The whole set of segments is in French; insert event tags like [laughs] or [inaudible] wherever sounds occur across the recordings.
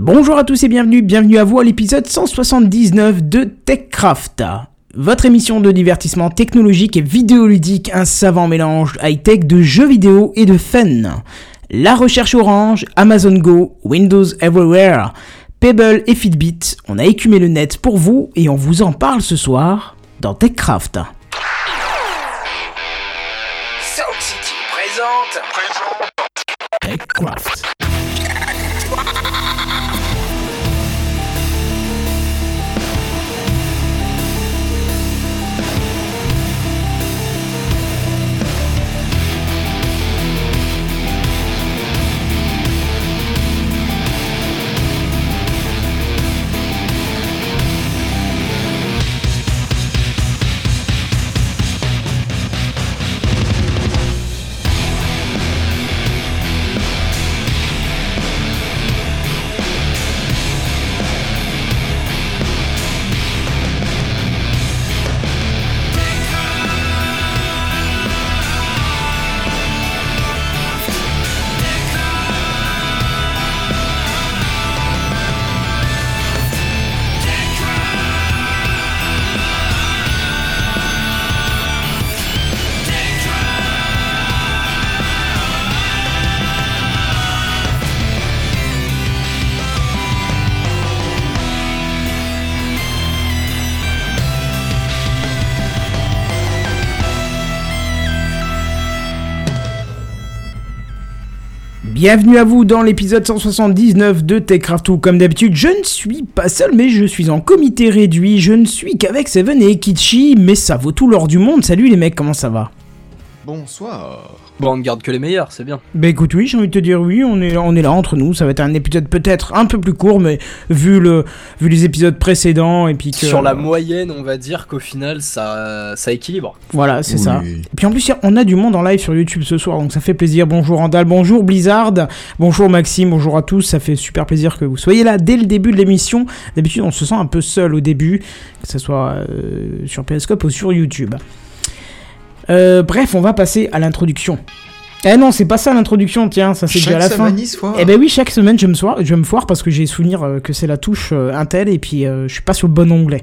Bonjour à tous et bienvenue, bienvenue à vous à l'épisode 179 de TechCraft. Votre émission de divertissement technologique et vidéoludique, un savant mélange high-tech de jeux vidéo et de fun. La recherche Orange, Amazon Go, Windows Everywhere, Pebble et Fitbit, on a écumé le net pour vous et on vous en parle ce soir dans TechCraft. Sound City présente. TechCraft. Bienvenue à vous dans l'épisode 179 de TechCraft où comme d'habitude je ne suis pas seul mais je suis en comité réduit, je ne suis qu'avec Seven et Kichi mais ça vaut tout l'or du monde, salut les mecs comment ça va? Bonsoir. Bon, on ne garde que les meilleurs, c'est bien. Bah écoute oui j'ai envie de te dire oui on est, on est là entre nous, ça va être un épisode peut-être un peu plus court mais vu, le, vu les épisodes précédents et puis que... Sur la moyenne, on va dire qu'au final, ça, ça équilibre. Voilà c'est Oui. ça. Et puis en plus, on a du monde en live sur YouTube ce soir, donc ça fait plaisir. Bonjour Randall, bonjour Blizzard, bonjour Maxime, bonjour à tous. Ça fait super plaisir que vous soyez là dès le début de l'émission. D'habitude, on se sent un peu seul au début, que ce soit euh, sur Periscope ou sur YouTube. Euh, bref, on va passer à l'introduction. Eh non, c'est pas ça l'introduction, tiens, ça c'est déjà à la fin. Eh ben oui, chaque semaine je me, soir, je me foire parce que j'ai souvenir euh, que c'est la touche euh, Intel et puis euh, je suis pas sur le bon onglet.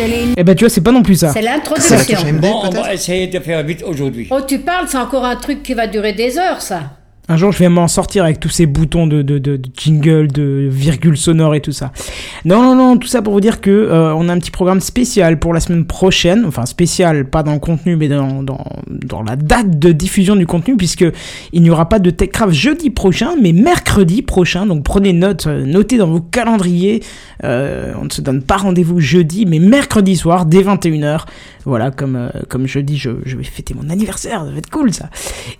Les- Eh ben tu vois, c'est pas non plus ça. c'est l'introduction. Bon, on va essayer de faire vite aujourd'hui. Oh, tu parles, c'est encore un truc qui va durer des heures, ça. Un jour, je vais m'en sortir avec tous ces boutons de, de, de, jingle, de virgule sonore et tout ça. Non, non, non, tout ça pour vous dire que euh, on a un petit programme spécial pour la semaine prochaine. Enfin, spécial, pas dans le contenu, mais dans, dans, dans la date de diffusion du contenu, puisque il n'y aura pas de TechCraft jeudi prochain, mais mercredi prochain. Donc prenez note, euh, notez dans vos calendriers. Euh, on ne se donne pas rendez-vous jeudi, mais mercredi soir, dès 21h. Voilà, comme, euh, comme jeudi, je, je vais fêter mon anniversaire, ça va être cool ça.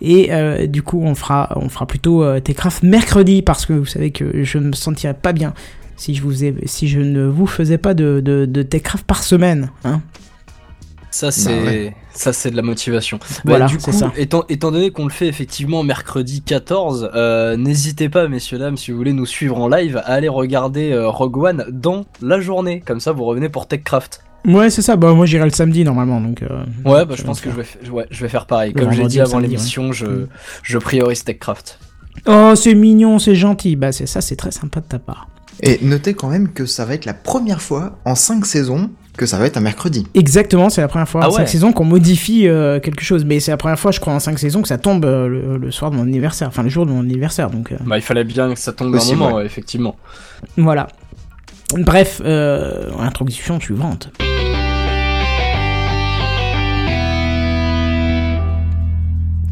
Et du coup, on fera, on fera plutôt euh, Techcraft mercredi parce que vous savez que je ne me sentirais pas bien si je, vous ai, si je ne vous faisais pas de, de, de Techcraft par semaine. Hein Ça, c'est Bah ouais. ça, c'est de la motivation. Bah, Voilà, du c'est coup, ça. Étant, étant donné qu'on le fait effectivement mercredi 14, euh, n'hésitez pas, messieurs, dames, si vous voulez nous suivre en live, à aller regarder euh, Rogue One dans la journée. Comme ça, vous revenez pour TechCraft. Ouais, c'est ça. Bah, moi, j'irai le samedi normalement. Donc, euh, Ouais, bah, je vais pense que je faire. vais, ouais, je vais faire pareil. Le Comme j'ai dit avant l'émission, je, Mm. je priorise TechCraft. Oh, c'est mignon, c'est gentil. Bah, c'est ça, c'est très sympa de ta part. Et notez quand même que ça va être la première fois en 5 saisons que ça va être un mercredi. Exactement, c'est la première fois Ah en 5 ouais. saisons qu'on modifie euh, quelque chose. Mais c'est la première fois, je crois, en 5 saisons que ça tombe euh, le, le soir de mon anniversaire. Enfin, le jour de mon anniversaire. Donc, euh, Bah, il fallait bien que ça tombe un Possible, moment, ouais. ouais, effectivement. Voilà. Bref, euh, introduction suivante.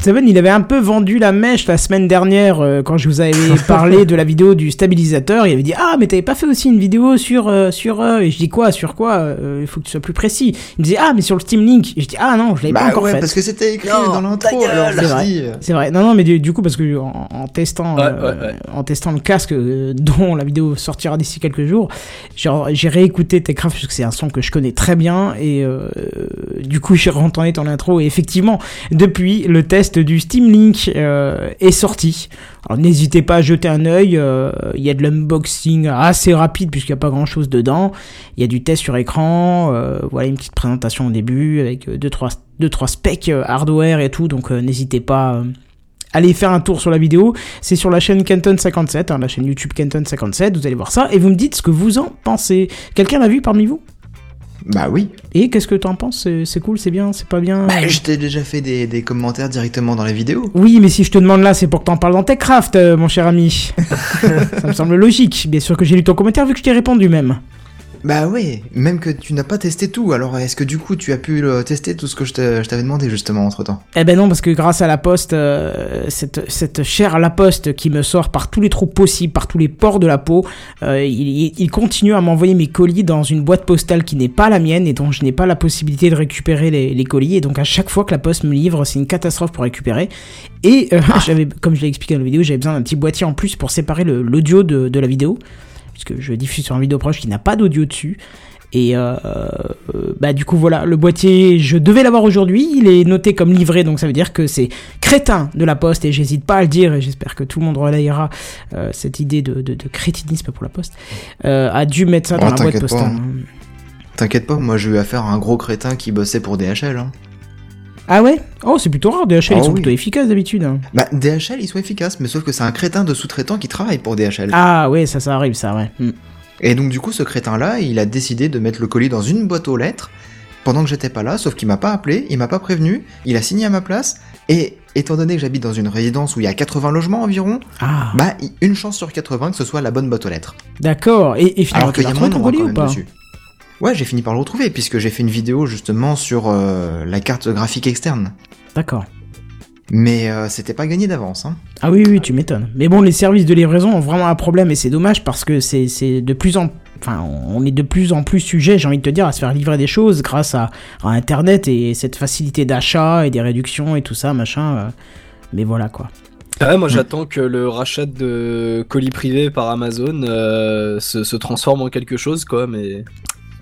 Seven, il avait un peu vendu la mèche la semaine dernière euh, quand je vous avais [laughs] parlé de la vidéo du stabilisateur. Il avait dit ah mais t'avais pas fait aussi une vidéo sur euh, sur euh, et je dis quoi sur quoi Euh, Il faut que tu sois plus précis. Il me disait ah mais sur le Steam Link. Et je dis ah non je l'avais pas Bah encore ouais, fait. parce que c'était écrit Non, dans l'intro, C'est vrai. C'est vrai. Non, non, mais du, du coup, parce que en, en testant, Ouais, euh, ouais, ouais. en testant le casque euh, dont la vidéo sortira d'ici quelques jours, j'ai réécouté Techcraft parce que c'est un son que je connais très bien et euh, du coup, j'ai entendu ton intro et effectivement, depuis le test du Steam Link euh, est sorti. Alors n'hésitez pas à jeter un œil. euh, Il y a de l'unboxing assez rapide puisqu'il n'y a pas grand chose dedans. Il y a du test sur écran. euh, voilà une petite présentation au début avec euh, deux trois deux trois specs hardware et tout. Donc n'hésitez pas allez faire un tour sur la vidéo. C'est sur la chaîne Kenton57, hein, la chaîne YouTube Kenton57. Vous allez voir ça et vous me dites ce que vous en pensez. Quelqu'un l'a vu parmi vous? Bah oui. Et qu'est-ce que t'en penses? C'est- cool, c'est bien, c'est pas bien Bah, je t'ai déjà fait des, des commentaires directement dans la vidéo. Oui, mais si je te demande là, c'est pour que t'en parles dans TechCraft, euh, mon cher ami. [laughs] ça me semble logique. Bien sûr que j'ai lu ton commentaire vu que je t'ai répondu même. Bah oui, même que tu n'as pas testé tout, alors est-ce que du coup tu as pu tester tout ce que je t'avais demandé justement entre temps Eh ben non, parce que grâce à la poste, euh, cette, cette chère la poste qui me sort par tous les trous possibles, par tous les pores de la peau, euh, il, continue à m'envoyer mes colis dans une boîte postale qui n'est pas la mienne et dont je n'ai pas la possibilité de récupérer les, colis. Et donc à chaque fois que la poste me livre, c'est une catastrophe pour récupérer. Et euh, [laughs] j'avais, comme je l'ai expliqué dans la vidéo, j'avais besoin d'un petit boîtier en plus pour séparer l'audio de, de la vidéo, puisque je diffuse sur un vidéo proche qui n'a pas d'audio dessus. Et euh, euh, bah du coup voilà, le boîtier, je devais l'avoir aujourd'hui, il est noté comme livré, donc ça veut dire que c'est crétin de la poste, et j'hésite pas à le dire, et j'espère que tout le monde relayera euh, cette idée de, de, de crétinisme pour la poste, euh, a dû mettre ça Oh, dans la boîte postale. T'inquiète pas, moi j'ai eu affaire à un gros crétin qui bossait pour DHL. Hein. Ah ouais Oh c'est plutôt rare, DHL ils Ah sont oui. plutôt efficaces d'habitude. hein. Bah DHL ils sont efficaces, mais sauf que c'est un crétin de sous-traitant qui travaille pour DHL. Ah ouais, ça ça arrive ça, ouais. Hmm. Et donc du coup ce crétin là, il a décidé de mettre le colis dans une boîte aux lettres pendant que j'étais pas là, sauf qu'il m'a pas appelé, il m'a pas prévenu, il a signé à ma place, et étant donné que j'habite dans une résidence où il y a 80 logements environ, Ah, bah une chance sur 80 que ce soit la bonne boîte aux lettres. d'accord. Et, et finalement, Alors tu qu'il y l'as a retrouvé ton nom colis quand ou même pas? dessus. Ouais, j'ai fini par le retrouver puisque j'ai fait une vidéo justement sur euh, la carte graphique externe. D'accord. Mais euh, c'était pas gagné d'avance. Hein. Ah oui, oui, tu m'étonnes. Mais bon, les services de livraison ont vraiment un problème et c'est dommage parce que c'est c'est de plus en... Enfin, on est de plus en plus sujet, j'ai envie de te dire, à se faire livrer des choses grâce à, à Internet et cette facilité d'achat et des réductions et tout ça, machin. euh, Mais voilà, quoi. Ah ouais, moi j'attends que le rachat de colis privés par Amazon euh, se, se transforme en quelque chose, quoi, mais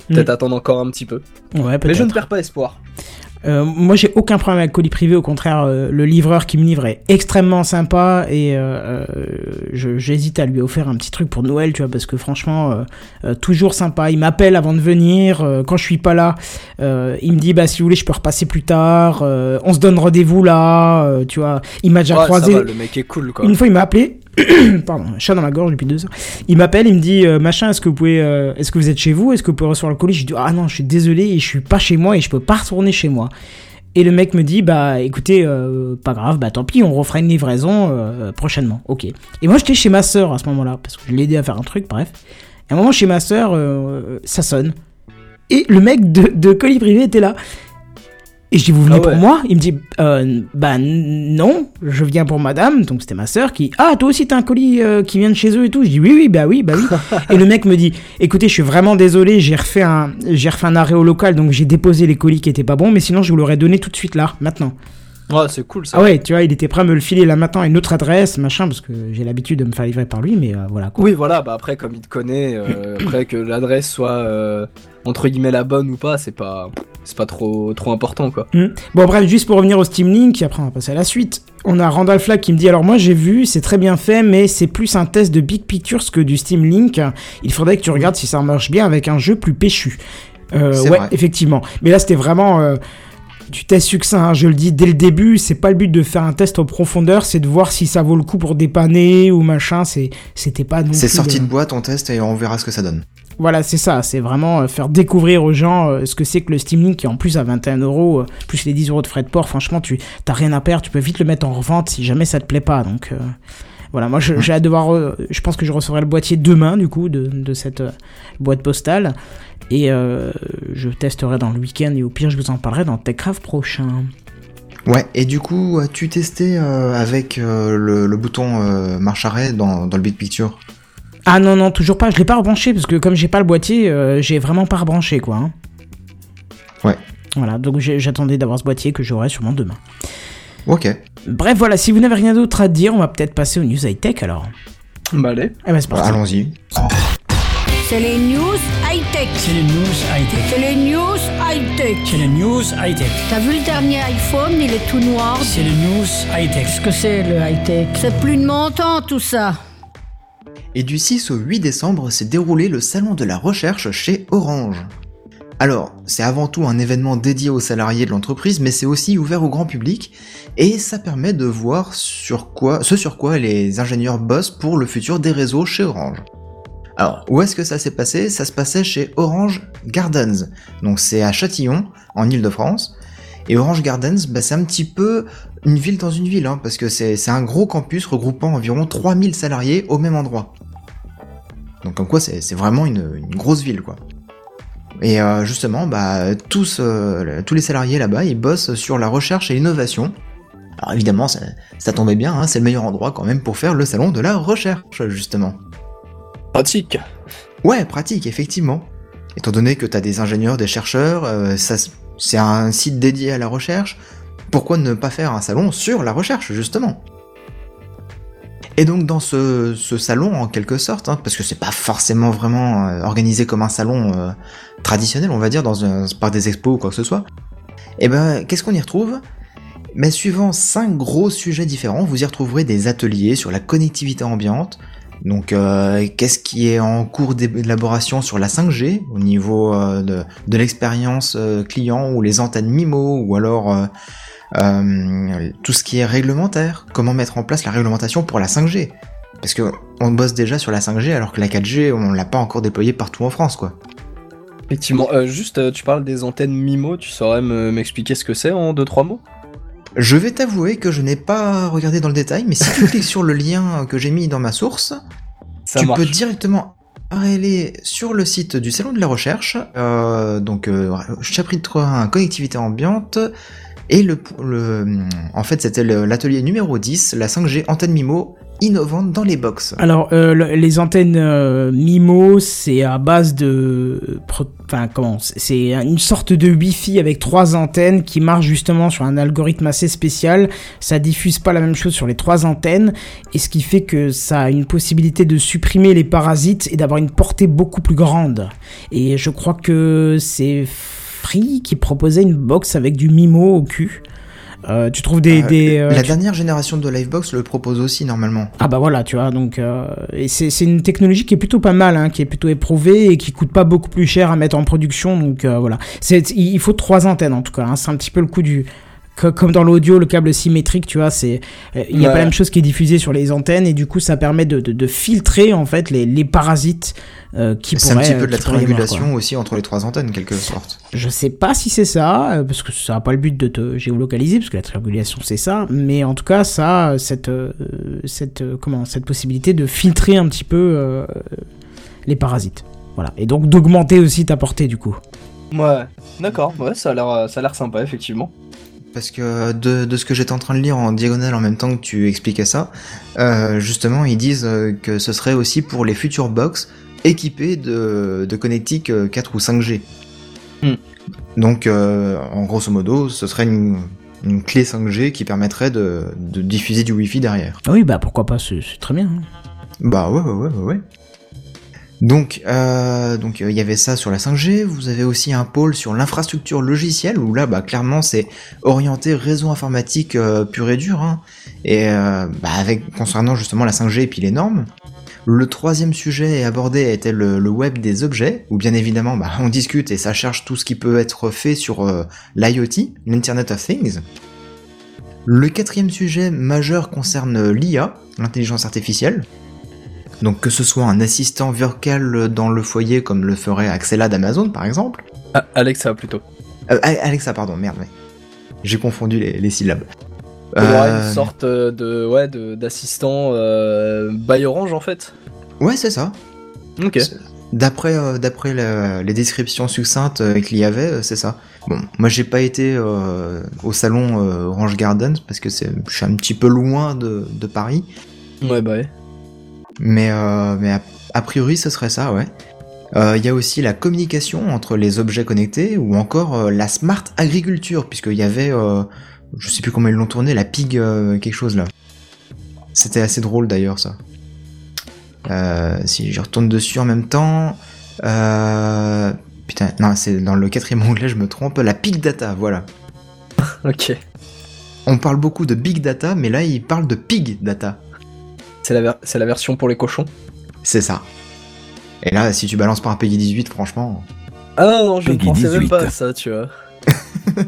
peut-être Mm. attendre encore un petit peu. Ouais, Mais je ne perds pas espoir. Euh, moi, j'ai aucun problème avec colis privé. Au contraire, euh, le livreur qui me livre est extrêmement sympa et euh, euh, j'hésite à lui offrir un petit truc pour Noël, tu vois, parce que franchement, toujours sympa. Il m'appelle avant de venir. quand je suis pas là, il me dit bah si vous voulez, je peux repasser plus tard. on se donne rendez-vous là, tu vois. Il m'a déjà Ouais, croisé. va, le mec est cool, quoi. Une fois, il m'a appelé. [coughs] Pardon, chat dans la gorge depuis deux heures. Il m'appelle, il me dit euh, machin, est-ce que vous pouvez, euh, est-ce que vous êtes chez vous, est-ce que vous pouvez recevoir le colis? Je dis ah non, je suis désolé, je suis pas chez moi et je peux pas retourner chez moi. Et le mec me dit bah écoutez, euh, pas grave, bah tant pis, on refera une livraison prochainement. Ok. Et moi j'étais chez ma sœur à ce moment-là parce que je l'ai aidé à faire un truc, bref. Et à un moment chez ma sœur, ça sonne. Et le mec de colis privé était là. Et je dis, vous venez Ah pour moi? Il me dit, euh, bah non, je viens pour madame. Donc c'était ma sœur qui, ah, toi aussi t'as un colis euh, qui vient de chez eux et tout. Je dis, oui, oui, bah oui, bah oui. [laughs] et le mec me dit, écoutez, je suis vraiment désolé, j'ai refait un, j'ai refait un arrêt au local, donc j'ai déposé les colis qui étaient pas bons, mais sinon je vous l'aurais donné tout de suite là, maintenant. Ouais, c'est cool ça. Ah ouais, tu vois, il était prêt à me le filer là maintenant à une autre adresse, machin, parce que j'ai l'habitude de me faire livrer par lui, mais euh, voilà quoi. Oui, voilà, bah après, comme il te connaît, euh, [clears throat] après que l'adresse soit euh, entre guillemets la bonne ou pas, c'est pas, c'est pas trop, trop important, quoi. Hmm. Bon bref, juste pour revenir au Steam Link, après on va passer à la suite. On a Randall Flagg qui me dit alors moi j'ai vu, c'est très bien fait, mais c'est plus un test de Big Pictures que du Steam Link. Il faudrait que tu regardes si ça marche bien avec un jeu plus péchu. Euh, ouais, vrai. effectivement. Mais là c'était vraiment euh, du test succinct. hein. Je le dis dès le début, c'est pas le but de faire un test en profondeur, c'est de voir si ça vaut le coup pour dépanner ou machin. C'est, c'était pas non C'est sorti le- de boîte, on teste et on verra ce que ça donne. voilà, c'est ça, c'est vraiment euh, faire découvrir aux gens euh, ce que c'est que le Steam Link qui en plus à 21 euros, euh, plus les 10 euros de frais de port, franchement, tu t'as rien à perdre, tu peux vite le mettre en revente si jamais ça te plaît pas. Donc euh, voilà, moi je- j'ai hâte de voir, euh, je pense que je recevrai le boîtier demain du coup de, de cette euh, boîte postale et euh, je testerai dans le week-end et au pire je vous en parlerai dans TechCraft prochain. Ouais, et du coup, as-tu testé euh, avec euh, le, le bouton marche arrêt dans, dans le Big Picture? Ah non, non, toujours pas, je l'ai pas rebranché parce que comme j'ai pas le boîtier, j'ai vraiment pas rebranché quoi. hein. Ouais. Voilà, donc j'attendais d'avoir ce boîtier que j'aurai sûrement demain. Ok. Bref, voilà, si vous n'avez rien d'autre à dire, on va peut-être passer aux news high-tech alors. Bah allez. Eh ben c'est parti. Allons-y. C'est les news high-tech. C'est les news high-tech. C'est les news high-tech. C'est les news high-tech. T'as vu le dernier iPhone, il est tout noir. C'est les news high-tech. Qu'est-ce que c'est le high-tech? C'est plus de mon temps tout ça. Et du 6 au 8 décembre s'est déroulé le salon de la recherche chez Orange. Alors, c'est avant tout un événement dédié aux salariés de l'entreprise, mais c'est aussi ouvert au grand public, et ça permet de voir sur quoi, ce sur quoi les ingénieurs bossent pour le futur des réseaux chez Orange. Alors, où est-ce que ça s'est passé? Ça se passait chez Orange Gardens, donc c'est à Châtillon, en Ile-de-France, et Orange Gardens, bah, c'est un petit peu une ville dans une ville, hein, parce que c'est un gros campus regroupant environ 3000 salariés au même endroit. Donc comme quoi, c'est vraiment une grosse ville, quoi. Et euh, justement, bah, tous, euh, tous les salariés là-bas, ils bossent sur la recherche et l'innovation. Alors évidemment, ça, ça tombait bien, hein, c'est le meilleur endroit quand même pour faire le salon de la recherche, justement. Pratique. Ouais, pratique, effectivement. Étant donné que t'as des ingénieurs, des chercheurs, euh, ça, c'est un site dédié à la recherche, pourquoi ne pas faire un salon sur la recherche, justement? Et donc dans ce, ce salon, en quelque sorte, hein, parce que c'est pas forcément vraiment euh, organisé comme un salon euh, traditionnel, on va dire, dans un, par des expos ou quoi que ce soit, et ben, qu'est-ce qu'on y retrouve? Mais suivant cinq gros sujets différents, vous y retrouverez des ateliers sur la connectivité ambiante, donc, euh, qu'est-ce qui est en cours d'élaboration sur la 5G au niveau euh, de, de l'expérience euh, client ou les antennes MIMO ou alors euh, tout ce qui est réglementaire Comment mettre en place la réglementation pour la 5G Parce que on bosse déjà sur la 5G alors que la 4G on l'a pas encore déployée partout en France quoi. Effectivement. Euh, juste, euh, tu parles des antennes MIMO, tu saurais me- m'expliquer ce que c'est en deux trois mots? Je vais t'avouer que je n'ai pas regardé dans le détail, mais si tu [laughs] cliques sur le lien que j'ai mis dans ma source, Ça tu marche. peux directement aller sur le site du salon de la recherche, euh, donc chapitre 1 connectivité ambiante, et le, en fait c'était l'atelier numéro 10, la 5G antenne MIMO innovante dans les box. Alors, euh, le- les antennes euh, MIMO, c'est à base de... Enfin, comment c'est une sorte de Wi-Fi avec trois antennes qui marche justement sur un algorithme assez spécial. Ça diffuse pas la même chose sur les trois antennes, et ce qui fait que ça a une possibilité de supprimer les parasites et d'avoir une portée beaucoup plus grande. Et je crois que c'est Qui proposait une box avec du MIMO au cul. Euh, tu trouves des... Euh, des euh, la tu- dernière génération de Livebox le propose aussi normalement. ah bah voilà, tu vois, donc et c'est une technologie qui est plutôt pas mal, hein, qui est plutôt éprouvée et qui coûte pas beaucoup plus cher à mettre en production, donc voilà. C'est il faut trois antennes en tout cas, hein, c'est un petit peu le coup du comme dans l'audio, le câble symétrique, tu vois, c'est euh, il y a Ouais. pas la même chose qui est diffusée sur les antennes et du coup ça permet de, de, de filtrer en fait les, les parasites euh, qui C'est un pourraient petit peu euh, de la pourraient triangulation aussi entre les trois antennes, quelque sorte. Je sais pas si c'est ça, euh, parce que ça n'a pas le but de te géolocaliser, parce que la triangulation c'est ça, mais en tout cas ça, a cette, euh, cette, euh, comment, cette possibilité de filtrer un petit peu euh, les parasites. Voilà. Et donc d'augmenter aussi ta portée du coup. Ouais. D'accord. Ouais, ça a l'air, ça a l'air sympa effectivement. Parce que de, de ce que j'étais en train de lire en diagonale en même temps que tu expliquais ça, euh, justement, ils disent euh, que ce serait aussi pour les futures box équipées de, de connectiques euh, 4 ou 5G. Hmm. Donc, euh, en grosso modo, ce serait une, une clé 5G qui permettrait de, de diffuser du Wi-Fi derrière. Ah oui, bah pourquoi pas, c'est c'est très bien. hein. Bah ouais, ouais, ouais, ouais. Donc, euh, euh, il y avait ça sur la 5G. Vous avez aussi un pôle sur l'infrastructure logicielle où là, bah clairement, c'est orienté réseau informatique euh, pur et dur. Hein, et bah, concernant justement la 5G et puis les normes. Le troisième sujet abordé était le, web des objets, où bien évidemment, bah, on discute et ça cherche tout ce qui peut être fait sur l'IoT, l'Internet of Things. Le quatrième sujet majeur concerne l'IA, l'intelligence artificielle. Donc que ce soit un assistant vocal dans le foyer comme le ferait Axela d'Amazon par exemple. Ah, Alexa plutôt. Euh, Alexa pardon, merde, ouais. J'ai confondu les, les syllabes. Aura Euh, une sorte de ouais d'assistant euh, by Orange en fait. Ouais c'est ça. Ok. D'après euh, d'après les descriptions succinctes qu'il y avait, c'est ça. Bon, moi j'ai pas été au salon Orange Gardens parce que c'est je suis un petit peu loin de, de Paris, Ouais bah ouais. Mais euh, mais a, a priori ce serait ça, ouais. Euh, Il y a aussi la communication entre les objets connectés ou encore euh, la smart agriculture puisqu'il y avait, euh, je sais plus comment ils l'ont tourné, la pig euh, quelque chose là. C'était assez drôle d'ailleurs ça. Euh, si je retourne dessus en même temps, euh, putain, non c'est dans le quatrième onglet je me trompe, la big data, voilà. [laughs] Ok. On parle beaucoup de big data, mais là il parle de pig data. C'est la ver- c'est la version pour les cochons. C'est ça. Et là, si tu balances pas un Peggy 18, franchement. Ah non, non, je ne pensais même 18. pas à ça, tu vois. [laughs]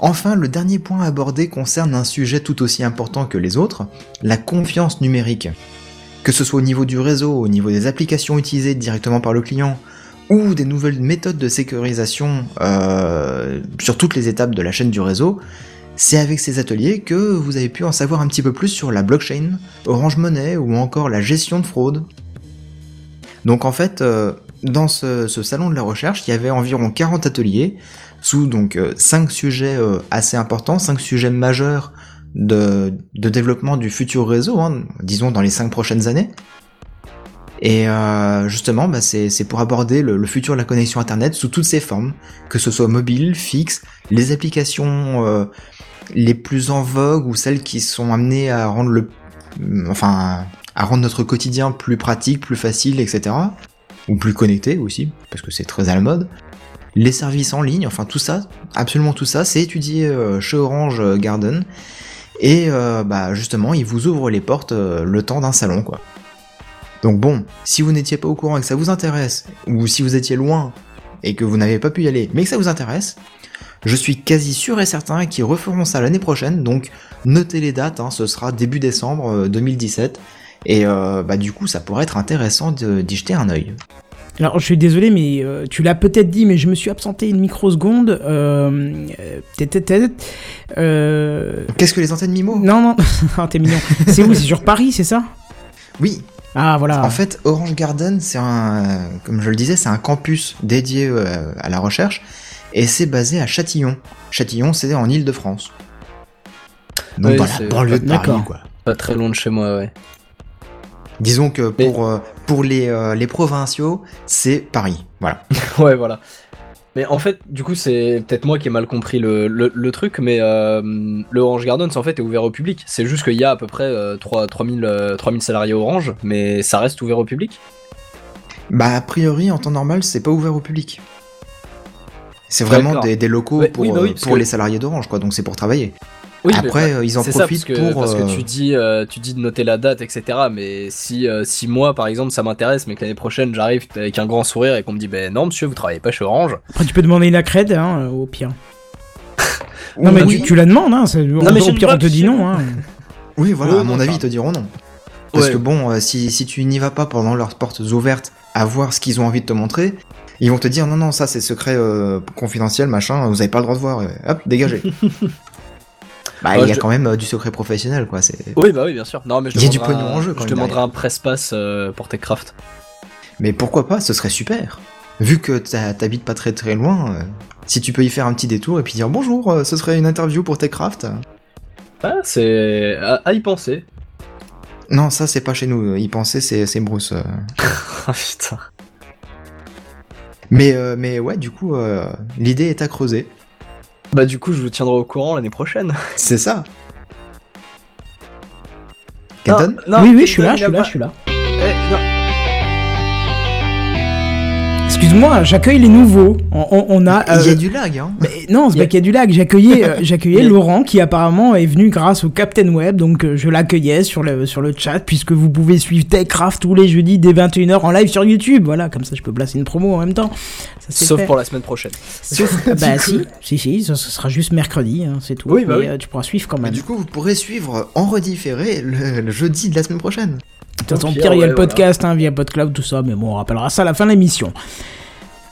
Enfin, le dernier point abordé concerne un sujet tout aussi important que les autres, la confiance numérique. Que ce soit au niveau du réseau, au niveau des applications utilisées directement par le client, ou des nouvelles méthodes de sécurisation euh, sur toutes les étapes de la chaîne du réseau, c'est avec ces ateliers que vous avez pu en savoir un petit peu plus sur la blockchain, Orange Money ou encore la gestion de fraude. Donc en fait, euh, dans ce, salon de la recherche, il y avait environ 40 ateliers sous donc 5 sujets euh, assez importants, 5 sujets majeurs de, de développement du futur réseau, hein, disons dans les 5 prochaines années. Et euh, justement, bah, c'est pour aborder le, futur de la connexion Internet sous toutes ses formes, que ce soit mobile, fixe, les applications euh, les plus en vogue ou celles qui sont amenées à rendre le, enfin, à rendre notre quotidien plus pratique, plus facile, etc. Ou plus connecté aussi, parce que c'est très à la mode. Les services en ligne, enfin tout ça, absolument tout ça, c'est étudié euh, chez Orange Garden. Et euh, bah justement, ils vous ouvrent les portes euh, le temps d'un salon, quoi. Donc bon, si vous n'étiez pas au courant et que ça vous intéresse, ou si vous étiez loin et que vous n'avez pas pu y aller, mais que ça vous intéresse, je suis quasi sûr et certain qu'ils referont ça l'année prochaine, donc notez les dates, hein, ce sera début décembre euh, 2017, et euh, bah du coup ça pourrait être intéressant d'y jeter un œil. Alors, je suis désolé, mais euh, tu l'as peut-être dit, mais je me suis absenté une microseconde. Euh, euh, euh, Qu'est-ce que les antennes Mimo? Non, non, [laughs] Ah, t'es mignon. C'est où? C'est sur Paris, c'est ça? Oui, Ah, voilà. En fait, Orange Garden, c'est un, euh, comme je le disais, c'est un campus dédié euh, à la recherche et c'est basé à Châtillon. Châtillon, c'est en. Donc Oui, dans la banlieue de Paris, quoi. Pas très loin de chez moi, ouais. Disons que Mais- pour, euh, pour les, euh, les provinciaux, c'est Paris. Voilà. [laughs] Ouais, voilà. Mais en fait, du coup, c'est peut-être moi qui ai mal compris le, le, le truc, mais euh, le Orange Gardens, en fait, est ouvert au public. C'est juste qu'il y a à peu près euh, 3, 3000, euh, 3000 salariés Orange, mais ça reste ouvert au public? Bah, a priori, en temps normal, c'est pas ouvert au public. C'est vraiment des, des locaux Ouais, pour, oui, bah oui, euh, parce pour que- les salariés d'Orange, quoi. Donc c'est pour travailler. Oui, Après, euh, ils en c'est ça, profitent parce que, pour. parce que euh, tu dis, euh, tu dis de noter la date, etc. Mais si, euh, si moi, par exemple, ça m'intéresse, mais que l'année prochaine, j'arrive avec un grand sourire et qu'on me dit, ben non, monsieur, vous travaillez pas chez Orange. Après, tu peux demander une accrède, hein, au pire. [laughs] Non, mais oui. tu, tu la demandes, hein. c'est- au mais au pire, on te dit non, hein. Oui, voilà, Ouais, à mon non, avis, ils te diront non. Parce Ouais. que bon, euh, si, si tu n'y vas pas pendant leurs portes ouvertes à voir ce qu'ils ont envie de te montrer, ils vont te dire non, non, ça c'est secret euh, confidentiel, machin, vous avez pas le droit de voir. et hop, dégagez. [laughs] bah, il Ouais, y a je- quand même euh, du secret professionnel, quoi. C'est... Oui, bah oui, bien sûr. Non, mais je Il y a du pognon un- en jeu, quand Je demanderai un presse-pass euh, pour Techcraft. Mais pourquoi pas, ce serait super. Vu que t'habites pas très très loin, euh, si tu peux y faire un petit détour et puis dire bonjour, ce serait une interview pour Techcraft. Ah, c'est à, à y penser. Non, ça c'est pas chez nous, y penser c'est, c'est Bruce. Ah [laughs] putain. Mais, euh, mais ouais, du coup, euh, l'idée est à creuser. Bah du coup, je vous tiendrai au courant l'année prochaine. [laughs] C'est ça. Kenton Non, oui, oui, je suis là, je suis là, je suis là. Eh, non. Excuse-moi, j'accueille les nouveaux. On, a. Il y a euh, du lag, hein. mais non, c'est pas qu'il y a du lag. J'accueillais, euh, [laughs] j'accueillais Laurent qui apparemment est venu grâce au Captain Web, donc euh, je l'accueillais sur le sur le chat puisque vous pouvez suivre Techcraft tous les jeudis dès 21h en live sur YouTube. Voilà, comme ça je peux placer une promo en même temps. Ça, Sauf fait. pour la semaine prochaine. Sauf- [laughs] bah si, si, si, ça, ça sera juste mercredi, hein, c'est tout. Oui, bah Mais, oui. tu pourras suivre quand Bah, même. du coup, vous pourrez suivre en redifféré le, le jeudi de la semaine prochaine. De toute façon, pire, il y a ouais, le podcast hein, via PodCloud, tout ça, mais bon, on rappellera ça à la fin de l'émission.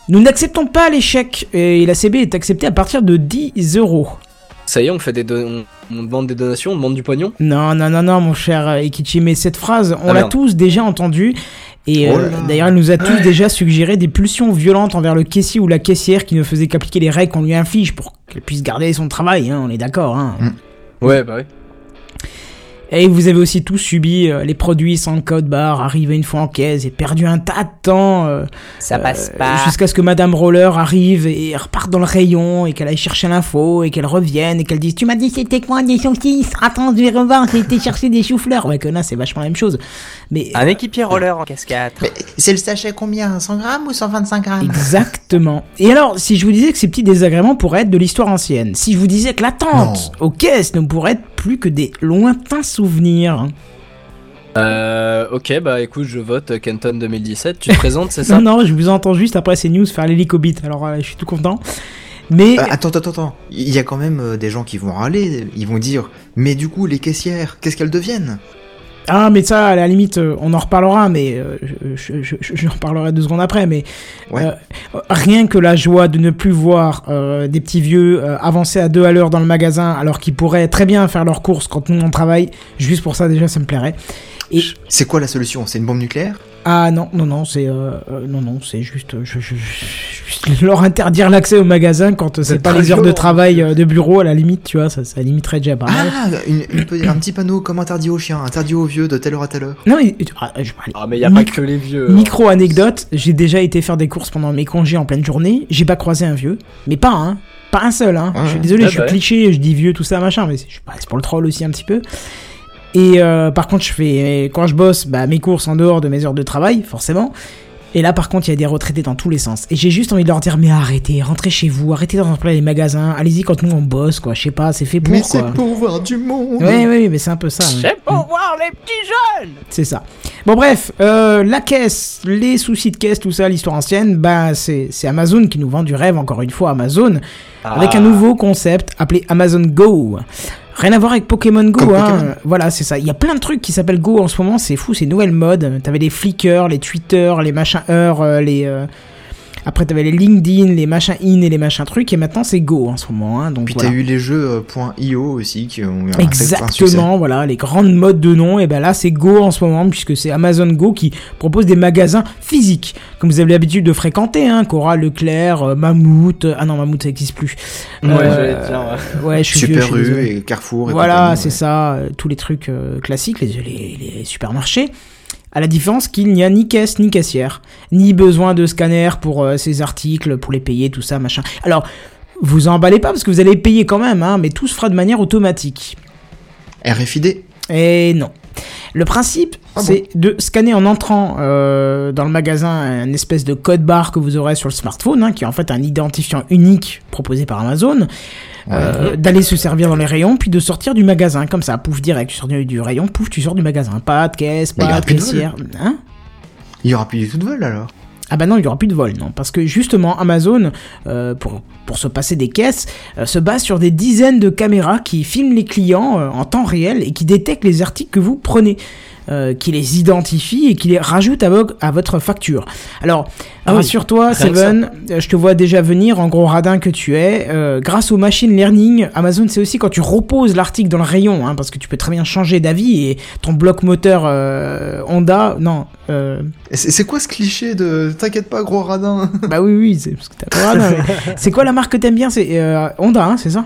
Nous n'acceptons pas l'échec et la CB est acceptée à partir de 10 euros. Ça y est, on fait des don- on, demande des donations, on demande du pognon. Non, non, non, non, mon cher Ekichi, mais cette phrase, on Ah, l'a tous déjà entendue. Et Oh euh, là. d'ailleurs, elle nous a tous déjà suggéré des pulsions violentes envers le caissier ou la caissière qui ne faisait qu'appliquer les règles qu'on lui inflige pour qu'elle puisse garder son travail, hein, on est d'accord. Hein. Ouais, bah oui. Et vous avez aussi tous subi euh, les produits sans code barre, arrivé une fois en caisse et perdu un tas de temps. euh, Ça passe euh, pas. Jusqu'à ce que Madame Roller arrive et reparte dans le rayon et qu'elle aille chercher l'info et qu'elle revienne et qu'elle dise Tu m'as dit c'était quoi des saucisses Attends, je vais revoir, j'ai été chercher des choux-fleurs. Ouais, que là, c'est vachement la même chose. Mais. Un équipier roller en cascade. Mais c'est le sachet combien? 100 grammes ou 125 grammes? Exactement. Et alors, si je vous disais que ces petits désagréments pourraient être de l'histoire ancienne, si je vous disais que l'attente aux caisses ne pourrait être plus que des lointains souvenirs. Euh, ok, bah écoute, je vote Kenton 2017. Tu te [laughs] présentes, c'est ça Non, non, je vous entends juste après ces news faire l'hélicobite. Alors, euh, je suis tout content. Mais Euh, attends, attends, attends. Il y a quand même euh, des gens qui vont râler. Ils vont dire Mais du coup, les caissières, qu'est-ce qu'elles deviennent? Ah, mais ça, à la limite, euh, on en reparlera, mais euh, je, je, je- j'en reparlerai deux secondes après. Mais Ouais. euh, rien que la joie de ne plus voir euh, des petits vieux euh, avancer à deux à l'heure dans le magasin, alors qu'ils pourraient très bien faire leurs courses quand nous on travaille, juste pour ça déjà, ça me plairait. Et C'est quoi la solution? C'est une bombe nucléaire? Ah non, non, non, c'est euh, euh, non, non, c'est juste, euh, je, je- je- juste leur interdire l'accès au magasin quand c'est pas les heures de travail euh, de bureau à la limite, tu vois, ça, ça limiterait déjà pas mal. Ah une- Un petit panneau comme interdit aux chiens, interdit aux vieux de telle heure à telle heure. Non mais ah, je- allez, Ah, mais y a pas que les vieux. Micro anecdote, j'ai déjà été faire des courses pendant mes congés en pleine journée, j'ai pas croisé un vieux, mais pas un, pas un seul, hein. Ouais, je suis désolé, Ah je suis bah ouais. cliché, je dis vieux, tout ça, machin, mais c'est pour le troll aussi un petit peu. Et euh, par contre, je fais quand je bosse, bah, mes courses en dehors de mes heures de travail, forcément. Et là, par contre, il y a des retraités dans tous les sens. Et j'ai juste envie de leur dire, mais arrêtez, rentrez chez vous, arrêtez d'en plein les magasins, allez-y quand nous on bosse, quoi. Je sais pas, c'est fait pour Mais quoi. c'est pour voir du monde Ouais, ouais, mais c'est un peu ça. hein. C'est pour voir les petits jeunes C'est ça. Bon bref, euh, la caisse, les soucis de caisse, tout ça, l'histoire ancienne, bah c'est c'est Amazon qui nous vend du rêve, encore une fois, Amazon, avec Ah. un nouveau concept appelé Amazon Go. Rien à voir avec Pokémon Go, Comme hein. Pokémon. Voilà, c'est ça. Il y a plein de trucs qui s'appellent Go en ce moment, c'est fou, c'est nouvelle mode. T'avais les Flickr, les Twitter, les machins heures, euh, les... euh, Après, t'avais les LinkedIn, les machins in et les machins trucs, et maintenant c'est Go en ce moment. Hein, donc Puis voilà. t'as eu les jeux euh, .io aussi qui ont eu un. Exactement, voilà, les grandes modes de nom, et ben là c'est Go en ce moment, puisque c'est Amazon Go qui propose des magasins physiques, comme vous avez l'habitude de fréquenter, hein, Cora, Leclerc, euh, Mammouth, euh, ah non, Mammouth ça n'existe plus. Ouais, Euh, j'allais dire, ouais. ouais, je suis vieux, je Super suis désolé. U et Carrefour et Voilà, c'est ouais. ça, euh, tous les trucs euh, classiques, les, les, les supermarchés. À la différence qu'il n'y a ni caisse ni caissière, ni besoin de scanner pour euh, ces articles, pour les payer, tout ça, machin. Alors, vous emballez pas parce que vous allez payer quand même, hein, mais tout se fera de manière automatique. RFID Et non. Le principe, Ah c'est de scanner en entrant euh, dans le magasin un espèce de code barre que vous aurez sur le smartphone, hein, qui est en fait un identifiant unique proposé par Amazon, euh, d'aller se servir dans les rayons, puis de sortir du magasin, comme ça, pouf, direct, tu sors du, du rayon, pouf, tu sors du magasin. Pas de caisse, pas de caissière. Hein? Il y aura plus du tout de vol alors? Ah bah non, il y aura plus de vol, non. Parce que justement, Amazon, euh, pour, pour se passer des caisses, euh, se base sur des dizaines de caméras qui filment les clients euh, en temps réel et qui détectent les articles que vous prenez. Euh, qui les identifient et qui les rajoutent à, vo- à votre facture. Alors, Ah oui, rassure-toi, que Seven, euh, je te vois déjà venir, en gros radin que tu es. euh, grâce au machine learning, Amazon, c'est aussi quand tu reposes l'article dans le rayon, hein, parce que tu peux très bien changer d'avis et ton bloc moteur euh, Honda, non, euh, C'est quoi ce cliché de t'inquiète pas gros radin? Bah oui, oui, c'est parce que t'as pas radin, [laughs] C'est quoi la marque que t'aimes bien? C'est euh, Honda, hein, c'est ça?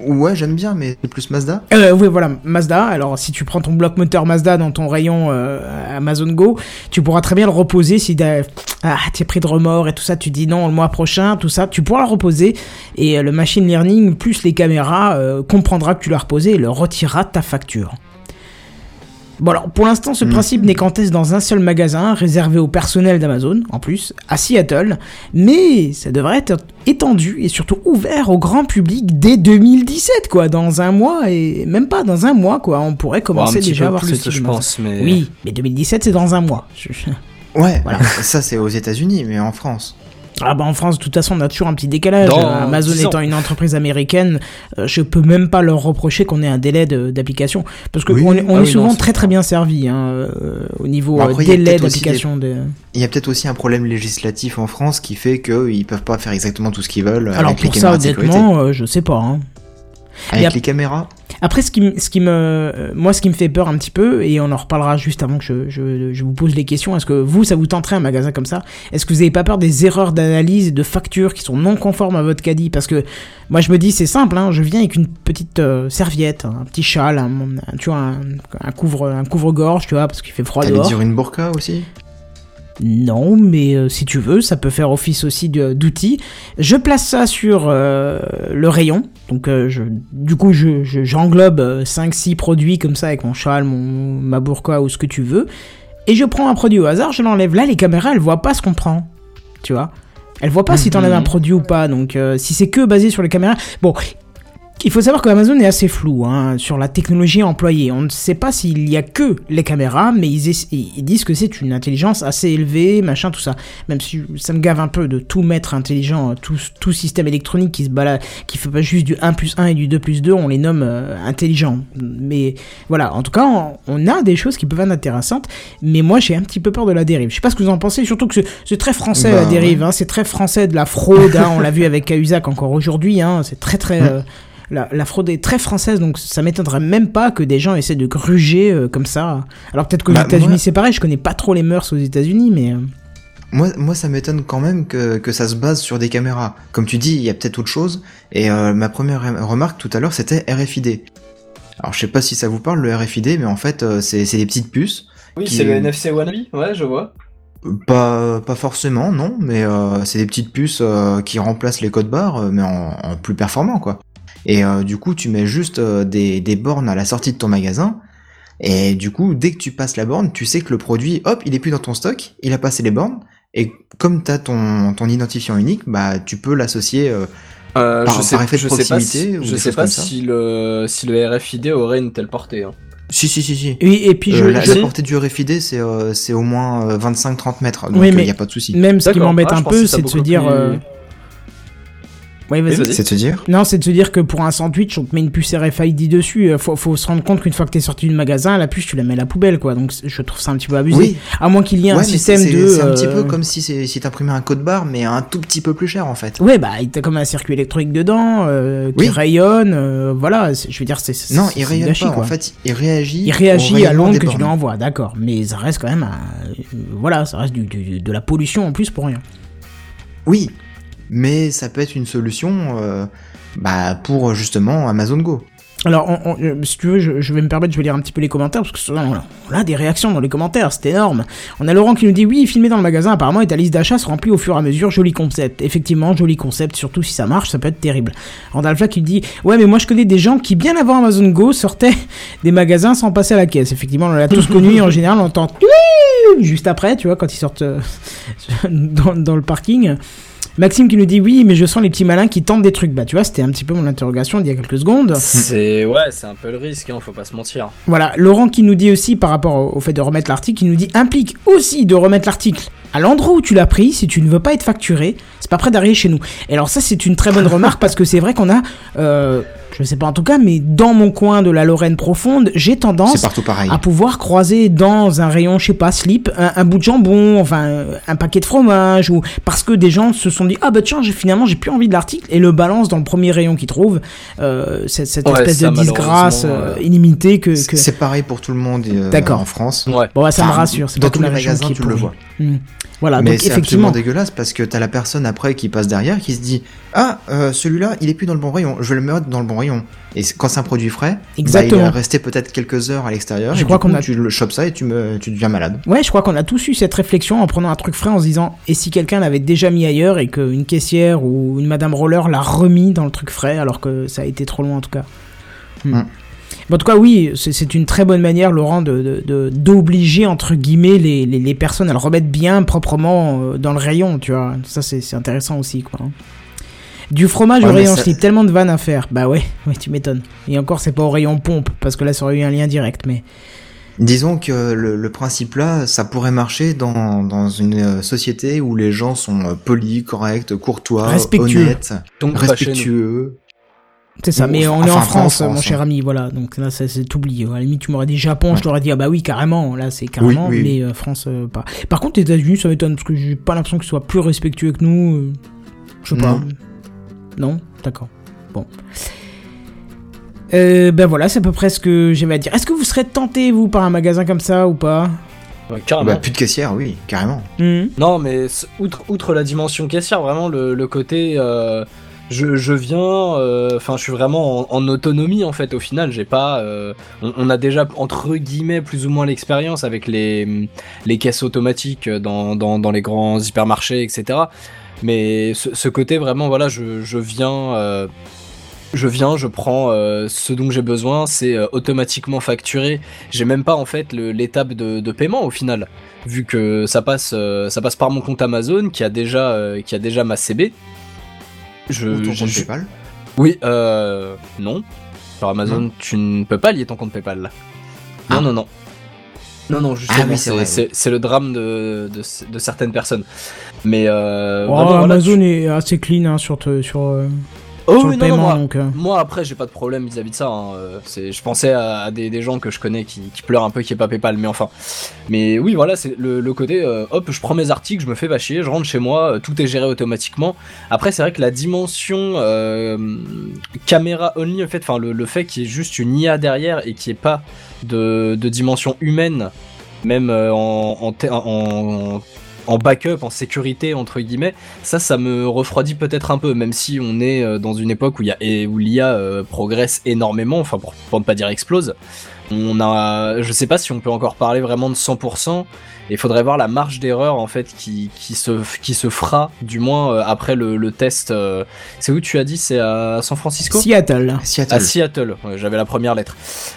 Ouais j'aime bien mais c'est plus Mazda euh, Oui, voilà, Mazda. Alors, si tu prends ton bloc moteur Mazda dans ton rayon euh, Amazon Go, tu pourras très bien le reposer si ah, t'es pris de remords et tout ça, tu dis non le mois prochain, tout ça, tu pourras le reposer et euh, le machine learning plus les caméras euh, comprendra que tu l'as reposé et le retirera de ta facture. Bon alors pour l'instant ce Mhm. principe n'est qu'en test dans un seul magasin réservé au personnel d'Amazon en plus à Seattle mais ça devrait être étendu et surtout ouvert au grand public dès 2017 quoi dans un mois et même pas dans un mois quoi on pourrait commencer déjà à voir ce type je pense, mais. oui mais 2017 c'est dans un mois Ouais [laughs] Voilà. ça c'est aux états unis mais en France. Ah bah en France, de toute façon, on a toujours un petit décalage. Dans Euh, Amazon 10 ans. étant une entreprise américaine, euh, je peux même pas leur reprocher qu'on ait un délai d'application. Parce qu'on Oui. on est, on Ah est oui, souvent non, très très bien servi hein, euh, au niveau Bon, euh, après, y a délai d'application. de- Il y a peut-être aussi un problème législatif en France qui fait qu'ils peuvent pas faire exactement tout ce qu'ils veulent Alors avec les pour ça, honnêtement, euh, je sais pas. hein. Avec les caméras Après, ce qui, ce qui me, euh, moi, ce qui me fait peur un petit peu, et on en reparlera juste avant que je, je, je vous pose les questions, est-ce que vous, ça vous tenterait un magasin comme ça? Est-ce que vous avez pas peur des erreurs d'analyse et de factures qui sont non conformes à votre caddie? Parce que moi, je me dis, c'est simple, hein, je viens avec une petite euh, serviette, un petit châle, un, un- tu vois, un, un couvre, un couvre-gorge, tu vois, parce qu'il fait froid T'allais dehors. dire une burqa aussi? Non, mais euh, si tu veux, ça peut faire office aussi d'outil. Je place ça sur euh, le rayon. Donc, euh, je, du coup, je, je- j'englobe 5-6 produits comme ça avec mon châle, mon, ma burqa ou ce que tu veux. Et je prends un produit au hasard, je l'enlève. Là, les caméras, elles voient pas ce qu'on prend. Tu vois? Elles voient pas si t'enlèves Mhm. un produit ou pas. Donc, si c'est que basé sur les caméras. Bon. Il faut savoir que Amazon est assez flou hein, sur la technologie employée. On ne sait pas s'il y a que les caméras, mais ils, disent que c'est une intelligence assez élevée, machin, tout ça. Même si ça me gave un peu de tout mettre intelligent, euh, tout, tout système électronique qui se balade, qui fait pas juste du 1 plus 1 et du 2 plus 2, on les nomme euh, intelligents. Mais voilà, en tout cas, on, on a des choses qui peuvent être intéressantes, mais moi j'ai un petit peu peur de la dérive. Je sais pas ce que vous en pensez, surtout que c'est- très français Bah, la dérive, hein, c'est très français de la fraude, hein, on l'a vu avec Cahuzac encore aujourd'hui, hein, c'est très très... euh, la, la fraude est très française, donc ça m'étonnerait même pas que des gens essaient de gruger euh, comme ça. Alors peut-être qu'aux Bah, États-Unis moi- c'est pareil, je connais pas trop les mœurs aux États-Unis, mais euh, Moi, moi, ça m'étonne quand même que, que ça se base sur des caméras. Comme tu dis, il y a peut-être autre chose. Et euh, ma première rem- remarque tout à l'heure, c'était RFID. Alors, je sais pas si ça vous parle, le RFID, mais en fait, euh, c'est c'est des petites puces. Oui, Qui- c'est le NFC Wannabe, ouais, je vois. Pas, pas forcément, non, mais euh, c'est des petites puces euh, qui remplacent les codes barres, mais en, en plus performant, quoi. Et euh, du coup, tu mets juste euh, des, des bornes à la sortie de ton magasin. Et du coup, dès que tu passes la borne, tu sais que le produit, hop, il est plus dans ton stock, il a passé les bornes. Et comme tu as ton, ton identifiant unique, bah tu peux l'associer. euh, Euh, Par- je sais, par effet de je sais pas, proximité si, je sais pas si le, si le RFID aurait une telle portée. hein. Si, si, si, si. oui, et puis je, Euh, la, je- la portée du RFID, c'est euh, au moins euh, 25-30 mètres, donc il n'y a pas de souci. même ce qui m'embête Ah, un peu, c'est de se dire. euh. Oui. C'est de se dire Non, c'est de se dire que pour un sandwich, on te met une puce RFID dessus. Euh, Faut, faut se rendre compte qu'une fois que t'es sorti du magasin, la puce, tu la mets à la poubelle, quoi. Donc je trouve ça un petit peu abusé. Oui, À moins qu'il y ait un ouais, système de. c'est un petit euh, peu comme si, si t'imprimais un code barre, mais un tout petit peu plus cher en fait. Ouais, bah, il t'a comme un circuit électronique dedans, euh, qui Oui. rayonne, euh, voilà, je veux dire, c'est. Non, il rayonne gâchis, pas, quoi. en fait, il réagit. Il réagit à l'onde que tu lui envoies, d'accord. Mais ça reste quand même un- euh, Voilà, ça reste du, du- de la pollution en plus pour rien. Oui, mais ça peut être une solution euh, bah, pour justement Amazon Go. Alors, on- on- euh, si tu veux, je, je vais me permettre, je vais lire un petit peu les commentaires, parce que souvent, on a, des réactions dans les commentaires, c'est énorme. On a Laurent qui nous dit Oui, filmer dans le magasin, apparemment, et ta liste d'achat se remplit au fur et à mesure. Joli concept. Effectivement, joli concept, surtout si ça marche, ça peut être terrible. Randalfa qui dit Ouais, mais moi je connais des gens qui, bien avant Amazon Go, sortaient des magasins sans passer à la caisse. Effectivement, on l'a tous connu, et en [laughs] général, on entend juste après, tu vois, quand ils sortent euh, [laughs] dans, dans le parking. Maxime qui nous dit oui, mais je sens les petits malins qui tentent des trucs. Bah, tu vois, c'était un petit peu mon interrogation d'il y a quelques secondes. C'est ouais, c'est un peu le risque, hein, faut pas se mentir. Voilà, Laurent qui nous dit aussi par rapport au, fait de remettre l'article, il nous dit implique aussi de remettre l'article à l'endroit où tu l'as pris si tu ne veux pas être facturé, c'est pas prêt d'arriver chez nous. Et alors ça c'est une très bonne remarque parce que c'est vrai qu'on a, euh, je sais pas en tout cas, mais dans mon coin de la Lorraine profonde, j'ai tendance partout pareil. à pouvoir croiser dans un rayon, je sais pas, slip, un, un bout de jambon, enfin euh, un paquet de fromage, ou parce que des gens se sont dit ah bah tiens finalement j'ai plus envie de l'article et le balance dans le premier rayon qu'ils trouvent, euh, cette, cette Ouais, espèce ça, de disgrâce euh, illimitée que, C'est que... c'est pareil pour tout le monde euh, D'accord. en France. Ouais. bon bah, ça me rassure, c'est dans pas les la magasins, tu le vois. Hmm. Voilà, Mais c'est absolument dégueulasse parce que t'as la personne après qui passe derrière qui se dit Ah, euh, celui-là, il est plus dans le bon rayon, je vais le mettre dans le bon rayon. Et quand c'est un produit frais, bah, il est resté peut-être quelques heures à l'extérieur. Je et crois qu'on a- tu le chopes ça et tu, me, tu deviens malade. Ouais, je crois qu'on a tous eu cette réflexion en prenant un truc frais en se disant et si quelqu'un l'avait déjà mis ailleurs et qu'une caissière ou une madame roller l'a remis dans le truc frais alors que ça a été trop loin en tout cas. Hmm. Bon, en tout cas, oui, c'est- une très bonne manière, Laurent, de de- de- d'obliger entre guillemets les, les, les personnes à le remettre bien proprement euh, dans le rayon, tu vois. Ça, c'est c'est intéressant aussi, quoi. Du fromage Ouais, au mais rayon ça- slip, tellement de vannes à faire. Bah ouais, [laughs] ouais, tu m'étonnes. Et encore, c'est pas au rayon pompe, parce que là, ça aurait eu un lien direct, mais. Disons que le, le principe là, ça pourrait marcher dans, dans une euh, société où les gens sont euh, polis, corrects, courtois, Respectueux. honnêtes, Donc pas chez nous. respectueux. C'est ça, mais on est en enfin, pas en France, mon cher hein. ami, voilà. Donc là, ça, c'est oublié. À la limite, tu m'aurais dit Japon, je t'aurais dit, ah bah oui, carrément. Là, c'est carrément, Oui, oui, mais euh, France, euh, pas. Par contre, les États-Unis, ça m'étonne, parce que j'ai pas l'impression qu'ils soient plus respectueux que nous. euh, je sais pas. Non. D'accord. Bon. Euh, ben voilà, c'est à peu près ce que j'avais à dire. Est-ce que vous serez tenté, vous, par un magasin comme ça ou pas? Ouais, carrément. Bah, plus de caissière, oui, carrément. Hmm. Non, mais outre, outre la dimension caissière, vraiment le, le côté. euh, je, je viens. euh, Enfin, je suis vraiment en, autonomie en fait. Au final, j'ai pas. euh, on, a déjà entre guillemets plus ou moins l'expérience avec les, les caisses automatiques dans, dans, dans les grands hypermarchés, etc. Mais ce, côté vraiment, voilà, je, je viens. euh, je viens, je prends ce dont j'ai besoin, c'est automatiquement facturé. J'ai même pas en fait l'étape de, paiement au final, vu que ça passe, ça passe par mon compte Amazon qui a déjà, qui a déjà ma CB. Je, Ou ton compte PayPal. Oui, euh. Non. Sur Amazon, tu ne peux pas lier ton compte PayPal là. Non, Ah. non, non. Non, non, justement, Ah oui, c'est c'est vrai, c'est- c'est le drame de, de, de certaines personnes. Mais euh. Oh, vraiment, voilà, Amazon tu- est assez clean hein, sur, te- sur, euh, Oh, sur oui, le non, non, moi, donc, euh. Moi après j'ai pas de problème vis-à-vis de ça. hein. Euh, C'est, je pensais à, à des, des gens que je connais qui, qui pleurent un peu qui est pas PayPal, mais enfin. Mais oui voilà c'est le, le côté euh, hop je prends mes articles, je me fais pas chier, je rentre chez moi, tout est géré automatiquement. Après c'est vrai que la dimension euh, caméra only en fait, enfin le, le fait qu'il y ait juste une IA derrière et qu'il n'y ait pas de, de dimension humaine, même en, en, en backup, en sécurité entre guillemets, ça, ça me refroidit peut-être un peu, même si on est euh, dans une époque où, y a, l'IA euh, progresse énormément, enfin pour ne pas dire explose. On a, je sais pas si on peut encore parler vraiment de 100%. Il faudrait voir la marge d'erreur en fait qui, qui, se, qui se fera, du moins euh, après le, le test. euh, c'est où tu as dit? C'est à San Francisco? Seattle. Seattle. à Seattle, ouais, j'avais la première lettre.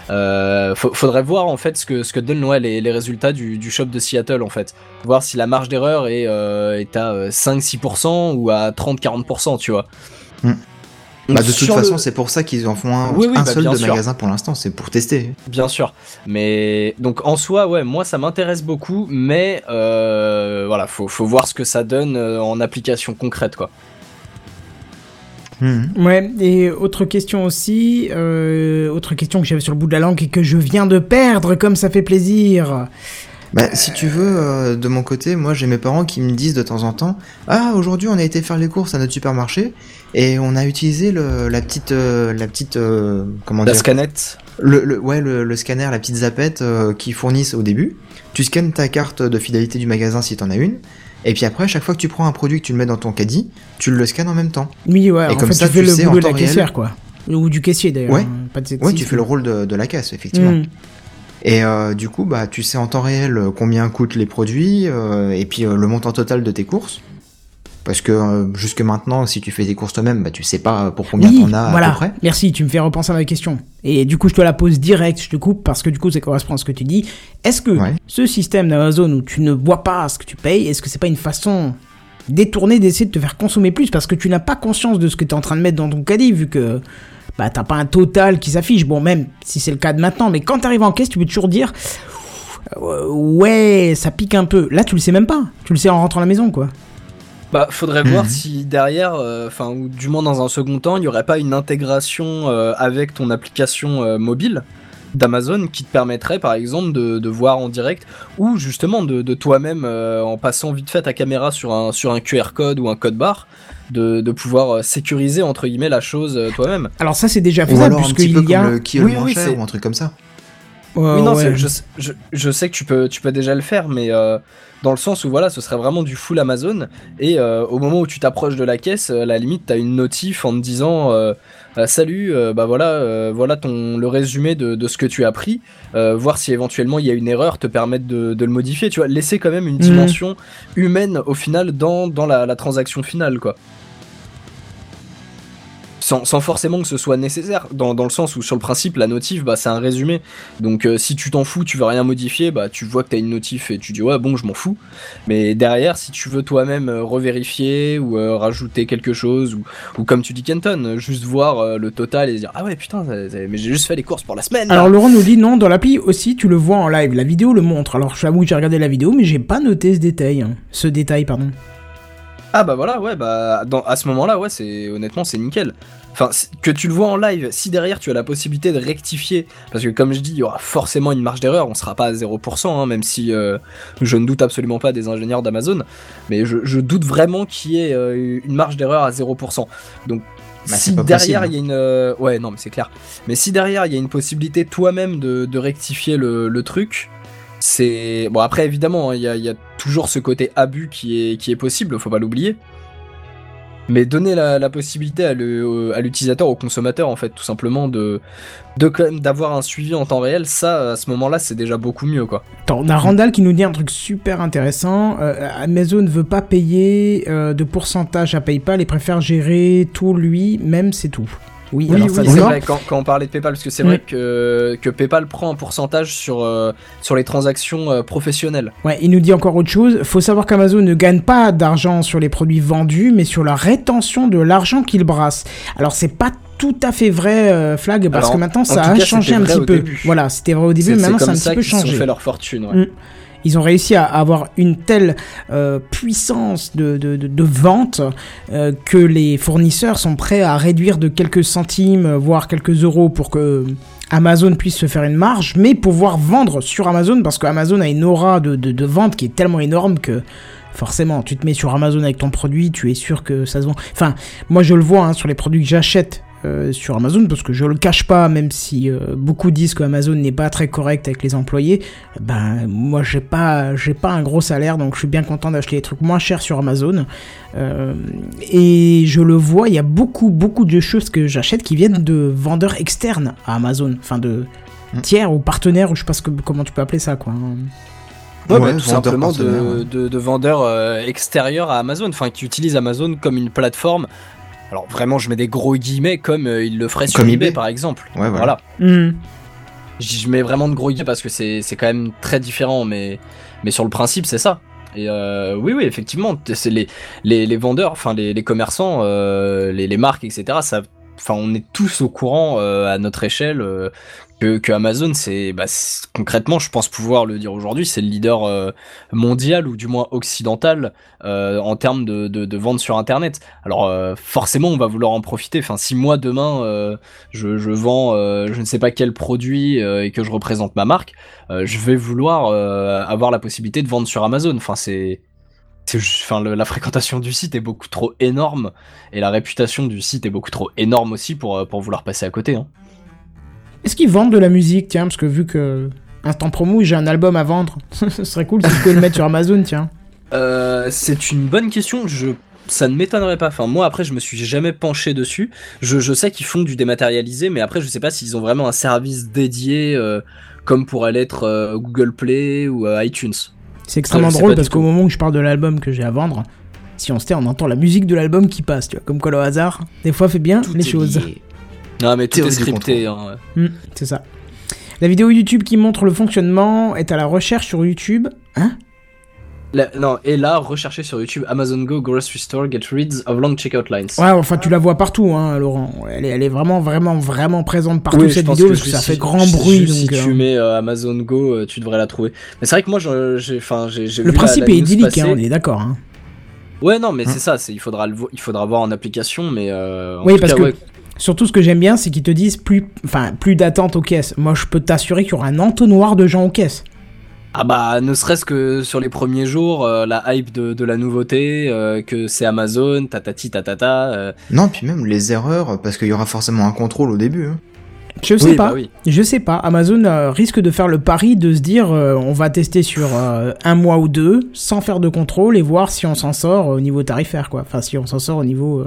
Euh, fa- faudrait voir en fait ce que, ce que donnent ouais, les, les résultats du, du shop de Seattle en fait. Voir si la marge d'erreur est, euh, est à euh, 5-6% ou à 30-40%, tu vois. Hmm. Bah, de toute façon, le- c'est pour ça qu'ils en font un, Oui, oui, un bah, seul de sûr. magasin pour l'instant, c'est pour tester. Bien sûr. Mais donc en soi, ouais, moi ça m'intéresse beaucoup, mais euh, voilà, faut, faut voir ce que ça donne euh, en application concrète, quoi. Mhm. Ouais, et autre question aussi, euh, autre question que j'avais sur le bout de la langue et que je viens de perdre, comme ça fait plaisir. Bah, si tu veux, euh, de mon côté, moi j'ai mes parents qui me disent de temps en temps Ah, aujourd'hui on a été faire les courses à notre supermarché et on a utilisé le, la petite. euh, la petite. euh, comment La dire scanette. le, le- Ouais, le, le scanner, la petite zapette euh, qu'ils fournissent au début. Tu scannes ta carte de fidélité du magasin si t'en as une. Et puis après, à chaque fois que tu prends un produit que tu le mets dans ton caddie, tu le scannes en même temps. Oui, ouais, Et en comme fait, ça, tu fais tu le sais en boulot de la temps réel. caissière, quoi. Ou du caissier, d'ailleurs. Ouais. hein, Pas de Ouais, tu fais le rôle de, de la caisse, effectivement. Mm. Et euh, du coup, bah, tu sais en temps réel euh, combien coûtent les produits euh, et puis euh, le montant total de tes courses. Parce que jusque maintenant, si tu fais tes courses toi-même, bah, tu sais pas pour combien Oui, t'en as à voilà. peu près. Merci, tu me fais repenser à ma question. Et du coup, je te la pose direct, je te coupe parce que du coup, ça correspond à ce que tu dis. Est-ce que Ouais. ce système d'Amazon où tu ne vois pas ce que tu payes, est-ce que c'est pas une façon détournée d'essayer de te faire consommer plus? Parce que tu n'as pas conscience de ce que tu es en train de mettre dans ton caddie vu que bah t'as pas un total qui s'affiche. Bon, même si c'est le cas de maintenant, mais quand t'arrives en caisse, tu peux toujours dire euh, ouais, ça pique un peu. Là, tu le sais même pas. Tu le sais en rentrant à la maison, quoi. Bah, faudrait Mhm. voir si derrière, euh, enfin, ou du moins dans un second temps, il y aurait pas une intégration euh, avec ton application euh, mobile d'Amazon qui te permettrait, par exemple, de, de voir en direct ou justement de, de toi-même, euh, en passant vite fait ta caméra sur un, sur un QR code ou un code barre, de, de pouvoir euh, sécuriser entre guillemets la chose euh, toi-même. Alors ça, c'est déjà Ou faisable un petit peu y a. comme le qui est Oui, le moins oui, ou un truc comme ça. Ouais, oui, non, ouais. je, je, je sais que tu peux, tu peux déjà le faire, mais euh, dans le sens où voilà, ce serait vraiment du full Amazon. Et euh, au moment où tu t'approches de la caisse, à la limite, t'as une notif en te disant Salut, euh, bah voilà, euh, voilà ton, le résumé de, de ce que tu as pris. Euh, voir si éventuellement il y a une erreur, te permettre de, de le modifier. Tu vois, laisser quand même une Mhm. dimension humaine au final dans, dans la, la transaction finale, quoi. Sans, forcément que ce soit nécessaire, dans, le sens où sur le principe la notif bah, c'est un résumé, donc euh, si tu t'en fous, tu veux rien modifier, bah tu vois que t'as une notif et tu dis ouais bon je m'en fous, mais derrière si tu veux toi-même euh, revérifier ou euh, rajouter quelque chose ou, comme tu dis Kenton, juste voir le total et dire ah ouais putain mais j'ai juste fait les courses pour la semaine. Alors Laurent nous dit non, dans l'appli aussi tu le vois en live, la vidéo le montre. Alors j'avoue que j'ai regardé la vidéo mais j'ai pas noté ce détail. hein. Ce détail, pardon. Ah bah voilà, ouais, bah dans, à ce moment-là, ouais, c'est honnêtement c'est nickel. Enfin, que tu le vois en live, si derrière tu as la possibilité de rectifier, parce que comme je dis, il y aura forcément une marge d'erreur, on sera pas à 0%, hein, même si euh, je ne doute absolument pas des ingénieurs d'Amazon, mais je, je doute vraiment qu'il y ait euh, une marge d'erreur à 0%. Donc Bah, si derrière il y a une... euh, ouais, non, mais c'est clair. Mais si derrière il y a une possibilité toi-même de, de rectifier le, le truc, c'est... Bon après évidemment, hein, il y, a, toujours ce côté abus qui est, qui est possible, faut pas l'oublier. Mais donner la, possibilité à le- à l'utilisateur, au consommateur en fait, tout simplement de, d'avoir un suivi en temps réel, ça à ce moment-là c'est déjà beaucoup mieux quoi. On a Randall qui nous dit un truc super intéressant. Euh, Amazon ne veut pas payer euh, de pourcentage à PayPal et préfère gérer tout lui, même c'est tout. Oui, Oui, alors oui, ça c'est vrai, quand, quand on parlait de PayPal, parce que c'est Mm. vrai que, que PayPal prend un pourcentage sur, euh, sur les transactions euh, professionnelles. Ouais, il nous dit encore autre chose. Faut savoir qu'Amazon ne gagne pas d'argent sur les produits vendus, mais sur la rétention de l'argent qu'il brasse. Alors c'est pas tout à fait vrai, euh, Flag, parce Alors, que maintenant en ça a cas, changé un petit peu. début. Voilà, c'était vrai au début, mais maintenant ça a un ça petit peu qu'ils ont changé. fait leur fortune. ouais. Mm. Ils ont réussi à avoir une telle euh, puissance de, vente euh, que les fournisseurs sont prêts à réduire de quelques centimes, voire quelques euros pour que Amazon puisse se faire une marge, mais pouvoir vendre sur Amazon parce qu'Amazon a une aura de vente qui est tellement énorme que forcément, tu te mets sur Amazon avec ton produit, tu es sûr que ça se vend. Enfin, moi je le vois hein, sur les produits que j'achète euh, sur Amazon parce que je le cache pas, même si euh, beaucoup disent que Amazon n'est pas très correct avec les employés. Ben moi j'ai pas j'ai pas un gros salaire donc je suis bien content d'acheter des trucs moins chers sur Amazon. Euh, et je le vois, il y a beaucoup beaucoup de choses que j'achète qui viennent de vendeurs externes à Amazon, enfin de Mm. tiers ou partenaires ou je sais pas ce que, comment tu peux appeler ça quoi. Ouais, bah, tout simplement de, de, de vendeurs extérieurs à Amazon, enfin qui utilisent Amazon comme une plateforme. Alors vraiment, je mets des gros guillemets comme euh, ils le feraient sur Comme eBay, eBay. par exemple. Ouais, voilà. Hmm. Je je mets vraiment de gros guillemets parce que c'est c'est quand même très différent, mais mais sur le principe c'est ça. Et euh, oui, oui, effectivement, c'est les, les, les vendeurs, enfin les, les commerçants, euh, les, les marques, etc. Ça, enfin, on est tous au courant euh, à notre échelle euh, que, Amazon, c'est bah, concrètement, je pense pouvoir le dire aujourd'hui, c'est le leader euh, mondial ou du moins occidental euh, en termes de, de, de vente sur Internet. Alors euh, forcément, on va vouloir en profiter. Enfin, si moi demain euh, je, je vends, je ne sais pas quel produit et que je représente ma marque, je vais vouloir avoir la possibilité de vendre sur Amazon. Enfin, c'est enfin la fréquentation du site est beaucoup trop énorme et la réputation du site est beaucoup trop énorme aussi pour pour vouloir passer à côté. Hein. Est-ce qu'ils vendent de la musique tiens parce que vu que instant promo j'ai un album à vendre, [laughs] ce serait cool si tu pouvais le mettre sur Amazon tiens. Euh, c'est une bonne question. Je ça ne m'étonnerait pas. Enfin, moi, après, je me suis jamais penché dessus. Je, je sais qu'ils font du dématérialisé, mais après, je sais pas s'ils ont vraiment un service dédié, euh, comme pourrait l'être euh, Google Play ou euh, iTunes. C'est extrêmement je drôle parce qu'au moment où je parle de l'album que j'ai à vendre, si on se tait, on entend la musique de l'album qui passe, tu vois. Comme quoi le hasard, des fois, fait bien les choses. Non, mais tout est scripté. Hein, ouais. Hmm, c'est ça. La vidéo YouTube qui montre le fonctionnement est à la recherche sur YouTube. Hein? La- non, et là, recherchez sur YouTube Amazon Go Grocery Store Get Rid of Long Checkout Lines. Ouais, enfin, tu la vois partout, hein, Laurent. Elle est, elle est vraiment, vraiment, vraiment présente partout Oui, cette vidéo que parce que ça si- fait grand si- bruit. donc, si euh, tu mets euh, Amazon Go, euh, tu devrais la trouver. Mais c'est vrai que moi, je- j'ai, enfin, j'ai, Le vu principe la est idyllique, hein, on est d'accord. Hein. Ouais, non, mais Hein. c'est ça. C'est, il faudra le, il faudra voir en application, mais. Euh, en Oui, tout parce cas, que- ouais. Surtout, ce que j'aime bien, c'est qu'ils te disent plus, enfin, plus d'attente aux caisses. Moi, je peux t'assurer qu'il y aura un entonnoir de gens aux caisses. Ah bah, ne serait-ce que sur les premiers jours, euh, la hype de, de la nouveauté, euh, que c'est Amazon, tatati tatata. euh, Non, puis même les erreurs, parce qu'il y aura forcément un contrôle au début. hein. Je sais oui, pas. bah oui. Je sais pas. Amazon euh, risque de faire le pari de se dire euh, on va tester sur euh, un mois ou deux sans faire de contrôle et voir si on s'en sort au niveau tarifaire, quoi. Enfin, si on s'en sort au niveau.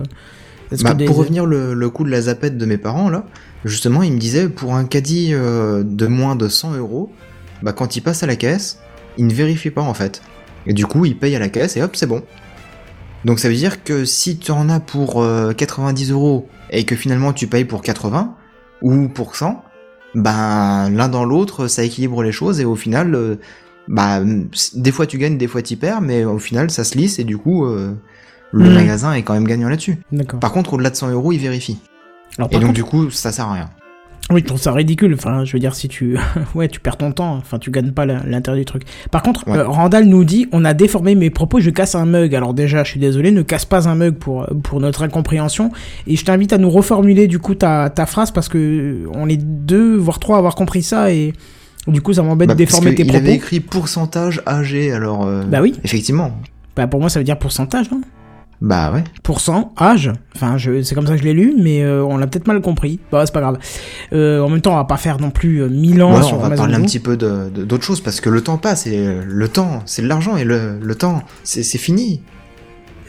Euh, Bah, des- Pour revenir le, le coup de la zapette de mes parents, là, justement, ils me disaient pour un caddie euh, de moins de 100 euros, bah, quand il passe à la caisse, il ne vérifie pas en fait. Et du coup, il paye à la caisse et hop, c'est bon. Donc ça veut dire que si tu en as pour euh, 90 euros et que finalement tu payes pour 80 ou pour 100, ben l'un dans l'autre, ça équilibre les choses et au final, euh, bah, des fois tu gagnes, des fois tu perds, mais au final ça se lisse et du coup, euh, le Mhm. magasin est quand même gagnant là-dessus. D'accord. Par contre, au-delà de 100 euros, il vérifie. Alors, Et donc, contre, du coup, ça sert à rien. oui, je trouve ça ridicule. Enfin, je veux dire, si tu, [laughs] ouais, tu perds ton temps. Enfin, tu gagnes pas l'intérêt du truc. Par contre, Ouais. euh, Randall nous dit on a déformé mes propos, je casse un mug. Alors déjà, je suis désolé, ne casse pas un mug pour pour notre incompréhension. Et je t'invite à nous reformuler du coup ta ta phrase parce que on est deux voire trois à avoir compris ça et du coup ça m'embête Bah, de déformer tes propos. avait écrit pourcentage âgé, alors. euh, Bah oui. Effectivement. Bah pour moi ça veut dire pourcentage, non? Bah ouais. Pourcent, âge. Enfin, je, c'est comme ça que je l'ai lu, mais euh, on l'a peut-être mal compris. Bah c'est pas grave. Euh, en même temps, on va pas faire non plus euh, 1000 ans Ouais, sur on va Amazon parler un petit peu de- de- d'autre chose parce que le temps passe et euh, le temps, c'est de l'argent et le, le temps, c'est c'est fini.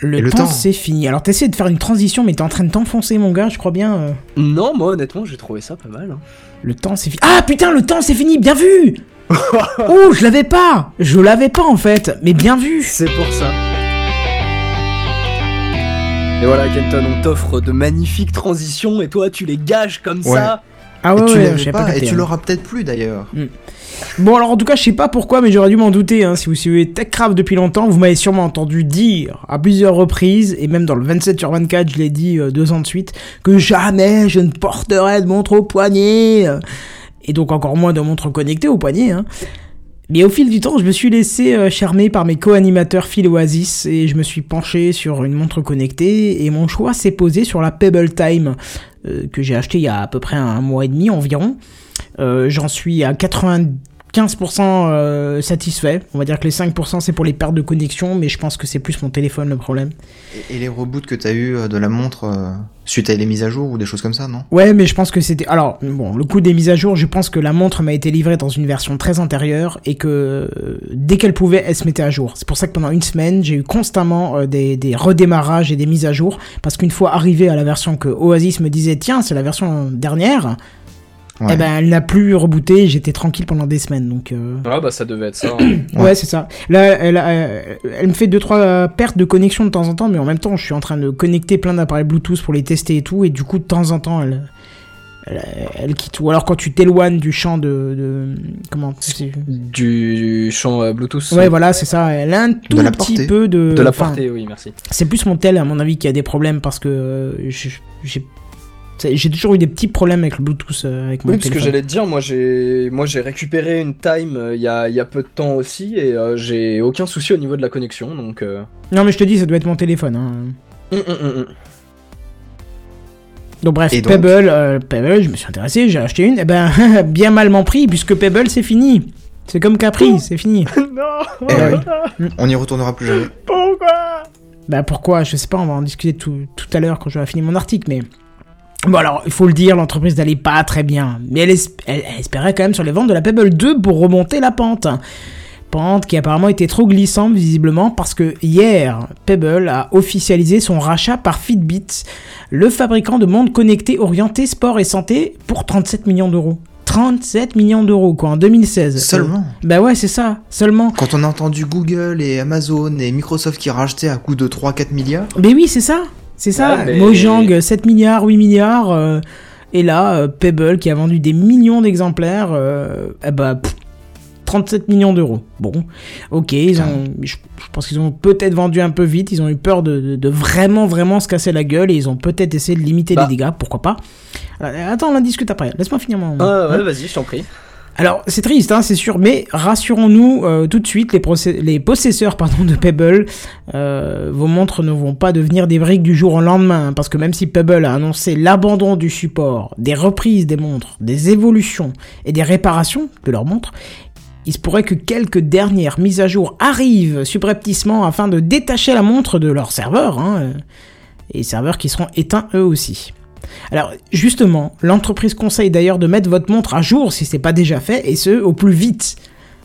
Le, temps, temps. c'est fini. Alors t'essaies de faire une transition, mais t'es en train de t'enfoncer, mon gars, je crois bien. euh. Non, moi, honnêtement, j'ai trouvé ça pas mal. hein. Le temps, c'est fini. Ah putain, le temps, c'est fini, bien vu [laughs] Oh, je l'avais pas Je l'avais pas en fait, mais bien vu C'est pour ça. Et voilà, Kenton, on t'offre de magnifiques transitions et toi, tu les gages comme Ouais. ça. Ah ouais, et tu ouais, j'avais pas, et tu hein. l'auras peut-être plus d'ailleurs. Bon, alors en tout cas, je sais pas pourquoi, mais j'aurais dû m'en douter. Hein. Si vous suivez TechCraft depuis longtemps, vous m'avez sûrement entendu dire à plusieurs reprises, et même dans le 27 sur 24, je l'ai dit euh, deux ans de suite, que jamais je ne porterai de montre au poignet. Et donc encore moins de montre connectée au poignet. Hein. Mais au fil du temps, je me suis laissé euh, charmer par mes co-animateurs Phil Oasis et je me suis penché sur une montre connectée et mon choix s'est posé sur la Pebble Time euh, que j'ai acheté il y a à peu près un mois et demi environ. Euh, j'en suis à 90 15% euh, satisfait. On va dire que les 5% c'est pour les pertes de connexion, mais je pense que c'est plus mon téléphone le problème. Et, les reboots que tu as eu euh, de la montre euh, suite à les mises à jour ou des choses comme ça, non? Ouais, mais je pense que c'était. Alors, bon, le coup des mises à jour, je pense que la montre m'a été livrée dans une version très antérieure et que dès qu'elle pouvait, elle se mettait à jour. C'est pour ça que pendant une semaine, j'ai eu constamment des, des, redémarrages et des mises à jour parce qu'une fois arrivé à la version que Oasis me disait, tiens, c'est la version dernière Ouais. eh ben, elle n'a plus rebooté. J'étais tranquille pendant des semaines, donc. euh, Ah bah ça devait être ça. hein. [coughs] Ouais, Ouais. c'est ça. Là, elle, elle, elle me fait deux trois pertes de connexion de temps en temps, mais en même temps, je suis en train de connecter plein d'appareils Bluetooth pour les tester et tout, et du coup, de temps en temps, elle, elle, elle quitte. Ou alors quand tu t'éloignes du champ de, de comment du champ euh, Bluetooth. Ouais, voilà, c'est ça. Elle a un tout petit portée. peu de. De la portée, oui, merci. C'est plus mon tel, à mon avis, qui a des problèmes parce que euh, je- j'ai j'ai toujours eu des petits problèmes avec le Bluetooth euh, avec mon Oui, parce que j'allais te dire, moi j'ai, moi j'ai récupéré une time euh, il y, a, y peu de temps aussi et euh, j'ai aucun souci au niveau de la connexion, donc. euh, Non, mais je te dis, ça doit être mon téléphone. Hein. hum, hum, hum. Donc bref, donc Pebble, euh, Pebble, je me suis intéressé, j'ai acheté une, et ben [laughs] bien malement pris puisque Pebble c'est fini. C'est comme Capri, c'est fini. [laughs] Non Eh oui. On n'y retournera plus jamais. Pourquoi? Bah pourquoi? Je sais pas, on va en discuter tout, tout à l'heure quand j'aurai fini mon article, mais bon alors il faut le dire, l'entreprise n'allait pas très bien, mais elle, esp- elle- elle espérait quand même sur les ventes de la Pebble 2 pour remonter la pente. Pente qui apparemment était trop glissante visiblement parce que hier, Pebble a officialisé son rachat par Fitbit, le fabricant de montres connectées orientées sport et santé pour 37 millions d'euros. 37 millions d'euros quoi en 2016. Seulement. Bah ouais, c'est ça, seulement. Quand on a entendu Google et Amazon et Microsoft qui rachetaient à coût de 3-4 milliards, Mais oui, c'est ça. C'est ça. Mais- Mojang, 7 milliards, 8 milliards. euh, et là, euh, Pebble, qui a vendu des millions d'exemplaires, euh, eh bah, pff, 37 millions d'euros. Bon, ok, ils ont, je, je pense qu'ils ont peut-être vendu un peu vite. Ils ont eu peur de, de- de vraiment, vraiment se casser la gueule et ils ont peut-être essayé de limiter Bah. les dégâts. Pourquoi pas Euh, Attends, on en discute après. Laisse-moi finir mon. Ah ouais, vas-y, je t'en prie. Alors, c'est triste, hein, c'est sûr, mais rassurons-nous euh, tout de suite, les, possesseurs de Pebble, euh, vos montres ne vont pas devenir des briques du jour au lendemain, parce que même si Pebble a annoncé l'abandon du support, des reprises des montres, des évolutions et des réparations de leurs montres, il se pourrait que quelques dernières mises à jour arrivent subrepticement afin de détacher la montre de leurs serveurs, hein, euh, et serveurs qui seront éteints eux aussi. Alors justement, l'entreprise conseille d'ailleurs de mettre votre montre à jour si c'est pas déjà fait, et ce au plus vite,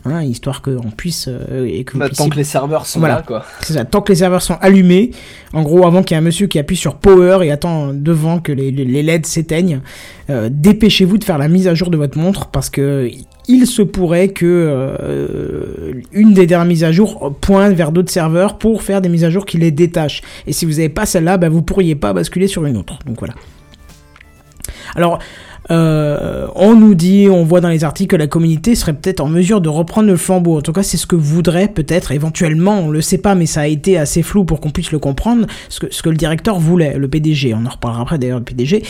hein, histoire qu'on puisse euh, et que Bah, puissiez- tant que les serveurs sont Voilà. là, quoi. c'est ça, tant que les serveurs sont allumés, en gros avant qu'il y ait un monsieur qui appuie sur power et attend devant que les, les- les LED s'éteignent, euh, dépêchez-vous de faire la mise à jour de votre montre parce que il se pourrait que euh, une des dernières mises à jour pointe vers d'autres serveurs pour faire des mises à jour qui les détachent. Et si vous n'avez pas celle-là, bah, vous pourriez pas basculer sur une autre. Donc voilà. Alors, euh, on nous dit, on voit dans les articles que la communauté serait peut-être en mesure de reprendre le flambeau. En tout cas, c'est ce que voudrait peut-être éventuellement, on le sait pas, mais ça a été assez flou pour qu'on puisse le comprendre, ce que, ce que le directeur voulait, le PDG. On en reparlera après d'ailleurs, le PDG.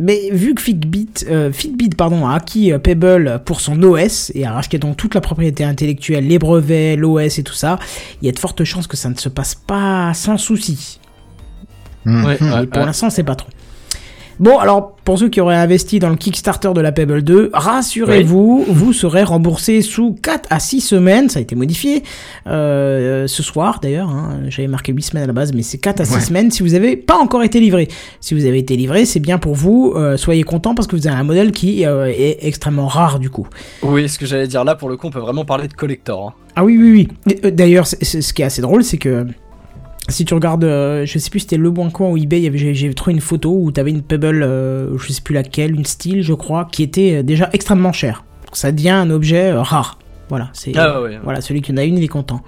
Mais vu que Fitbit, euh, Fitbit pardon, a acquis euh, Pebble pour son OS et a racheté donc toute la propriété intellectuelle, les brevets, l'OS et tout ça, il y a de fortes chances que ça ne se passe pas sans souci. Ouais, ouais, pour l'instant, c'est pas trop. Bon, alors, pour ceux qui auraient investi dans le Kickstarter de la Pebble 2, rassurez-vous, vous serez remboursé sous 4 à 6 semaines, ça a été modifié, euh, ce soir d'ailleurs, hein, j'avais marqué 8 semaines à la base, mais c'est 4 à 6 Ouais. semaines si vous avez pas encore été livré. Si vous avez été livré, c'est bien pour vous, euh, soyez content parce que vous avez un modèle qui euh, est extrêmement rare du coup. Oui, ce que j'allais dire là, pour le coup, on peut vraiment parler de collector. hein. Ah oui, oui, oui. D'ailleurs, ce qui est assez drôle, c'est que si tu regardes, euh, je sais plus si c'était Le Bon Coin ou eBay, j'ai trouvé une photo où tu avais une Pebble, euh, je sais plus laquelle, une style, je crois, qui était euh, déjà extrêmement chère. Ça devient un objet euh, rare. Voilà, c'est Ah ouais, ouais. voilà, celui qui en a une, il est content.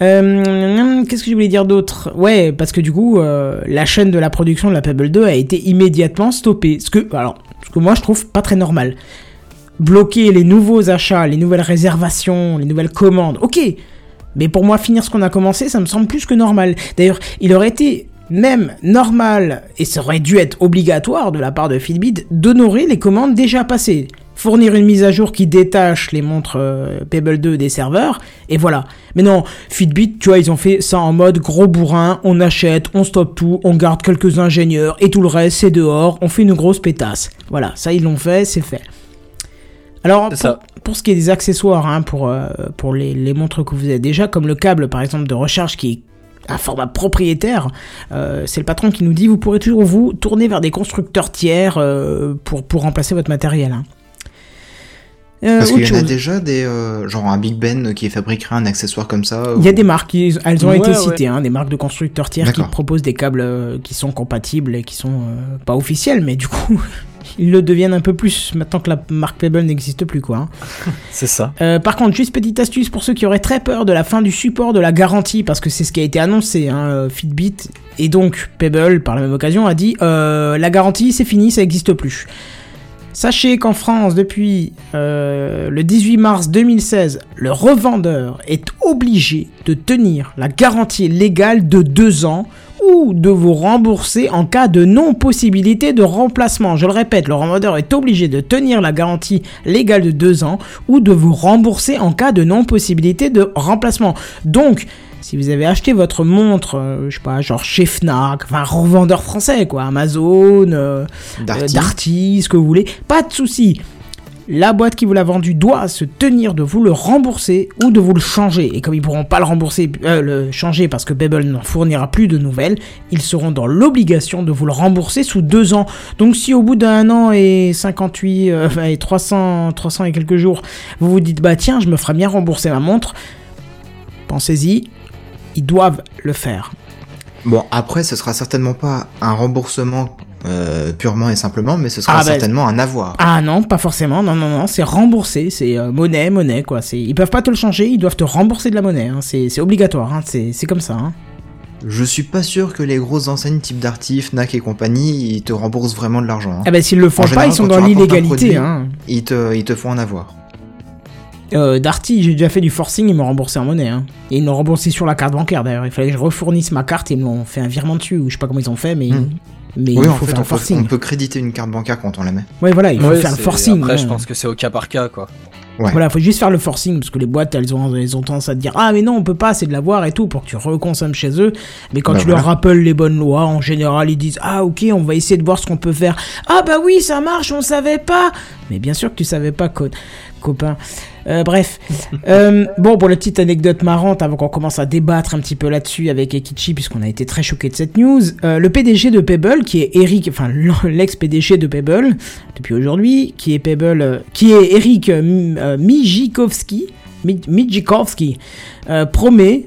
Qu'est-ce que je voulais dire d'autre? Ouais, parce que du coup, la chaîne de la production de la Pebble 2 a été immédiatement stoppée. Ce que, alors, ce que moi je trouve pas très normal. bloquer les nouveaux achats, les nouvelles réservations, les nouvelles commandes. Ok, mais pour moi, finir ce qu'on a commencé, ça me semble plus que normal. D'ailleurs, il aurait été même normal, et ça aurait dû être obligatoire de la part de Fitbit, d'honorer les commandes déjà passées. Fournir une mise à jour qui détache les montres euh, Pebble 2 des serveurs, et voilà. Mais non, Fitbit, tu vois, ils ont fait ça en mode gros bourrin, on achète, on stoppe tout, on garde quelques ingénieurs, et tout le reste, c'est dehors, on fait une grosse pétasse. Voilà, ça ils l'ont fait, c'est fait. Alors, pour, ça. pour ce qui est des accessoires, hein, pour, euh, pour les, les montres que vous avez déjà, comme le câble par exemple de recharge qui est un format propriétaire, euh, c'est le patron qui nous dit vous pourrez toujours vous tourner vers des constructeurs tiers euh, pour, pour remplacer votre matériel. hein. Euh, Parce qu'il y en a déjà des, euh, genre un Big Ben qui fabriquerait un accessoire comme ça. Il y a ou- des marques, qui- elles ont Ouais, été ouais. citées, hein, des marques de constructeurs tiers qui proposent des câbles qui sont compatibles et qui sont euh, pas officiels, mais du coup, ils le deviennent un peu plus maintenant que la marque Pebble n'existe plus, quoi. hein. [laughs] C'est ça. Euh, par contre, juste petite astuce pour ceux qui auraient très peur de la fin du support de la garantie, parce que c'est ce qui a été annoncé, hein, euh, Fitbit et donc Pebble par la même occasion a dit euh, la garantie c'est fini, ça n'existe plus. Sachez qu'en France, depuis euh, le 18 mars 2016, le revendeur est obligé de tenir la garantie légale de deux ans ou de vous rembourser en cas de non-possibilité de remplacement. Je le répète, le revendeur est obligé de tenir la garantie légale de deux ans ou de vous rembourser en cas de non-possibilité de remplacement. Donc, si vous avez acheté votre montre, euh, je sais pas, genre chez Fnac, enfin un revendeur français quoi, Amazon, euh, euh, Darty. Darty, ce que vous voulez, pas de souci. La boîte qui vous l'a vendu doit se tenir de vous le rembourser ou de vous le changer. Et comme ils pourront pas le rembourser, euh, le changer parce que Pebble n'en fournira plus de nouvelles, ils seront dans l'obligation de vous le rembourser sous deux ans. Donc si au bout d'un an et 58 euh, [laughs] et 300 300 et quelques jours, vous vous dites bah tiens, je me ferais bien rembourser ma montre, pensez-y, ils doivent le faire. Bon, après, ce sera certainement pas un remboursement euh, purement et simplement, mais ce sera Ah, bah- certainement un avoir. Ah non, pas forcément. Non, non, non, c'est remboursé. C'est euh, monnaie, monnaie, quoi. Ils peuvent pas te le changer. Ils doivent te rembourser de la monnaie. hein. C'est, obligatoire. Hein. C'est, comme ça. Hein. Je suis pas sûr que les grosses enseignes type Darty, Fnac et compagnie, ils te remboursent vraiment de l'argent. hein. Ah ben s'ils le font En pas, général, ils sont dans un l'illégalité. Ils te, ils te font en avoir. Euh, Darty, j'ai déjà fait du forcing. Ils m'ont remboursé en monnaie. Hein. Et ils m'ont remboursé sur la carte bancaire d'ailleurs. Il fallait que je refournisse ma carte. et Ils m'ont fait un virement dessus. Ou je sais pas comment ils ont fait, mais. Hmm. Mais oui, il en faut fait, faire on un peut, forcing. on peut créditer une carte bancaire quand on la met. Ouais, voilà, il faut Ouais, faire le forcing. Après, je pense que c'est au cas par cas, quoi. Ouais. Voilà, faut juste faire le forcing parce que les boîtes elles ont, elles ont tendance à te dire ah mais non on peut pas c'est de l'avoir et tout pour que tu reconsommes chez eux mais quand Bah tu leur rappelles les bonnes lois en général ils disent ah ok on va essayer de voir ce qu'on peut faire ah bah oui ça marche on savait pas mais bien sûr que tu savais pas co- copain Euh, bref. [laughs] Euh, bon pour la petite anecdote marrante avant qu'on commence à débattre un petit peu là-dessus avec Ekichi puisqu'on a été très choqué de cette news euh, le PDG de Pebble qui est Eric enfin [laughs] l'ex PDG de Pebble depuis aujourd'hui, qui est Pebble, qui est Eric Mijikowski, Mi- Mijikowski, promet,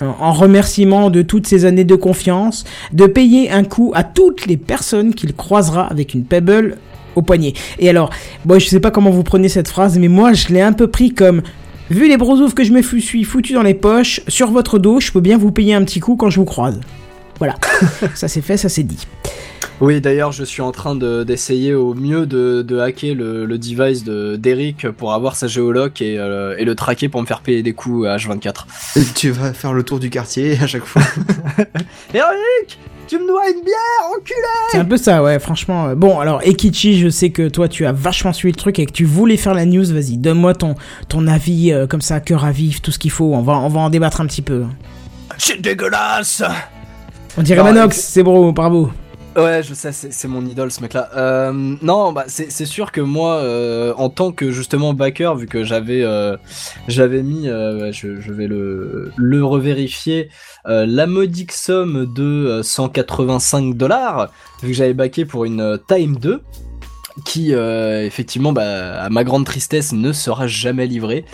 en remerciement de toutes ces années de confiance, de payer un coup à toutes les personnes qu'il croisera avec une Pebble au poignet. Et alors, moi je sais pas comment vous prenez cette phrase, mais moi je l'ai un peu pris comme Vu les brosoufs que je me suis foutu dans les poches, sur votre dos, je peux bien vous payer un petit coup quand je vous croise. Voilà. [laughs] ça c'est fait, ça c'est dit. Oui, d'ailleurs, je suis en train de- d'essayer au mieux de, de hacker le, le device de- d'Eric pour avoir sa géoloc et, euh, et le traquer pour me faire payer des coups à H24. Et tu vas faire le tour du quartier à chaque fois. [laughs] Eric Tu me dois une bière, enculé C'est un peu ça, ouais, franchement. euh, Bon, alors, Ekichi, je sais que toi, tu as vachement suivi le truc et que tu voulais faire la news. Vas-y, donne-moi ton, ton avis, euh, comme ça, cœur à vif, tout ce qu'il faut. On va, on va en débattre un petit peu. C'est dégueulasse On dirait Non, Manox, c'est bro, bravo. Ouais, je sais, c'est mon idole ce mec-là. Euh, non, bah c'est sûr que moi, euh, en tant que justement backer, vu que j'avais euh, j'avais mis, euh, je, je vais le le revérifier, euh, la modique somme de euh, 185 dollars, vu que j'avais backé pour une euh, Time 2 qui euh, effectivement bah, à ma grande tristesse ne sera jamais livrée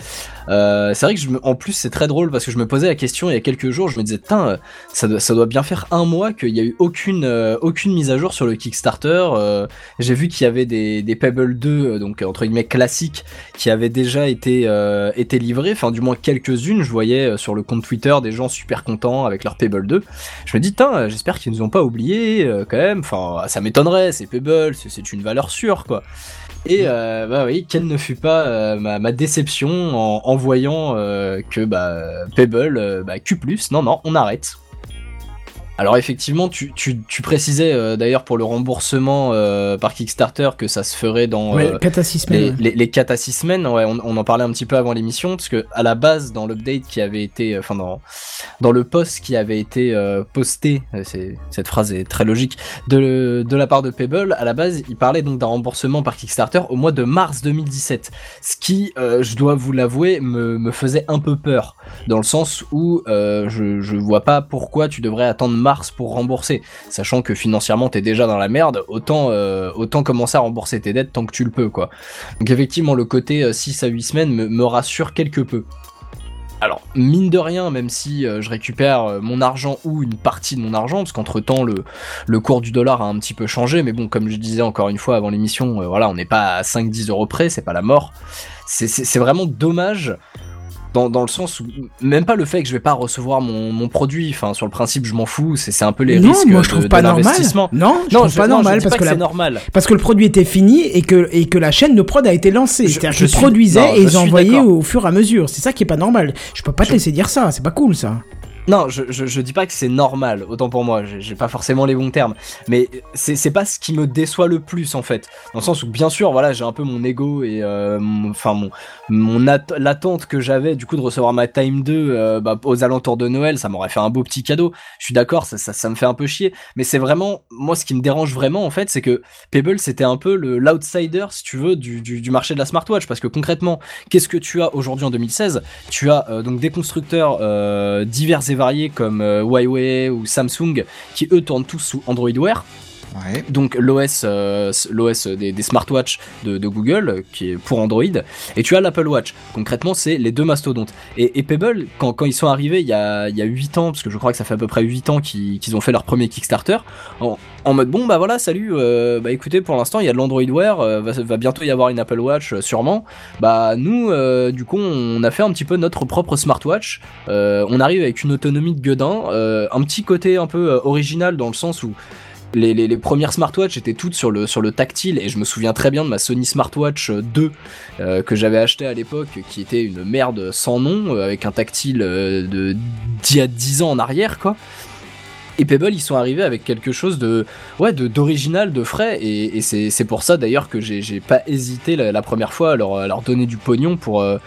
Euh, c'est vrai que je en plus c'est très drôle parce que je me posais la question il y a quelques jours, je me disais putain, euh, ça doit, ça doit bien faire un mois qu'il y a eu aucune euh, aucune mise à jour sur le Kickstarter. Euh, J'ai vu qu'il y avait des, des Pebble 2 euh, donc entre guillemets classiques qui avaient déjà été euh, été livrés, enfin du moins quelques-unes. Je voyais euh, sur le compte Twitter des gens super contents avec leur Pebble 2. Je me dis euh, j'espère qu'ils nous ont pas oublié euh, quand même. Enfin ça m'étonnerait, c'est Pebble, c'est une valeur sûre quoi. Et euh, bah oui, quelle ne fut pas euh, ma, déception en, en voyant euh, que bah, Pebble, euh, bah, Q+, non, non, on arrête. Alors effectivement, tu, tu, tu précisais euh, d'ailleurs pour le remboursement euh, par Kickstarter que ça se ferait dans Ouais, euh, 4 à 6 les, semaines. ouais. les, les 4 à 6 semaines, ouais, on, on en parlait un petit peu avant l'émission, parce que à la base, dans l'update qui avait été, enfin dans, dans le post qui avait été posté, c'est, cette phrase est très logique, de, de la part de Pebble, à la base, il parlait donc d'un remboursement par Kickstarter au mois de mars 2017, ce qui, je dois vous l'avouer, me, me faisait un peu peur, dans le sens où je, je vois pas pourquoi tu devrais attendre mars pour rembourser, sachant que financièrement t'es déjà dans la merde, autant, euh, autant commencer à rembourser tes dettes tant que tu le peux, quoi. Donc effectivement, le côté euh, 6 à 8 semaines me, me rassure quelque peu. Alors, mine de rien, même si euh, je récupère euh, mon argent ou une partie de mon argent, parce qu'entre temps le, le cours du dollar a un petit peu changé, mais bon, comme je disais encore une fois avant l'émission, euh, voilà, on n'est pas à 5-10 euros près, c'est pas la mort. C'est vraiment dommage dans, dans le sens où même pas le fait que je vais pas recevoir mon, mon produit, enfin sur le principe je m'en fous, c'est c'est un peu les non, risques moi je de- trouve de pas normal. l'investissement. Non, je Non, trouve je, pas non, normal parce pas que, que la- c'est normal. parce que le produit était fini et que et que la chaîne de prod a été lancée. Je- C'est-à-dire je qu'ils produisaient et ils envoyaient au fur et à mesure. C'est ça qui est pas normal. Je peux pas te laisser dire ça. C'est pas cool ça. Non, je, je, dis pas que c'est normal, autant pour moi, j'ai pas forcément les bons termes, mais c'est pas ce qui me déçoit le plus en fait, dans le sens où bien sûr, voilà, j'ai un peu mon ego et euh, mon- enfin mon, mon at- l'attente que j'avais du coup de recevoir ma Time 2 euh, bah, aux alentours de Noël, ça m'aurait fait un beau petit cadeau. Je suis d'accord, ça, ça, ça me fait un peu chier, mais c'est vraiment moi ce qui me dérange vraiment en fait, c'est que Pebble c'était un peu l'outsider si tu veux du, du, marché de la smartwatch, parce que concrètement, qu'est-ce que tu as aujourd'hui en 2016 Tu as euh, donc des constructeurs divers et comme euh, Huawei ou Samsung qui eux tournent tous sous Android Wear Donc l'OS euh, l'OS des, des smartwatches de, Google qui est pour Android et tu as l'Apple Watch. Concrètement c'est les deux mastodontes. Et, Pebble quand, quand ils sont arrivés il y a il y a 8 ans parce que je crois que ça fait à peu près 8 ans qu'ils ont fait leur premier Kickstarter en, mode bon bah voilà salut euh, bah écoutez pour l'instant il y a de l'Android Wear euh, va, va bientôt y avoir une Apple Watch sûrement. Bah nous du coup on a fait un petit peu notre propre smartwatch. On arrive avec une autonomie de gueudin un petit côté un peu original dans le sens où les, premières smartwatches étaient toutes sur le, sur le tactile et je me souviens très bien de ma Sony Smartwatch 2 euh, que j'avais acheté à l'époque qui était une merde sans nom euh, avec un tactile euh, de d'il y a 10 ans en arrière quoi. Et Pebble, ils sont arrivés avec quelque chose de ouais d'original, de frais, et, et c'est pour ça d'ailleurs que j'ai pas hésité la, la première fois à leur, à leur donner du pognon pour euh,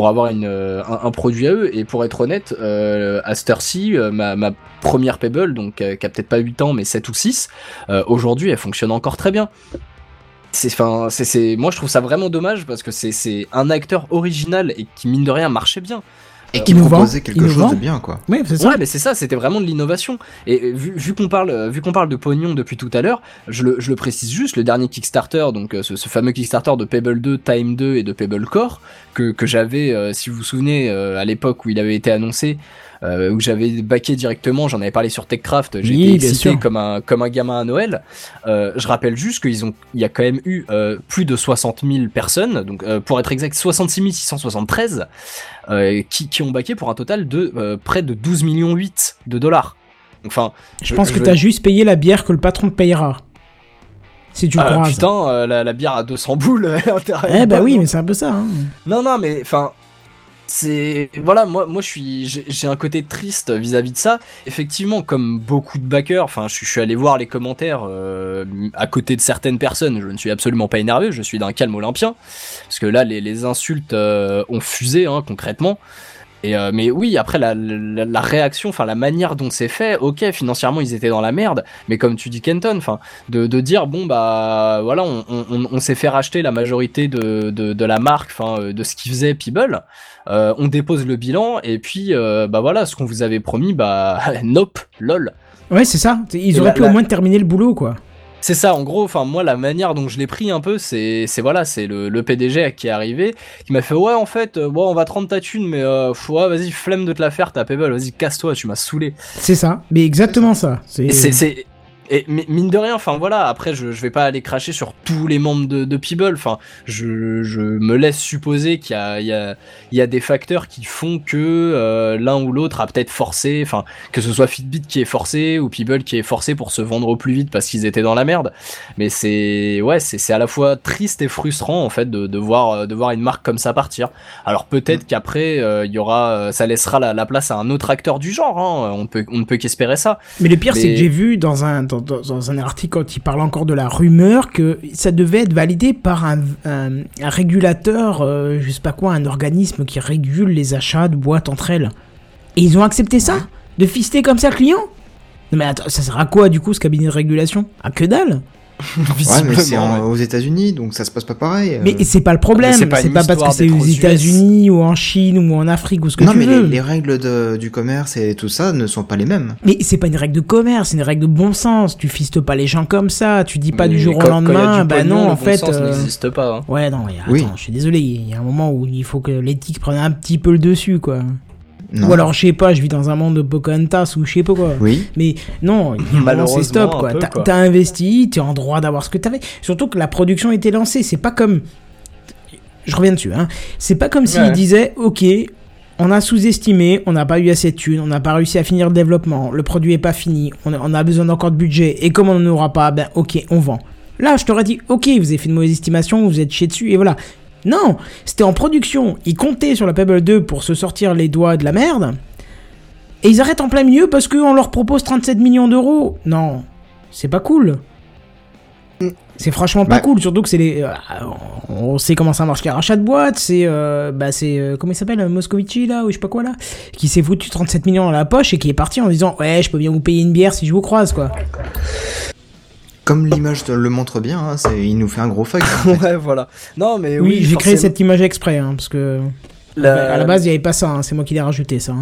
pour avoir une, euh, un, produit à eux. Et pour être honnête, euh, à cette heure-ci, ma, ma première Pebble, donc euh, qui a peut-être pas 8 ans, mais 7 ou 6, euh, aujourd'hui, elle fonctionne encore très bien. C'est, enfin, c'est, c'est, moi je trouve ça vraiment dommage parce que c'est, c'est un acteur original et qui mine de rien marchait bien. Et qui Innovant, proposait quelque innovant. chose de bien, quoi. Oui, c'est ça. Ouais, mais c'est ça, c'était vraiment de l'innovation. Et euh, vu, vu qu'on parle, euh, vu qu'on parle de pognon depuis tout à l'heure, je le, je le précise juste, le dernier Kickstarter, donc euh, ce, ce fameux Kickstarter de Pebble 2, Time 2 et de Pebble Core, que, que j'avais, euh, si vous vous souvenez, euh, à l'époque où il avait été annoncé, euh, où j'avais baqué directement, j'en avais parlé sur TechCraft, Oui, j'étais bien excité comme un, comme un gamin à Noël. Euh, je rappelle juste qu'ils ont, il y a quand même eu euh, plus de 60 000 personnes, donc pour être exact, 66 673, euh, qui, qui ont baqué pour un total de près de 12 millions 8 de dollars. Enfin, Je pense que t'as juste payé la bière que le patron te payera. Si tu Ah, croises. putain, euh, la, la bière à 200 boules. [laughs] Eh bah oui, mais c'est un peu ça. hein. Non, non, mais enfin, c'est voilà, moi, moi, je suis, j'ai un côté triste vis-à-vis de ça. Effectivement, comme beaucoup de backers, enfin, je, suis- allé voir les commentaires euh, à côté de certaines personnes. Je ne suis absolument pas énervé. Je suis d'un calme olympien, parce que là, les, les insultes euh, ont fusé hein, concrètement. Et euh, mais oui, après la, la, la réaction, enfin la manière dont c'est fait, ok, financièrement ils étaient dans la merde, mais comme tu dis Kenton, enfin de, de dire bon bah voilà, on, on, on s'est fait racheter la majorité de, de, de la marque, enfin euh, de ce qu'ils faisait Peeble, euh, on dépose le bilan et puis euh, bah voilà, ce qu'on vous avait promis, bah [laughs] nope, lol. Ouais, c'est ça. Ils auraient pu la- au moins terminer le boulot, quoi. C'est ça, en gros, enfin moi la manière dont je l'ai pris un peu, c'est c'est voilà, c'est le, le PDG qui est arrivé, qui m'a fait ouais en fait, euh, bon on va te rendre ta thune, mais euh, ouais, vas-y flemme de te la faire ta Pebble, vas-y casse-toi, tu m'as saoulé. C'est ça, mais exactement ça. C'est Et mine de rien, enfin voilà, après je, je vais pas aller cracher sur tous les membres de, de Peeble, enfin je, je me laisse supposer qu'il y a, il y, a, il y a des facteurs qui font que euh, l'un ou l'autre a peut-être forcé, enfin que ce soit Fitbit qui est forcé ou Peeble qui est forcé pour se vendre au plus vite parce qu'ils étaient dans la merde. Mais c'est ouais, c'est à la fois triste et frustrant en fait de, de voir de voir une marque comme ça partir. Alors peut-être qu'après euh, il y aura, euh, ça laissera la, la place à un autre acteur du genre. Hein, on peut on ne peut qu'espérer ça. Mais le pire, c'est que j'ai vu dans un, dans, dans- dans un article quand il parle encore de la rumeur que ça devait être validé par un, un, un régulateur, euh, je sais pas quoi, un organisme qui régule les achats de boîtes entre elles. Et ils ont accepté ça De fister comme ça le client? Non mais attends, ça sert à quoi du coup ce cabinet de régulation? À que dalle? [laughs] Ouais, mais c'est Visiblement, en- ouais. aux États-Unis, donc ça se passe pas pareil. euh. Mais c'est pas le problème, Mais c'est pas c'est une pas, parce que c'est aux. États-Unis ou en Chine ou en Afrique ou ce que non, tu mais veux. les, les règles de- du commerce et tout ça ne sont pas les mêmes. Mais c'est pas une règle de commerce, c'est une règle de bon sens. Tu fistes pas les gens comme ça. Tu dis pas Mais du jour au quand- quand il y a lendemain, du bah pognon, non, le en bon fait. sens euh, n'existe pas. hein. Ouais, non, il y a- Oui. attends, je suis désolé, il y a un moment où il faut que l'éthique prenne un petit peu le dessus, quoi. Non. Ou alors, je sais pas, je vis dans un monde de Pocahontas ou je sais pas quoi. Oui. Mais non, c'est stop, quoi. T'as quoi. t'as investi, t'es en droit d'avoir ce que t'avais. Surtout que la production était lancée, c'est pas comme. Je reviens dessus, hein. C'est pas comme s'ils Ouais. disaient, ok. On a sous-estimé, on n'a pas eu assez de thunes, on n'a pas réussi à finir le développement, le produit est pas fini, on a, on a besoin d'encore de budget, et comme on n'en aura pas, ben ok, on vend. Là, je t'aurais dit, ok, vous avez fait une mauvaise estimation, vous êtes chié dessus, et voilà. Non, c'était en production, ils comptaient sur la Pebble 2 pour se sortir les doigts de la merde, et ils arrêtent en plein milieu parce qu'on leur propose 37 millions d'euros. Non, c'est pas cool. C'est franchement pas Bah. cool, surtout que c'est les. euh, on sait comment ça marche les rachats de boîtes. C'est. euh, bah, c'est. euh, comment il s'appelle Moscovici là, ou je sais pas quoi là Qui s'est foutu 37 millions dans la poche et qui est parti en disant Ouais, je peux bien vous payer une bière si je vous croise quoi. Comme l'image le montre bien, hein, c'est- il nous fait un gros fuck. en [laughs] fait. Ouais, voilà. Non, mais oui, oui, j'ai créé cette image exprès, hein, parce que. la- À la base, il y avait pas ça, hein, c'est moi qui l'ai rajouté ça.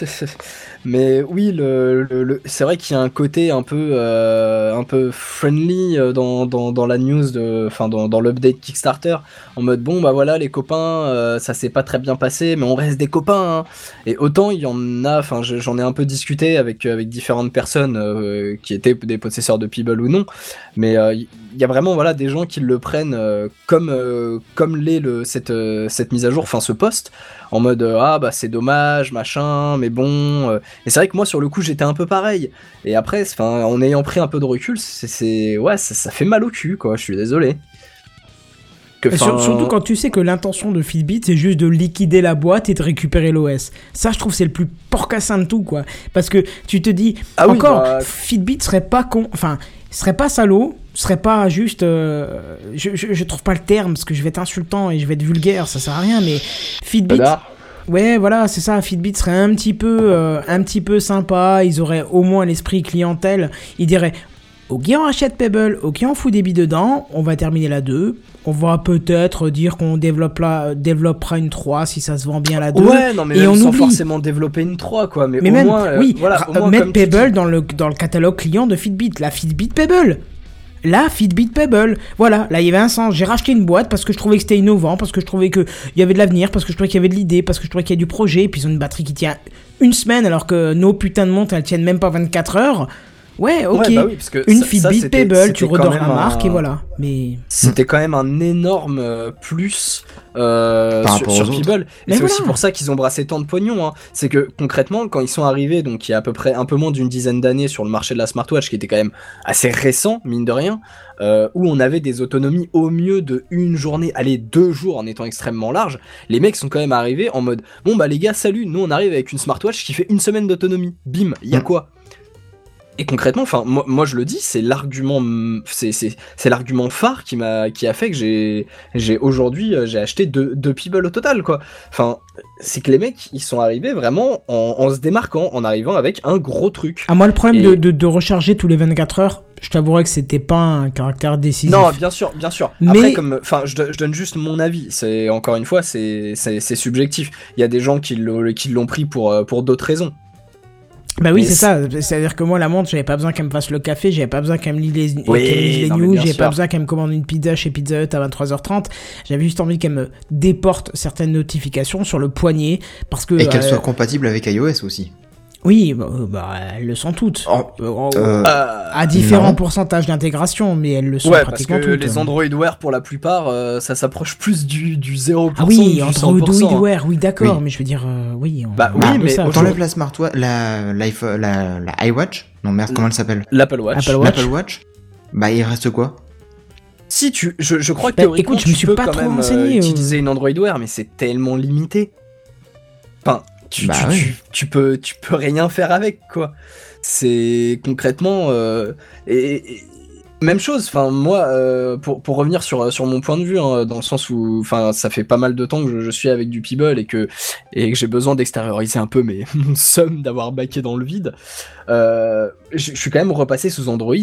[laughs] mais oui, le, c'est vrai qu'il y a un côté un peu, euh, un peu friendly euh, dans, dans, dans la news, de, enfin dans, dans l'update Kickstarter, en mode bon bah voilà les copains, euh, ça s'est pas très bien passé, mais on reste des copains. hein. Et autant il y en a, enfin je- j'en ai un peu discuté avec avec différentes personnes euh, qui étaient des possesseurs de Peeble ou non, mais il y a vraiment voilà des gens qui le prennent comme comme l'est le cette cette mise à jour, enfin ce poste en mode ah bah c'est dommage machin, mais bon. Et c'est vrai que moi sur le coup j'étais un peu pareil. Et après, enfin en ayant pris un peu de recul, c'est ouais ça, ça fait mal au cul quoi. Je suis désolé. Que, surtout quand tu sais que l'intention de Fitbit c'est juste de liquider la boîte et de récupérer l'OS. Ça, je trouve c'est le plus porcassin de tout quoi. Parce que tu te dis Ah oui, encore bah- Fitbit serait pas con, enfin serait pas salaud, serait pas juste. euh, je, je, je trouve pas le terme parce que je vais être insultant et je vais être vulgaire, ça sert à rien. Mais Fitbit, Connard. Ouais voilà c'est ça. Fitbit serait un petit peu, euh, un petit peu sympa. Ils auraient au moins l'esprit clientèle. Ils diraient Ok, on achète Pebble, ok, on fout des billes dedans, on va terminer la 2. On va peut-être dire qu'on développera, développera une 3 si ça se vend bien la 2. Ouais, non, mais et on sans oublie. forcément développer une 3, quoi. Mais, Mais au même, moins, euh, oui, voilà, au moins, mettre Pebble dans le, dans le catalogue client de Fitbit, la Fitbit Pebble. La Fitbit Pebble. Voilà, là il y avait un sens. J'ai racheté une boîte parce que je trouvais que c'était innovant, parce que je trouvais qu'il y avait de l'avenir, parce que je trouvais qu'il y avait de l'idée, parce que je trouvais qu'il y a du projet, et puis ils ont une batterie qui tient une semaine alors que nos putains de montres elles tiennent même pas 24 heures. Ouais, ok. Ouais, bah oui, parce que une ça- ça, Fitbit c'était- Pebble, tu redors la marque un- et voilà. Mais C'était quand même un énorme euh, plus euh, Par sur, sur. Et c'est voilà. aussi pour ça qu'ils ont brassé tant de pognon. Hein. C'est que concrètement, quand ils sont arrivés, donc il y a à peu près un peu moins d'une dizaine d'années sur le marché de la smartwatch, qui était quand même assez récent, mine de rien, euh, où on avait des autonomies au mieux de une journée, allez deux jours en étant extrêmement large, les mecs sont quand même arrivés en mode bon bah les gars salut, nous on arrive avec une smartwatch qui fait une semaine d'autonomie. Bim, il y a Mm. quoi? Et concrètement, enfin, moi, moi je le dis, c'est l'argument, c'est l'argument phare qui m'a qui a fait que j'ai j'ai aujourd'hui euh, j'ai acheté deux deux Peeble au total quoi. Enfin, c'est que les mecs ils sont arrivés vraiment en, en se démarquant, en arrivant avec un gros truc. à moi le problème Et- de, de, de recharger tous les 24 heures, je t'avouerais que c'était pas un caractère décisif. Non, bien sûr, bien sûr. Mais- Après, comme, enfin, je, je donne juste mon avis. C'est encore une fois, c'est c'est c'est subjectif. Il y a des gens qui l'ont qui l'ont pris pour euh, pour d'autres raisons. Bah oui, c'est ça. C'est-à-dire que moi, la montre, j'avais pas besoin qu'elle me fasse le café, j'avais pas besoin qu'elle me lise les, Oui, qu'elle me lise les non, mais news, j'avais pas besoin qu'elle me commande une pizza chez Pizza Hut à 23h30. J'avais juste envie qu'elle me déporte certaines notifications sur le poignet parce que. Et qu'elle euh, soit compatible avec iOS aussi. Oui, bah, euh, bah, elles le sont toutes. Oh, Euh, Euh, à différents non. pourcentages d'intégration, mais elles le sont Ouais, parce pratiquement que toutes. les Android Wear, pour la plupart, euh, ça s'approche plus du, du 0% Ah oui, du entre 100%. Android Wear, oui, d'accord, Oui. mais je veux dire, euh, oui. On Bah on oui, de mais T'enlèves la smartwatch, la, l'iPhone- la, la iWatch? Non, merde, comment elle s'appelle? L'Apple Watch. Apple Watch. L'Apple Watch? Bah, il reste quoi? Si tu, je, je crois que Bah, théoriquement, écoute, je me tu suis peux pas quand trop même euh, euh. utiliser une Android Wear, mais c'est tellement limité. Enfin, tu, Bah tu, ouais. tu, tu peux, tu peux rien faire avec quoi. C'est concrètement euh, et, et- même chose. Enfin, moi, euh, pour, pour revenir sur sur mon point de vue, hein, dans le sens où, enfin, ça fait pas mal de temps que je, je suis avec du People et que et que j'ai besoin d'extérioriser un peu mes [laughs] mon somme d'avoir baqué dans le vide. Euh, je, je suis quand même repassé sous Android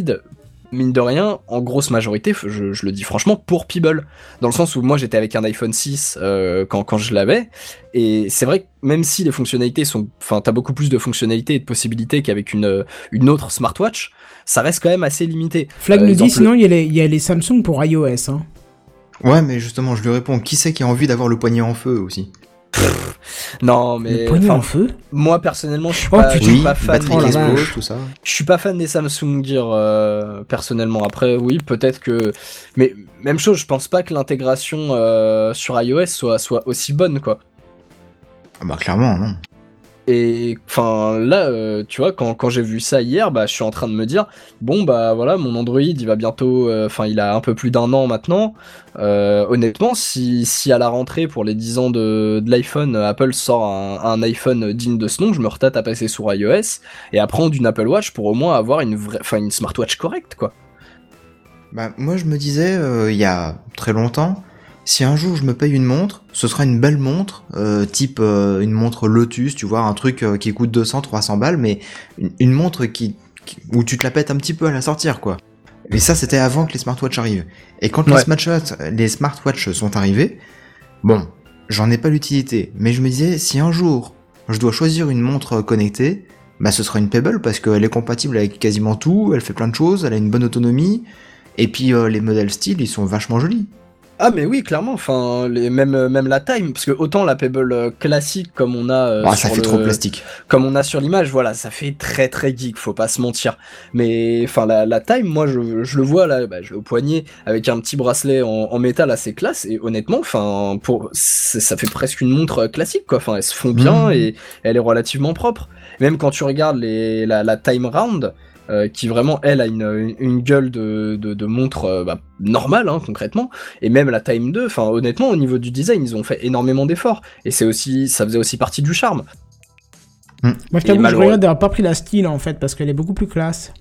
mine de rien, en grosse majorité, je, je le dis franchement, pour Peeble. Dans le sens où moi j'étais avec un iPhone 6 euh, quand, quand je l'avais, et c'est vrai que même si les fonctionnalités sont. Enfin, t'as beaucoup plus de fonctionnalités et de possibilités qu'avec une, euh, une autre smartwatch, ça reste quand même assez limité. Flag Euh, nous dit, sinon, il y, a les- il y a les Samsung pour iOS. Hein. Ouais, mais justement, je lui réponds, qui c'est qui a envie d'avoir le poignet en feu aussi? Non, mais. le en feu Moi personnellement, je suis Oh, pas, putain. je suis Oui, pas fan. vache. explose, tout ça. Je suis pas fan des Samsung Gear euh, personnellement. Après, oui, peut-être que, mais même chose, je pense pas que l'intégration euh, sur iOS soit soit aussi bonne quoi. Ah Bah, clairement, non. Et enfin là, euh, tu vois, quand, j'ai vu ça hier, bah je suis en train de me dire, bon bah voilà, mon Android, il va bientôt, euh, enfin il a un peu plus d'un an maintenant. Euh, honnêtement, si, si à la rentrée pour les 10 ans de, l'iPhone, Apple sort un, iPhone digne de ce nom, je me retâte à passer sur iOS et à prendre une Apple Watch pour au moins avoir une vraie, enfin une smartwatch correcte quoi. Bah, moi, je me disais, il y a très longtemps, si un jour je me paye une montre, ce sera une belle montre, euh, type euh, une montre Lotus, tu vois, un truc euh, qui coûte 200, 300 balles, mais une, une montre qui, qui- où tu te la pètes un petit peu à la sortir, quoi. Et ça, c'était avant que les smartwatches arrivent. Et quand les smartwatches, les smartwatches sont arrivés, bon, j'en ai pas l'utilité, mais je me disais, si un jour je dois choisir une montre connectée, bah ce sera une Pebble parce qu'elle est compatible avec quasiment tout, elle fait plein de choses, elle a une bonne autonomie, et puis les modèles style, ils sont vachement jolis. Ah mais oui clairement enfin les, même euh, même la time parce que autant la Pebble euh, classique comme on a euh, Ah, ça fait le- trop plastique. comme on a sur l'image voilà ça fait très très geek faut pas se mentir mais enfin la, la time moi je, je le vois là bah, je l'ai au poignet avec un petit bracelet en, en métal assez classe et honnêtement enfin pour ça fait presque une montre classique quoi enfin elles se font bien Mhm. et elle est relativement propre même quand tu regardes les la, la time round euh, qui vraiment elle a une, une, gueule de, de, de montre euh, bah, normale hein, concrètement. Et même la Time 2 enfin honnêtement au niveau du design ils ont fait énormément d'efforts. Et c'est aussi ça faisait aussi partie du charme. Moi, je t'avoue je regrette d'avoir pas pris la style en fait, parce qu'elle est beaucoup plus classe.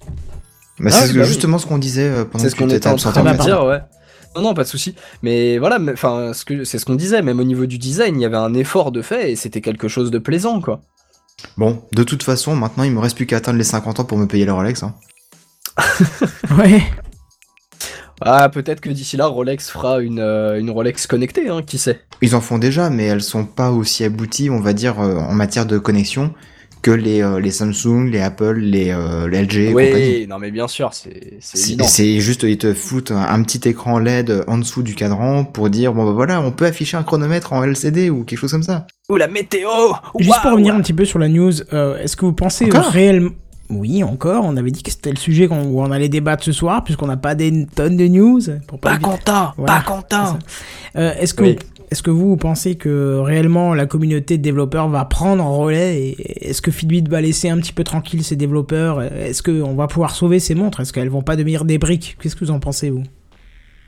Bah, Ah, c'est bah oui. justement ce qu'on disait euh, pendant c'est que ce tu qu'on était en train en de dire ouais. Non non pas de souci. Mais voilà enfin ce que c'est ce qu'on disait même au niveau du design il y avait un effort de fait et c'était quelque chose de plaisant quoi Bon, de toute façon, maintenant il me reste plus qu'à atteindre les 50 ans pour me payer la Rolex. Hein. [laughs] Ouais. ah peut-être que d'ici là Rolex fera une euh, une Rolex connectée hein qui sait Ils en font déjà, mais elles sont pas aussi abouties, on va dire, euh, en matière de connexion que les, euh, les Samsung, les Apple, les, euh, les LG oui non mais bien sûr c'est c'est juste, ils te foutent un, un petit écran LED en dessous du cadran pour dire, bon bah voilà, on peut afficher un chronomètre en LCD ou quelque chose comme ça. ou la météo Juste pour revenir un petit peu sur la news, euh, est-ce que vous pensez réellement... Oui, encore. On avait dit que c'était le sujet qu'on- où on allait débattre ce soir, puisqu'on n'a pas des tonnes de news. Pour pas content, Voilà, pas content. Euh, est-ce que, Oui. Est-ce que vous, pensez que réellement la communauté de développeurs va prendre en relais est-ce que Fitbit va laisser un petit peu tranquille ses développeurs? Est-ce qu'on va pouvoir sauver ces montres? Est-ce qu'elles vont pas devenir des briques? Qu'est-ce que vous en pensez, vous?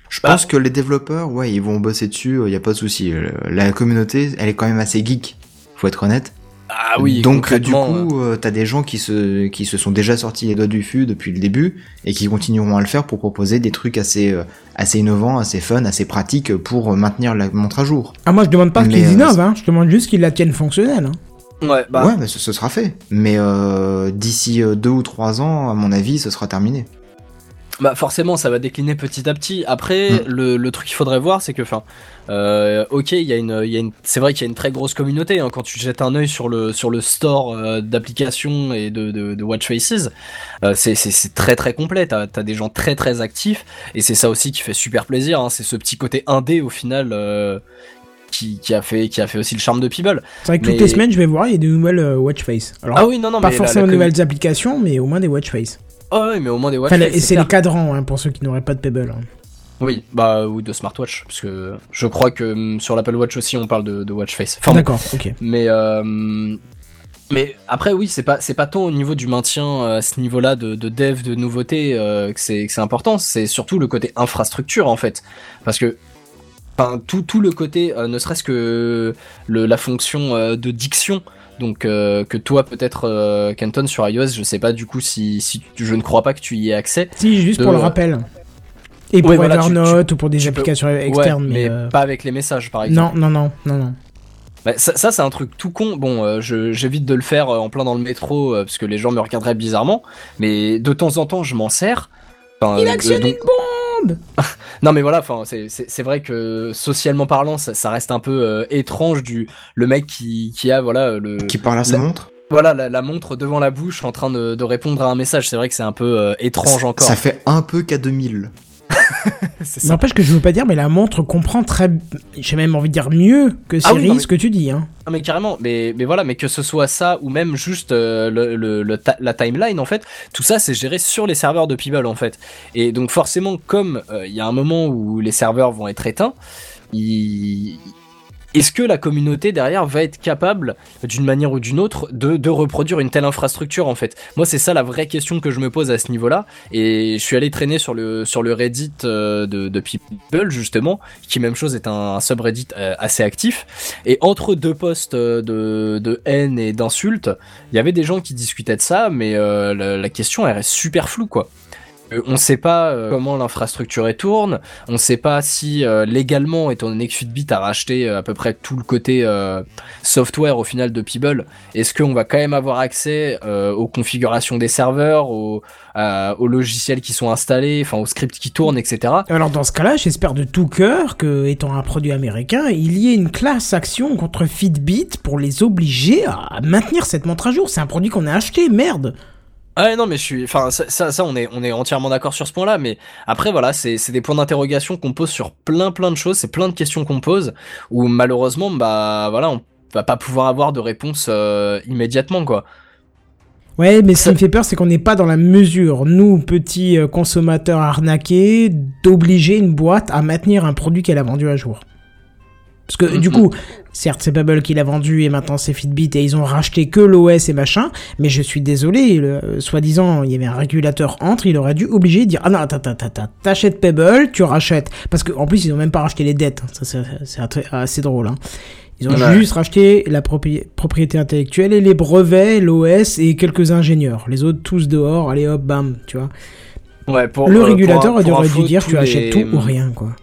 Je pense que les développeurs, ouais, ils vont bosser dessus, il y a pas de souci. Euh, La communauté, elle est quand même assez geek, faut être honnête. Ah oui Donc euh, du coup, euh, t'as des gens qui se qui se sont déjà sortis les doigts du fût depuis le début et qui continueront à le faire pour proposer des trucs assez euh, assez innovants, assez fun, assez pratiques pour maintenir la montre à jour. Ah, moi je demande pas qu'ils euh, innovent, hein. je demande juste qu'ils la tiennent fonctionnelle. hein. ouais bah Ouais, mais ce, ce sera fait. Mais euh, d'ici euh, deux ou trois ans, à mon avis, ce sera terminé. Bah forcément, ça va décliner petit à petit. Après, Mm. le, le truc qu'il faudrait voir, c'est que, enfin, euh, ok, il y a une, c'est vrai qu'il y a une très grosse communauté. hein, quand tu jettes un œil sur le sur le store euh, d'applications et de, de, de Watch Faces, euh, c'est très très complet. T'as as des gens très très actifs et c'est ça aussi qui fait super plaisir. hein, c'est ce petit côté indé au final. qui, qui a fait qui a fait aussi le charme de Peeble. C'est vrai que Mais- toutes les semaines, je vais voir, il y a des nouvelles watch face. Alors, Ah oui non non pas mais forcément de nouvelles applications, mais au moins des watch face. Ah ouais, mais au moins des Watch Enfin, et c'est les cadrans hein, pour ceux qui n'auraient pas de Pebble. hein. Oui, bah ou de smartwatch parce que je crois que hum, sur l'Apple Watch aussi on parle de, de watch face. Enfin, bon. D'accord, ok. Mais euh, mais après oui, c'est pas c'est pas tant au niveau du maintien euh, à ce niveau-là de, de dev de nouveautés euh, que c'est c'est important, c'est surtout le côté infrastructure en fait, parce que enfin tout tout le côté euh, ne serait-ce que le, la fonction de diction. Donc euh, que toi peut-être euh, Kenton sur iOS, je sais pas du coup si, si tu- je ne crois pas que tu y aies accès. Si, juste de- pour le rappel. Et pour Ouais, voilà, tu- Evernote ou pour des peux- applications Ouais, externes, mais, mais. euh, pas avec les messages par exemple. Non, non, non, non, non. Bah, ça, ça, c'est un truc tout con. Bon, euh, j'évite de le faire euh, en plein dans le métro euh, parce que les gens me regarderaient bizarrement. Mais de temps en temps, je m'en sers. Enfin, euh, donc- [laughs] Non, mais voilà. Enfin, c'est- vrai que socialement parlant, ça, ça reste un peu euh, étrange du le mec qui, qui a voilà le Qui parle à sa La- montre voilà la, la montre devant la bouche en train de, de répondre à un message. C'est vrai que c'est un peu euh, étrange encore. Ça fait un peu K2000. C'est ça. [laughs] N'empêche que je veux pas dire, mais la montre comprend très. J'ai même envie de dire mieux que Ah oui, Siri non, mais- ce que tu dis. Hein. Ah, mais carrément, mais, mais voilà, mais que ce soit ça ou même juste euh, le, le, le ta- la timeline en fait, tout ça c'est géré sur les serveurs de Peeble en fait. Et donc forcément, comme euh, il y a un moment où les serveurs vont être éteints, il- est-ce que la communauté derrière va être capable, d'une manière ou d'une autre, de, reproduire une telle infrastructure en fait? Moi, c'est ça la vraie question que je me pose à ce niveau-là. Et je suis allé traîner sur le sur Reddit euh, de, People justement, qui même chose est un, un subreddit euh, assez actif. Et entre deux posts euh, de, haine et d'insultes, il y avait des gens qui discutaient de ça, mais la, la question elle reste super floue quoi. Euh, on sait pas euh, comment l'infrastructure tourne, on sait pas si euh, légalement, étant donné que Fitbit a racheté à peu près tout le côté software au final de Peeble, est-ce qu'on va quand même avoir accès aux configurations des serveurs, aux logiciels qui sont installés, enfin aux scripts qui tournent, etc. Alors dans ce cas-là, j'espère de tout cœur que, étant un produit américain, il y ait une classe action contre Fitbit pour les obliger à maintenir cette montre à jour. C'est un produit qu'on a acheté, merde. Ah ouais, non mais je suis enfin ça, ça ça, on est on est entièrement d'accord sur ce point-là mais après voilà c'est c'est des points d'interrogation qu'on pose sur plein plein de choses c'est plein de questions qu'on pose où malheureusement bah voilà on va pas pouvoir avoir de réponse euh, immédiatement quoi Ouais, mais ce Ça- qui me fait peur, c'est qu'on n'est pas dans la mesure, nous, petits euh, consommateurs arnaqués, d'obliger une boîte à maintenir un produit qu'elle a vendu à jour. Parce que du Mhm. coup, certes, c'est Pebble qui l'a vendu et maintenant c'est Fitbit et ils ont racheté que l'OS et machin, mais je suis désolé, le- euh, soi-disant, il y avait un régulateur entre, il aurait dû obliger de dire Ah non, attends, attends, attends, t'achètes Pebble, tu rachètes. Parce qu'en plus, ils ont même pas racheté les dettes, ça c'est assez drôle. Hein. Ils ont juste racheté la propri- propriété intellectuelle et les brevets, l'OS et quelques ingénieurs. Les autres tous dehors, allez hop, bam, tu vois. ouais pour le euh, régulateur pour aurait info, dû dire tu achètes tout ou rien, quoi.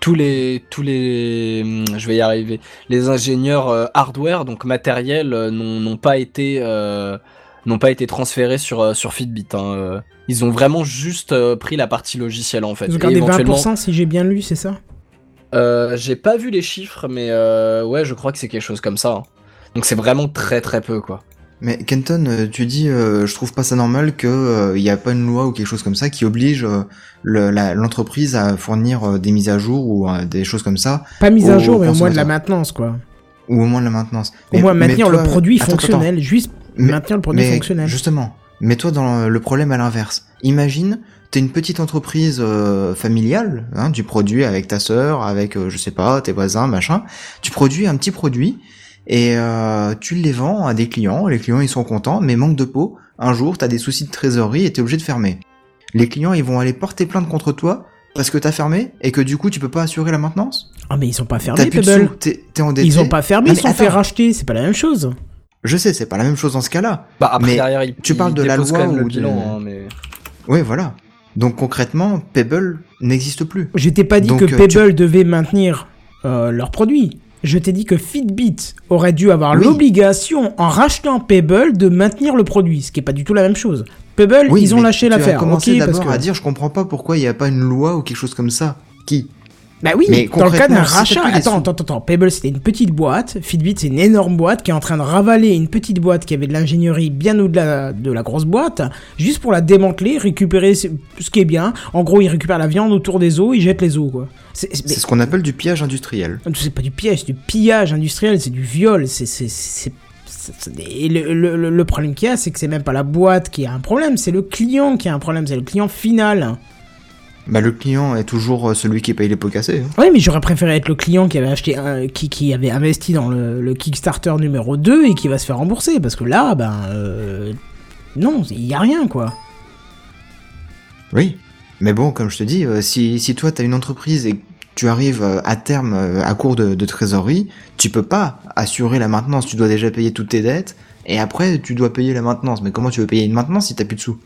Tous les tous les hum, je vais y arriver les ingénieurs euh, hardware donc matériel euh, n'ont pas été euh, n'ont pas été transférés sur sur Fitbit hein, ils ont vraiment juste pris la partie logicielle en fait Ils ont gardé éventuellement- 20% si j'ai bien lu, c'est ça? Euh, j'ai pas vu les chiffres, mais euh, ouais, je crois que c'est quelque chose comme ça. hein. Donc c'est vraiment très très peu, quoi. Mais Kenton, euh, tu dis, euh, je trouve pas ça normal que il y a pas une loi ou quelque chose comme ça qui oblige euh, le- l'entreprise à fournir euh, des mises à jour ou euh, des choses comme ça, Pas mise à jour, mais au moins de la maintenance, quoi. ou au moins de la maintenance. Au moins maintenir toi- le produit attends, attends, fonctionnel, juste Mais- maintenir le produit mais fonctionnel. Justement, mets-toi dans le problème à l'inverse. Imagine, t'es une petite entreprise euh, familiale, hein, du produit avec ta sœur, avec, euh, je sais pas, tes voisins, machin. Tu produis un petit produit et euh, tu les vends à des clients. Les clients, ils sont contents, mais manque de peau. Un jour, t'as des soucis de trésorerie et t'es obligé de fermer. Les clients, ils vont aller porter plainte contre toi parce que t'as fermé et que du coup, tu peux pas assurer la maintenance? Ah, mais ils sont pas fermés, Pebble. t'es t'es endetté. Ils ont pas fermé, Non, ils sont fait racheter, c'est pas la même chose. Je sais, c'est pas la même chose dans ce cas-là. Bah après Mais derrière, il, tu il parles de la loi quand même le ou de- hein, mais Oui, voilà. Donc concrètement, Pebble n'existe plus. J'étais pas dit Donc, que euh, Pebble devait maintenir euh, leurs produits. Je t'ai dit que Fitbit aurait dû avoir Oui. l'obligation, en rachetant Pebble, de maintenir le produit, ce qui est pas du tout la même chose. Pebble, Oui, ils ont lâché Tu as l'affaire, commencé d'abord que... à dire, je comprends pas pourquoi il n'y a pas une loi ou quelque chose comme ça. Qui Bah oui, Mais dans le cas d'un rachat. Attends, attends, attends. Pebble, c'était une petite boîte. Fitbit, c'est une énorme boîte qui est en train de ravaler une petite boîte qui avait de l'ingénierie bien au-delà de la grosse boîte, juste pour la démanteler, récupérer ce qui est bien. En gros, ils récupèrent la viande autour des os, ils jettent les os, quoi. C'est ce qu'on appelle du pillage industriel. mais c'est pas du piège, c'est du pillage industriel, c'est du viol, c'est. Et le- le- le problème qu'il y a, c'est que c'est même pas la boîte qui a un problème, c'est le client qui a un problème, c'est le client final. Bah, le client est toujours euh, celui qui paye les pots cassés. hein. Oui, mais j'aurais préféré être le client qui avait acheté un, qui, qui avait investi dans le, le Kickstarter numéro 2 et qui va se faire rembourser parce que là, ben euh, non, il y a rien quoi. Oui. Mais bon, comme je te dis, euh, si, si toi, tu as une entreprise et tu arrives à terme à court de, de trésorerie, tu peux pas assurer la maintenance. Tu dois déjà payer toutes tes dettes et après, tu dois payer la maintenance. Mais comment tu veux payer une maintenance si t'as plus de sous?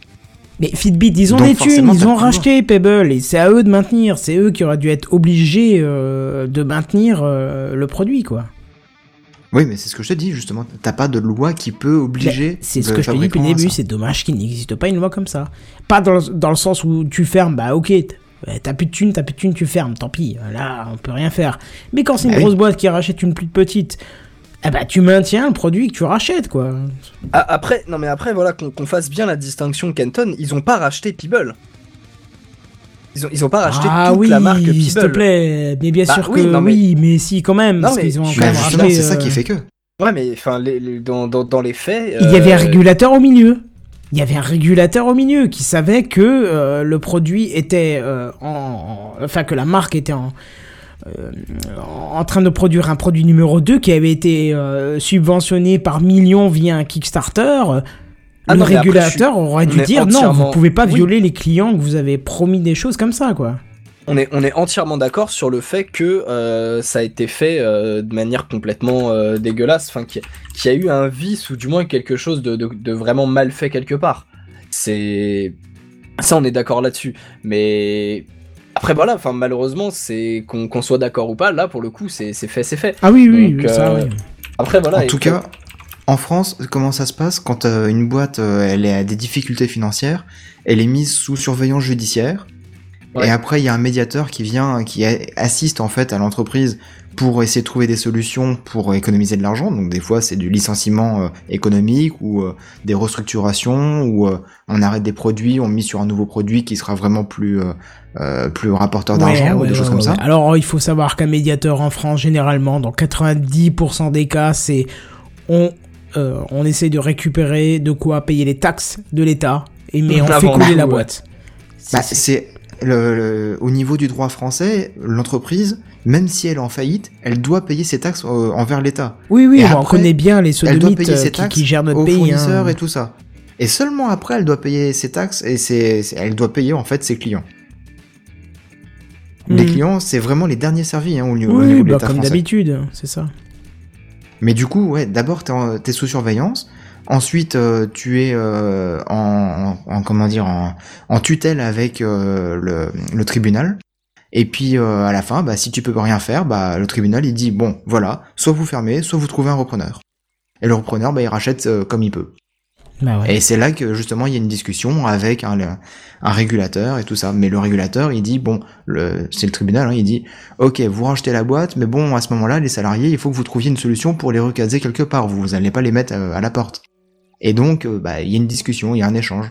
Mais Fitbit, ils ont Donc des thunes, ils ont racheté Pebble et c'est à eux de maintenir, c'est eux qui auraient dû être obligés euh, de maintenir euh, le produit quoi. Oui, mais c'est ce que je te dis, justement. T'as pas de loi qui peut obliger. Ben, C'est ce que je te dis depuis le début, c'est dommage qu'il n'existe pas une loi comme ça. Pas dans le, dans le sens où tu fermes, bah ok, ouais, t'as plus de thunes, t'as plus de thunes, tu fermes, tant pis, là on peut rien faire. Mais quand c'est une Bah oui. grosse boîte qui rachète une plus petite, eh bah tu maintiens le produit que tu rachètes quoi. Ah, Après, non mais après, voilà, qu'on fasse bien la distinction Kenton, ils ont pas racheté Peeble. Ils ont, ils ont pas racheté ah toute oui, la marque s'il te Peeble. plaît, mais bien Bah sûr oui, que non, mais- oui, mais si quand même, Non, parce qu'ils ont Bah, racheté. c'est ça euh, qui fait que. Ouais, mais enfin, les- les- dans, dans, dans les faits. Il y avait un euh, régulateur au milieu. Il y avait un régulateur au milieu qui savait que euh, le produit était euh, en, en- enfin que la marque était en euh, en train de produire un produit numéro 2 qui avait été euh, subventionné par millions via un Kickstarter. Ah le non, mais après, régulateur aurait dû dire non, vous pouvez pas Oui. violer les clients que vous avez promis des choses comme ça quoi. On est, on est entièrement d'accord sur le fait que euh, ça a été fait euh, de manière complètement euh, dégueulasse, enfin qu'il y, a- qu'il y a eu un vice ou du moins quelque chose de, de- de vraiment mal fait quelque part. C'est ça, on est d'accord là-dessus. Mais après voilà, enfin malheureusement, c'est qu'on qu'on soit d'accord ou pas, là pour le coup, c'est c'est fait, c'est fait. Ah oui oui, Donc, ça euh, oui. Après voilà. en tout cas, en France, comment ça se passe quand euh, une boîte euh, elle est à des difficultés financières, elle est mise sous surveillance judiciaire, Ouais. et après il y a un médiateur qui vient, qui a- assiste en fait à l'entreprise pour essayer de trouver des solutions pour économiser de l'argent. Donc des fois c'est du licenciement euh, économique ou euh, des restructurations ou euh, on arrête des produits, on mise sur un nouveau produit qui sera vraiment plus euh, euh, plus rapporteur d'argent Ouais, ou ouais, des choses ouais, comme ouais, ça. Alors, il faut savoir qu'un médiateur en France, généralement, dans 90% des cas, c'est on, euh, on essaie de récupérer de quoi payer les taxes de l'État, et mais on fait couler la boîte. Bah, C'est- c'est le, le- au niveau du droit français, l'entreprise, même si elle est en faillite, elle doit payer ses taxes euh, envers l'État. oui, oui, et on après, connaît bien les sodomites euh, ses qui, gèrent notre aux pays. fournisseurs hein. et tout ça. Et seulement après, elle doit payer ses taxes et c'est- elle doit payer en fait ses clients. Les Mhm. clients, c'est vraiment les derniers servis hein, au, niveau- au Oui, niveau de bah, l'État comme d'habitude, c'est ça. Mais du coup, ouais, d'abord t'es, t'es sous surveillance. Ensuite, euh, tu es euh, en, en- en- comment dire en, en tutelle avec euh, le, le tribunal. Et puis euh, à la fin, bah, si tu peux rien faire, bah, le tribunal il dit bon, voilà, soit vous fermez, soit vous trouvez un repreneur. Et le repreneur, bah, il rachète euh, comme il peut. Bah ouais. Et c'est là que justement il y a une discussion avec un, un régulateur et tout ça. Mais le régulateur, il dit bon, c'est le tribunal, hein, il dit ok, vous rachetez la boîte, mais bon, à ce moment-là, les salariés, il faut que vous trouviez une solution pour les recaser quelque part. Vous, vous allez pas les mettre à la porte. Et donc, euh, bah, il y a une discussion, il y a un échange.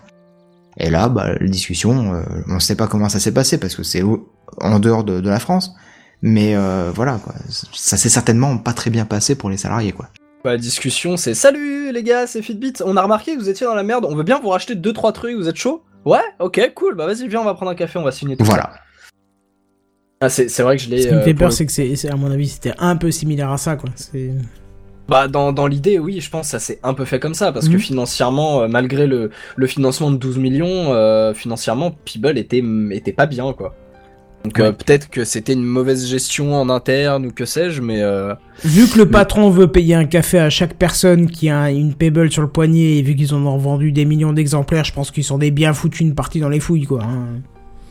Et là, bah, la discussion, euh, on sait pas comment ça s'est passé parce que c'est en dehors de, de la France. Mais euh, voilà, quoi. Ça s'est certainement pas très bien passé pour les salariés, quoi. Bah, la discussion, c'est salut les gars, c'est Fitbit. On a remarqué que vous étiez dans la merde. On veut bien vous racheter 2-3 trucs. Vous êtes chaud? Ouais, ok, cool. Bah vas-y, viens, on va prendre un café, on va signer tout Voilà. ça. Ah, c'est vrai que je l'ai. Ce qui me fait peur, le- c'est que c'est- à mon avis, c'était un peu similaire à ça, quoi. C'est... Bah, dans, dans l'idée, oui, je pense que ça s'est un peu fait comme ça. Parce que Mhm. financièrement, euh, malgré le, le financement de 12 millions, euh, financièrement, Peeble était, était pas bien, quoi. Donc euh, peut-être que c'était une mauvaise gestion en interne ou que sais-je, mais. euh, Vu que le patron veut payer un café à chaque personne qui a une Pebble sur le poignet, et vu qu'ils en ont vendu des millions d'exemplaires, je pense qu'ils sont des bien foutus une partie dans les fouilles, quoi. hein.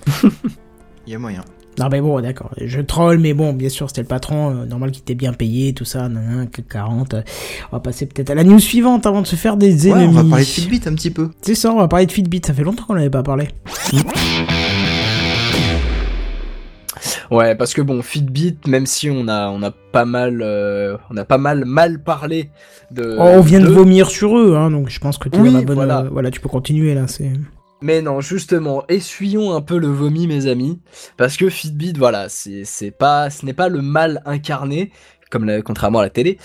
[laughs] [laughs] Il y a moyen. Non mais bon, d'accord, je troll, mais bon, bien sûr, c'était le patron, euh, normal qu'il était bien payé, tout ça, nan, nan, que 40. euh, on va passer peut-être à la news suivante avant de se faire des Ouais, ennemis. on va parler de Fitbit un petit peu. C'est ça, on va parler de Fitbit, ça fait longtemps qu'on n'avait pas parlé. Ouais, parce que bon, Fitbit, même si on a, on a pas mal, euh, on a pas mal mal parlé de. Oh, on vient de vomir sur eux, hein, donc je pense que tu Oui, dans la bonne... voilà. euh, voilà, tu peux continuer là, c'est... Mais non, justement, essuyons un peu le vomi, mes amis, parce que Fitbit, voilà, c'est, c'est pas, ce n'est pas le mal incarné, comme la, contrairement à la télé.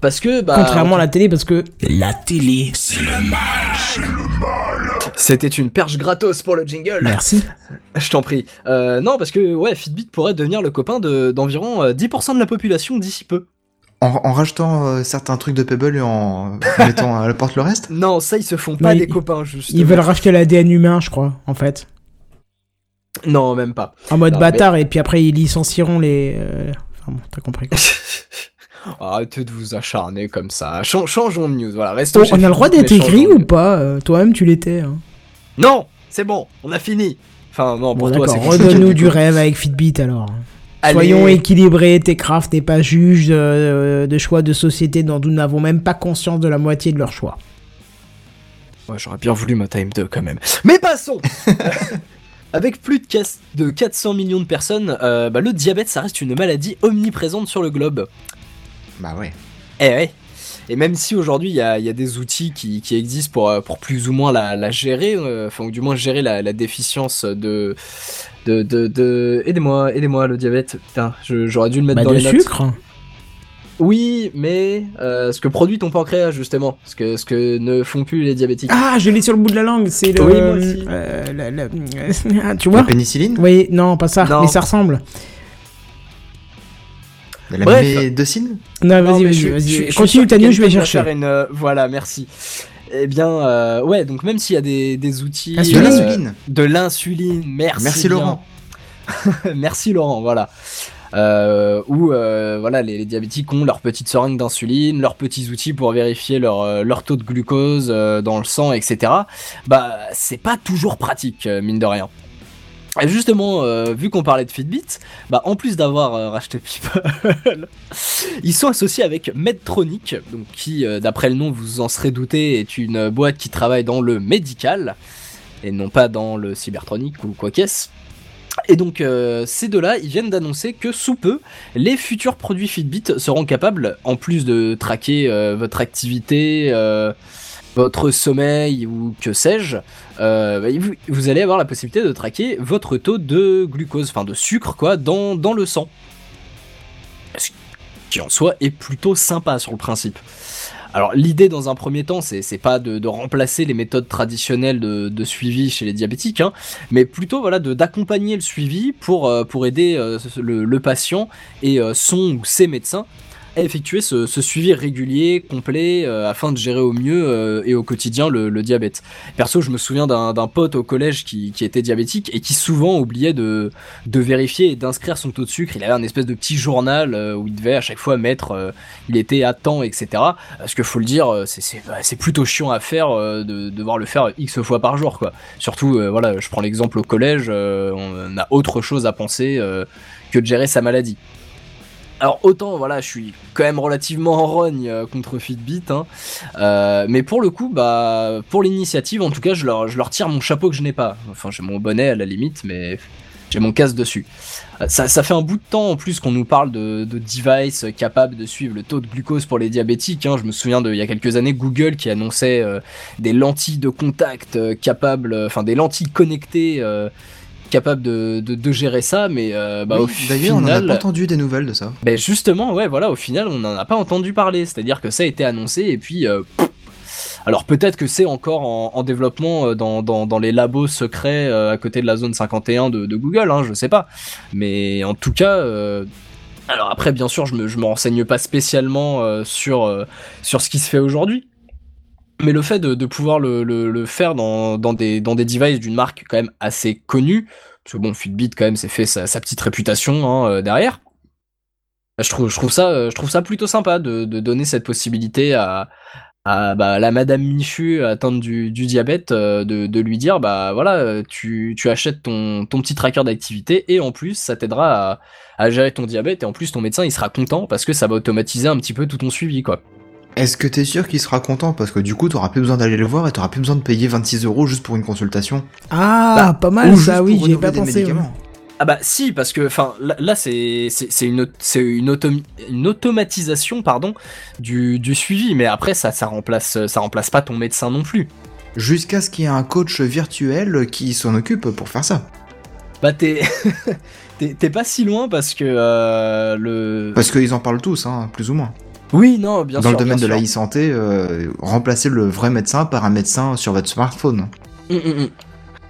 Parce que, bah, Contrairement à la télé, parce que... La télé. c'était une perche gratos pour le jingle. Merci. [laughs] Je t'en prie. Euh, non, parce que ouais, Fitbit pourrait devenir le copain de, d'environ euh, 10% de la population d'ici peu. En, en rachetant euh, certains trucs de Pebble et en [laughs] mettant à la porte le reste. Non, ça ils se font pas Non, des ils- copains juste. Ils veulent racheter l'ADN humain, je crois, en fait. Non, même pas. En mode Non, bâtard, et puis après ils licencieront les... euh, Enfin bon, t'as compris. quoi. [laughs] Arrêtez de vous acharner comme ça. Chan- changeons de news. Voilà, restons. Oh, on a le droit d'être de ou pas euh, Toi-même, tu l'étais. Hein. Non, c'est bon, on a fini. Enfin non, Bon, pour toi d'accord, c'est redonne-nous du rêve avec Fitbit alors. Allez. Soyons équilibrés, Techcraft n'est pas juge euh, de choix de société dont nous n'avons même pas conscience de la moitié de leur choix. Ouais, j'aurais bien voulu ma Time 2 quand même. Mais passons [laughs] Avec plus de 400 millions de personnes, euh, bah, le diabète, ça reste une maladie omniprésente sur le globe. Bah ouais. Eh ouais. Et même si aujourd'hui il y a, il y a des outils qui, qui existent pour, euh, pour plus ou moins la, la gérer, euh, enfin ou du moins gérer la, la déficience de... de, de, de... Aidez-moi, aidez-moi le diabète. Putain, j'aurais dû le mettre Bah, dans notes. sucre Oui, mais euh, ce que produit ton pancréas justement, ce que, ce que ne font plus les diabétiques. Ah, je l'ai sur le bout de la langue, c'est le... Oui, moi aussi. euh, [laughs] la- la- Ah, tu La vois pénicilline? Oui, non, pas ça, Non. mais ça ressemble. La Bref. médecine Non, Non, vas-y, vas-y, Continue ta news, je vais chercher. faire une, euh, voilà, merci. Eh bien, euh, ouais, donc même s'il y a des, des outils... Ah, De Insuline. euh, l'insuline. de l'insuline, merci. Merci bien. Laurent. [laughs] Merci Laurent, voilà. Euh, où euh, voilà les, les diabétiques ont leur petite seringue d'insuline, leurs petits outils pour vérifier leur, leur taux de glucose euh, dans le sang, etc. Bah c'est pas toujours pratique mine de rien. Justement, euh, vu qu'on parlait de Fitbit, bah en plus d'avoir euh, racheté People, [laughs] ils sont associés avec Medtronic, donc qui, euh, d'après le nom, vous en serez douté, est une boîte qui travaille dans le médical et non pas dans le cybertronique ou quoi qu'est-ce. Et donc ces deux-là, ils viennent d'annoncer que sous peu, les futurs produits Fitbit seront capables, en plus de traquer votre activité, euh, votre sommeil ou que sais-je, euh, bah, vous, allez avoir la possibilité de traquer votre taux de glucose, enfin de sucre quoi, dans, le sang. Ce qui en soi est plutôt sympa sur le principe. Alors l'idée dans un premier temps, c'est pas de, remplacer les méthodes traditionnelles de, suivi chez les diabétiques, hein, mais plutôt voilà d'accompagner le suivi pour euh, aider euh, le, patient et son ou ses médecins effectuer ce, suivi régulier, complet, euh, afin de gérer au mieux euh, et au quotidien le, diabète. Perso, je me souviens d'un pote au collège qui, était diabétique et qui souvent oubliait de, vérifier et d'inscrire son taux de sucre. Il avait un espèce de petit journal euh, où il devait à chaque fois mettre il était à temps, etc. Parce que faut le dire, bah, c'est plutôt chiant à faire de de devoir le faire x fois par jour. Surtout, voilà, je prends l'exemple au collège, on a autre chose à penser que de gérer sa maladie. Alors autant voilà, je suis quand même relativement en rogne euh, contre Fitbit, hein, euh, mais pour le coup, bah pour l'initiative, en tout cas, je leur, je leur tire mon chapeau que je n'ai pas. Enfin, j'ai mon bonnet à la limite, mais j'ai mon casque dessus. Euh, Ça, ça fait un bout de temps en plus qu'on nous parle de, de device capable de suivre le taux de glucose pour les diabétiques. hein. Je me souviens de il y a quelques années Google qui annonçait euh, des lentilles de contact euh, capables, enfin des lentilles connectées euh, capables de, de, de gérer ça, mais euh, bah, Oui, au D'ailleurs, on n'a final, pas entendu des nouvelles de ça. ben justement, ouais, voilà, au final, on n'en a pas entendu parler. C'est-à-dire que ça a été annoncé et puis. euh, alors peut-être que c'est encore en, en développement euh, dans, dans, dans les labos secrets euh, à côté de la zone 51 de, de Google, hein, je sais pas. Mais en tout cas. euh, alors après, bien sûr, je me, je me renseigne pas spécialement euh, sur, euh, sur ce qui se fait aujourd'hui. Mais le fait de, pouvoir le, faire dans, des, dans des devices d'une marque quand même assez connue, parce que bon, Fitbit quand même s'est fait sa, petite réputation hein, euh, derrière. Je trouve, je trouve ça, je trouve ça plutôt sympa de, donner cette possibilité à, bah, la Madame Michu atteinte du, diabète euh, de, lui dire bah voilà euh, tu, tu achètes ton, ton petit tracker d'activité et en plus ça t'aidera à, à gérer ton diabète et en plus ton médecin il sera content parce que ça va automatiser un petit peu tout ton suivi quoi. Est-ce que t'es sûr qu'il sera content? Parce que du coup, t'auras plus besoin d'aller le voir et t'auras plus besoin de payer 26 euros juste pour une consultation. Ah, pas Ou mal juste ça, oui, pour j'y ai renouveler pas pensé. médicaments. Ah bah si parce que enfin là, là, c'est une c'est une, autom- une automatisation pardon du, du suivi mais après ça ça remplace ça remplace pas ton médecin non plus. Jusqu'à ce qu'il y ait un coach virtuel qui s'en occupe pour faire ça. Bah t'es [laughs] t'es t'es pas si loin parce que euh, le Parce qu'ils en parlent tous, hein, plus ou moins. Oui non bien Dans sûr le domaine de la e-santé, euh, remplacer le vrai médecin par un médecin sur votre smartphone. Mm, mm, mm.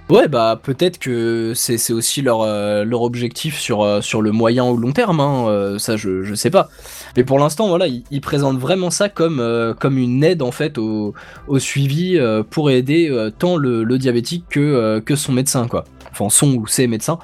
Ouais, bah peut-être que c'est c'est aussi leur, euh, leur objectif sur, euh, sur le moyen ou long terme, hein, euh, ça je, je sais pas. Mais pour l'instant, voilà, ils, ils présentent vraiment ça comme, comme une aide en fait au, au suivi pour aider tant le, le diabétique que, que son médecin, quoi. Enfin, son ou ses médecins.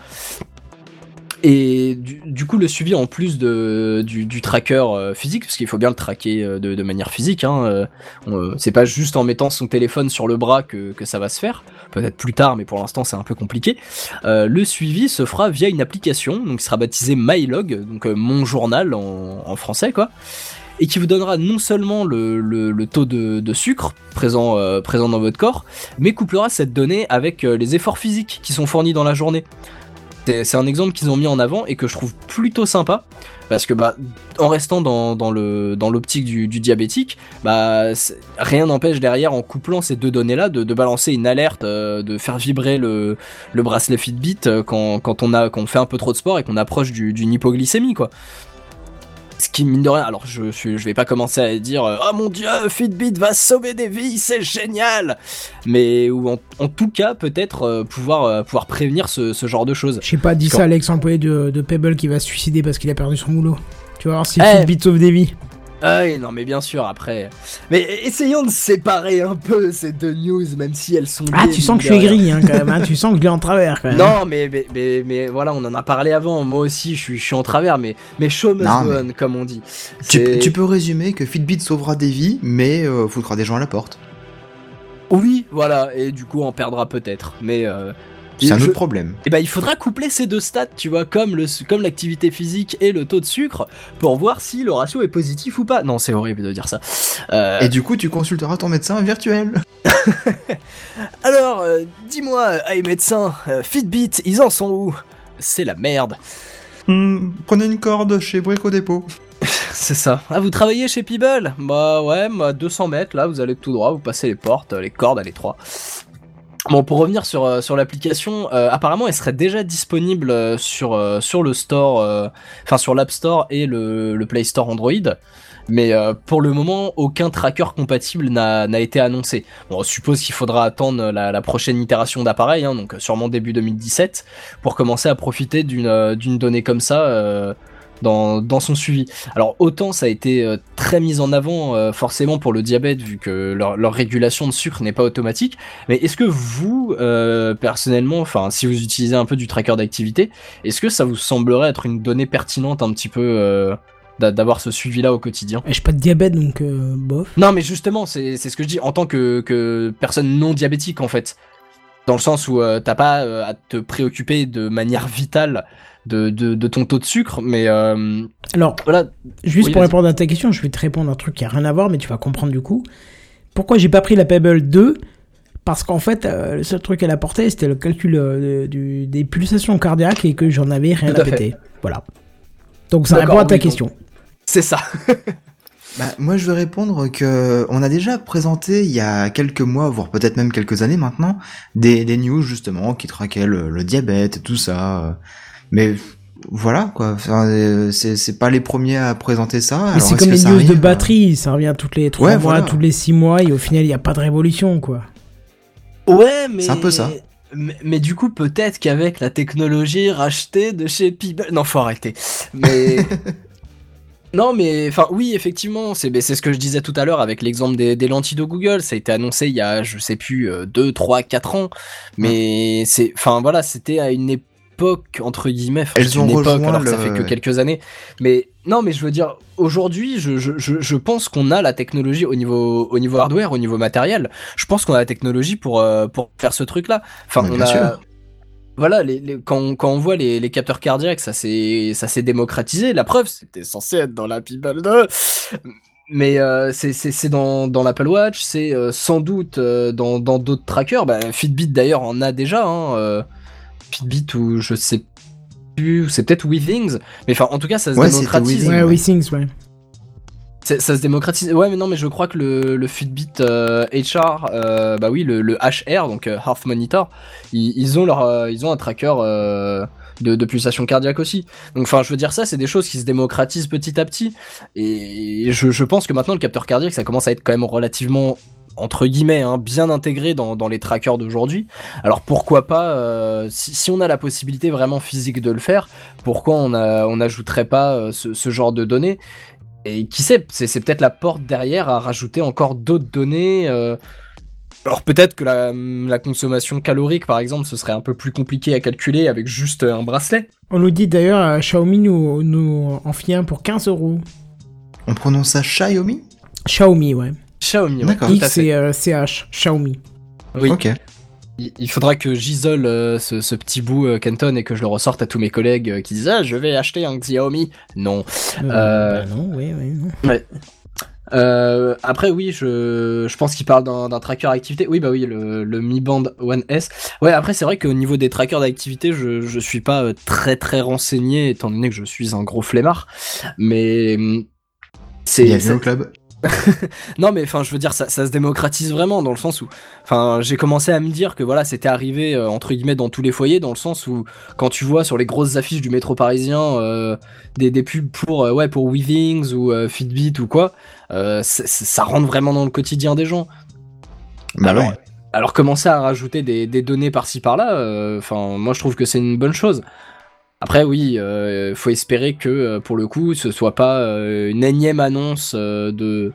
Et du, coup, le suivi en plus du, du tracker euh, physique, parce qu'il faut bien le traquer euh, de, manière physique, hein, euh, c'est pas juste en mettant son téléphone sur le bras que, ça va se faire, peut-être plus tard, mais pour l'instant c'est un peu compliqué. Le suivi se fera via une application, donc qui sera baptisée MyLog, donc mon journal en, français quoi, et qui vous donnera non seulement le, taux de, sucre présent, dans votre corps, mais couplera cette donnée avec les efforts physiques qui sont fournis dans la journée. C'est un exemple qu'ils ont mis en avant et que je trouve plutôt sympa parce que bah en restant dans, l'optique du, diabétique, bah rien n'empêche derrière en couplant ces deux données là de, balancer une alerte, euh, de faire vibrer le, le bracelet Fitbit euh, quand, quand on fait un peu trop de sport et qu'on approche du- d'une hypoglycémie quoi. Ce qui mine de rien, alors je suis, je vais pas commencer à dire euh, oh mon dieu Fitbit va sauver des vies, c'est génial, mais ou en, en tout cas peut-être euh, pouvoir euh, pouvoir prévenir ce, ce genre de choses. Je sais pas, dis Quand- ça à l'ex-employé de, de Pebble qui va se suicider parce qu'il a perdu son boulot. Tu vas voir si Eh. Fitbit sauve des vies. Ah oui, non mais bien sûr après. Mais essayons de séparer un peu ces deux news, même si elles sont. Ah, tu sens que je suis gris hein, quand même. hein. tu sens que je l'ai en travers quand même. Non, mais, mais, mais, mais voilà, on en a parlé avant. Moi aussi, je suis, je suis en travers, mais, mais show must Non, go mais- on, comme on dit. Tu peux résumer que Fitbit sauvera des vies, mais euh, foutra des gens à la porte. Oui, voilà, et du coup, on perdra peut-être. Mais. Euh... C'est un je- autre problème. Eh ben, il faudra coupler ces deux stats, tu vois, comme le comme l'activité physique et le taux de sucre, pour voir si le ratio est positif ou pas. Non, c'est horrible de dire ça. Euh, Et du coup, tu consulteras ton médecin virtuel. [laughs] Alors, euh, dis-moi, hey médecin, euh, Fitbit, ils en sont où? C'est la merde. Hmm, prenez une corde chez Brico Dépôt. [laughs] C'est ça. Ah, vous travaillez chez Peeble? Bah ouais, à 200 mètres, là, vous allez tout droit, vous passez les portes, euh, les cordes à l'étroit. Bon, pour revenir sur, euh, sur l'application, euh, apparemment, elle serait déjà disponible euh, sur, euh, sur le store, enfin sur l'App Store et le, le Play Store Android. Mais euh, pour le moment, aucun tracker compatible n'a été annoncé. Bon, on suppose qu'il faudra attendre la, la prochaine itération d'appareil, hein, donc sûrement début 2017, pour commencer à profiter d'une donnée comme ça dans, dans son suivi. Alors autant ça a été euh, très mis en avant euh, forcément pour le diabète vu que leur, leur régulation de sucre n'est pas automatique, mais est-ce que vous euh, personnellement, enfin si vous utilisez un peu du tracker d'activité, est-ce que ça vous semblerait être une donnée pertinente un petit peu d'a- d'avoir ce suivi là au quotidien? J'ai pas de diabète donc euh, bof. non, mais justement, c'est c'est ce que je dis en tant que, que personne non diabétique en fait. Dans le sens où euh, t'as pas euh, à te préoccuper de manière vitale de, de, de ton taux de sucre, mais euh, Alors, voilà. juste Oui, pour répondre à ta question, je vais te répondre un truc qui a rien à voir, mais tu vas comprendre du coup. Pourquoi j'ai pas pris la Pebble 2 Parce qu'en fait, euh, le seul truc qu'elle apportait, c'était le calcul euh, du- des pulsations cardiaques et que j'en avais rien Tout à péter. Voilà. Donc ça répond à ta oui, question. C'est ça. [laughs] Bah, moi, je vais répondre que on a déjà présenté il y a quelques mois, voire peut-être même quelques années maintenant, des, des news justement qui traquaient le, le diabète et tout ça. Mais voilà quoi, Enfin, euh, c'est c'est pas les premiers à présenter ça. Mais c'est comme les news de batterie, ça revient toutes les 3 Ouais, mois, voilà. tous les 6 mois, et au final, il n'y a pas de révolution, quoi. Ouais, mais C'est un peu ça. Mais, mais du coup, peut-être qu'avec la technologie rachetée de chez Peeble, non, faut arrêter. Mais [laughs] non, mais enfin, oui, effectivement, c'est ce que je disais tout à l'heure avec l'exemple des, des lentilles de Google. Ça a été annoncé il y a, je sais plus, 2, 3, 4 ans. Mais c'est, enfin voilà, c'était à une époque entre guillemets. enfin, Elles ont une époque alors que ça fait que quelques années. Mais Non, mais je veux dire, aujourd'hui, je, je, je, pense qu'on a la technologie au niveau, au niveau hardware, au niveau matériel. Je pense qu'on a la technologie pour, euh, pour faire ce truc-là. Enfin, Mais on bien a. sûr. Voilà, les, les- quand, on- quand on voit les, les capteurs cardiaques, ça s'est démocratisé. La preuve, c'était censé être dans la People 2. Mais euh, c'est dans, dans l'Apple Watch, c'est euh, sans doute euh, dans dans d'autres trackers. Bah, Fitbit d'ailleurs en a déjà. Hein, euh, Fitbit ou je sais plus, ou c'est peut-être WeThings. Mais enfin, en tout cas, ça se Ouais, démocratise. Withings. Ouais, ouais. oui, Things, ouais. Ça se démocratise. Ouais, mais non, mais je crois que le, le Fitbit euh, HR, euh, bah oui, le, le HR, donc euh, Heart Monitor, ils, ils ont leur, euh, ils ont un tracker euh, de, de pulsation cardiaque aussi. Donc, enfin, je veux dire ça, c'est des choses qui se démocratisent petit à petit. Et je, je pense que maintenant le capteur cardiaque, ça commence à être quand même relativement entre guillemets hein, bien intégré dans, dans les trackers d'aujourd'hui. Alors pourquoi pas, euh, si, si on a la possibilité vraiment physique de le faire, pourquoi on n'ajouterait pas euh, ce, ce genre de données? Et qui sait, c'est c'est peut-être la porte derrière à rajouter encore d'autres données. euh. Alors peut-être que la, la consommation calorique, par exemple, ce serait un peu plus compliqué à calculer avec juste un bracelet. On nous dit d'ailleurs, euh, Xiaomi nous, nous en fit un pour 15 euros. On prononce ça Xiaomi? Xiaomi, ouais. Xiaomi, ouais, D'accord. X et euh, CH, Xiaomi. Oui. Ok. Il faudra que j'isole euh, ce, ce petit bout euh, Kenton et que je le ressorte à tous mes collègues euh, qui disent ah je vais acheter un Xiaomi. Non. Euh, Euh, bah non, non. Euh, après oui, je, je pense qu'il parle d'un d'un tracker activité. Oui bah oui, le, le Mi Band One S. Ouais après c'est vrai qu'au niveau des trackers d'activité, je, je suis pas euh, très très renseigné étant donné que je suis un gros flemmard. Mais hum, c'est Bienvenue c'est- au club. [laughs] non mais enfin je veux dire ça, ça se démocratise vraiment dans le sens où enfin j'ai commencé à me dire que voilà c'était arrivé euh, entre guillemets dans tous les foyers dans le sens où quand tu vois sur les grosses affiches du métro parisien euh, des, des pubs pour euh, ouais pour Weavings ou euh, Fitbit ou quoi ça rentre vraiment dans le quotidien des gens Bah alors, ouais. alors commencer à rajouter des, des données par-ci par-là, enfin moi je trouve que c'est une bonne chose. Après oui, euh, faut espérer que euh, pour le coup ce soit pas euh, une énième annonce euh, de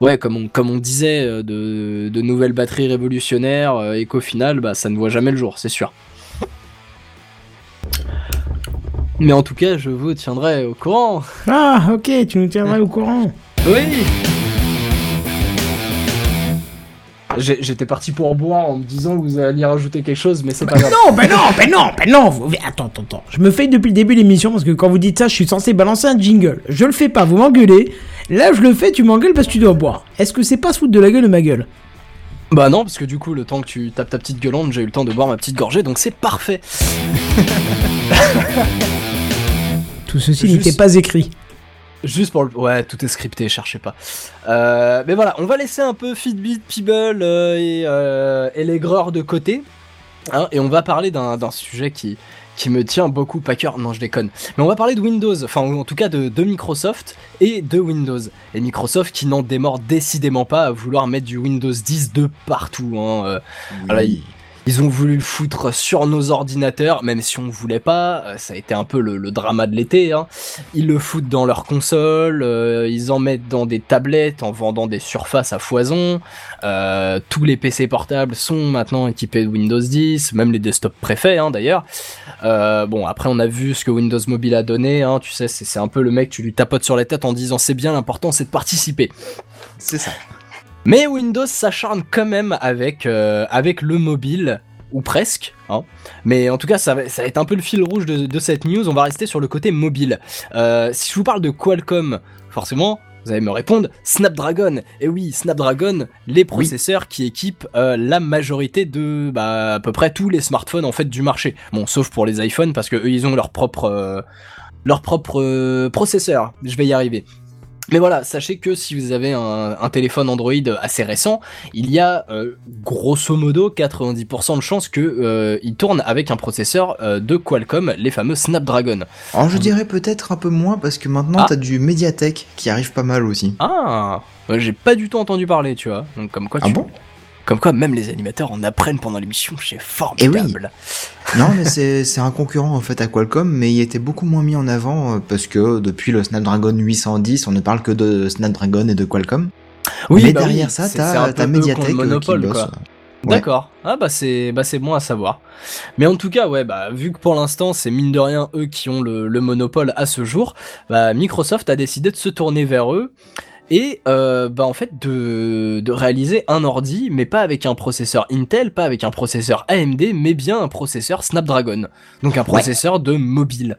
ouais comme on comme on disait de, de nouvelles batteries révolutionnaires et qu'au final bah ça ne voit jamais le jour, c'est sûr. Mais en tout cas, je vous tiendrai au courant. Ah, ok, tu nous tiendras au courant. Oui. J'étais parti pour boire en me disant que vous alliez rajouter quelque chose, mais c'est pas grave. Non, ben non, ben non, ben non. vous- Attends, attends, attends. Je me fais depuis le début de l'émission parce que quand vous dites ça, je suis censé balancer un jingle. Je le fais pas, vous m'engueulez. Là, je le fais, tu m'engueules parce que tu dois boire. Est-ce que c'est pas se foutre de la gueule de ma gueule? Bah non, parce que du coup, le temps que tu tapes ta petite gueulante, j'ai eu le temps de boire ma petite gorgée, donc c'est parfait. Tout ceci Juste- n'était pas écrit. Juste pour le... Ouais, tout est scripté, cherchez pas. Euh, mais voilà, on va laisser un peu Fitbit, People euh, et, euh, et l'aigreur de côté. hein, et on va parler d'un sujet qui, qui me tient beaucoup à cœur. Non, je déconne. Mais on va parler de Windows, enfin en tout cas de, de Microsoft et de Windows. Et Microsoft qui n'en démord décidément pas à vouloir mettre du Windows 10 de partout. Hein, euh, ils ont voulu le foutre sur nos ordinateurs, même si on voulait pas. euh, Ça a été un peu le, le drama de l'été. Hein. Ils le foutent dans leurs consoles, euh, ils en mettent dans des tablettes en vendant des surfaces à foison. Euh, tous les PC portables sont maintenant équipés de Windows 10, même les desktops préfets hein, d'ailleurs. Bon, après on a vu ce que Windows Mobile a donné. Hein, tu sais, c'est un peu le mec, tu lui tapotes sur la tête en disant c'est bien, l'important c'est de participer. C'est ça. Mais Windows s'acharne quand même avec, euh, avec le mobile, ou presque. Hein. Mais en tout cas, ça va, ça va être un peu le fil rouge de, de cette news. On va rester sur le côté mobile. Euh, si je vous parle de Qualcomm, forcément, vous allez me répondre Snapdragon. Et oui, Snapdragon, les processeurs qui équipent euh, la majorité de bah, à peu près tous les smartphones en fait du marché. Bon, sauf pour les iPhones parce que eux ils ont leur propre euh, leur propre euh, processeur. Je vais y arriver. Mais voilà, sachez que si vous avez un, un téléphone Android assez récent, il y a euh, grosso modo 90% de chances que euh, il tourne avec un processeur euh, de Qualcomm, les fameux Snapdragon. Alors je dirais peut-être un peu moins parce que maintenant Ah. t'as du Mediatek qui arrive pas mal aussi. Ah, euh, j'ai pas du tout entendu parler, tu vois. Donc comme quoi, Ah tu- bon? Comme quoi même les animateurs en apprennent pendant l'émission, c'est formidable. Non mais c'est un concurrent en fait à Qualcomm mais il était beaucoup moins mis en avant euh, parce que depuis le Snapdragon 810 on ne parle que de Snapdragon et de Qualcomm. Oui, mais bah derrière oui, ça t'as Mediatek euh, qui monopole, bosse. quoi. Ouais. D'accord. Ah bah c'est bah c'est bon à savoir. Mais en tout cas ouais bah vu que pour l'instant c'est mine de rien eux qui ont le, le monopole à ce jour, bah Microsoft a décidé de se tourner vers eux et euh, bah en fait de, de réaliser un ordi mais pas avec un processeur Intel, pas avec un processeur AMD mais bien un processeur Snapdragon. Donc un processeur de mobile.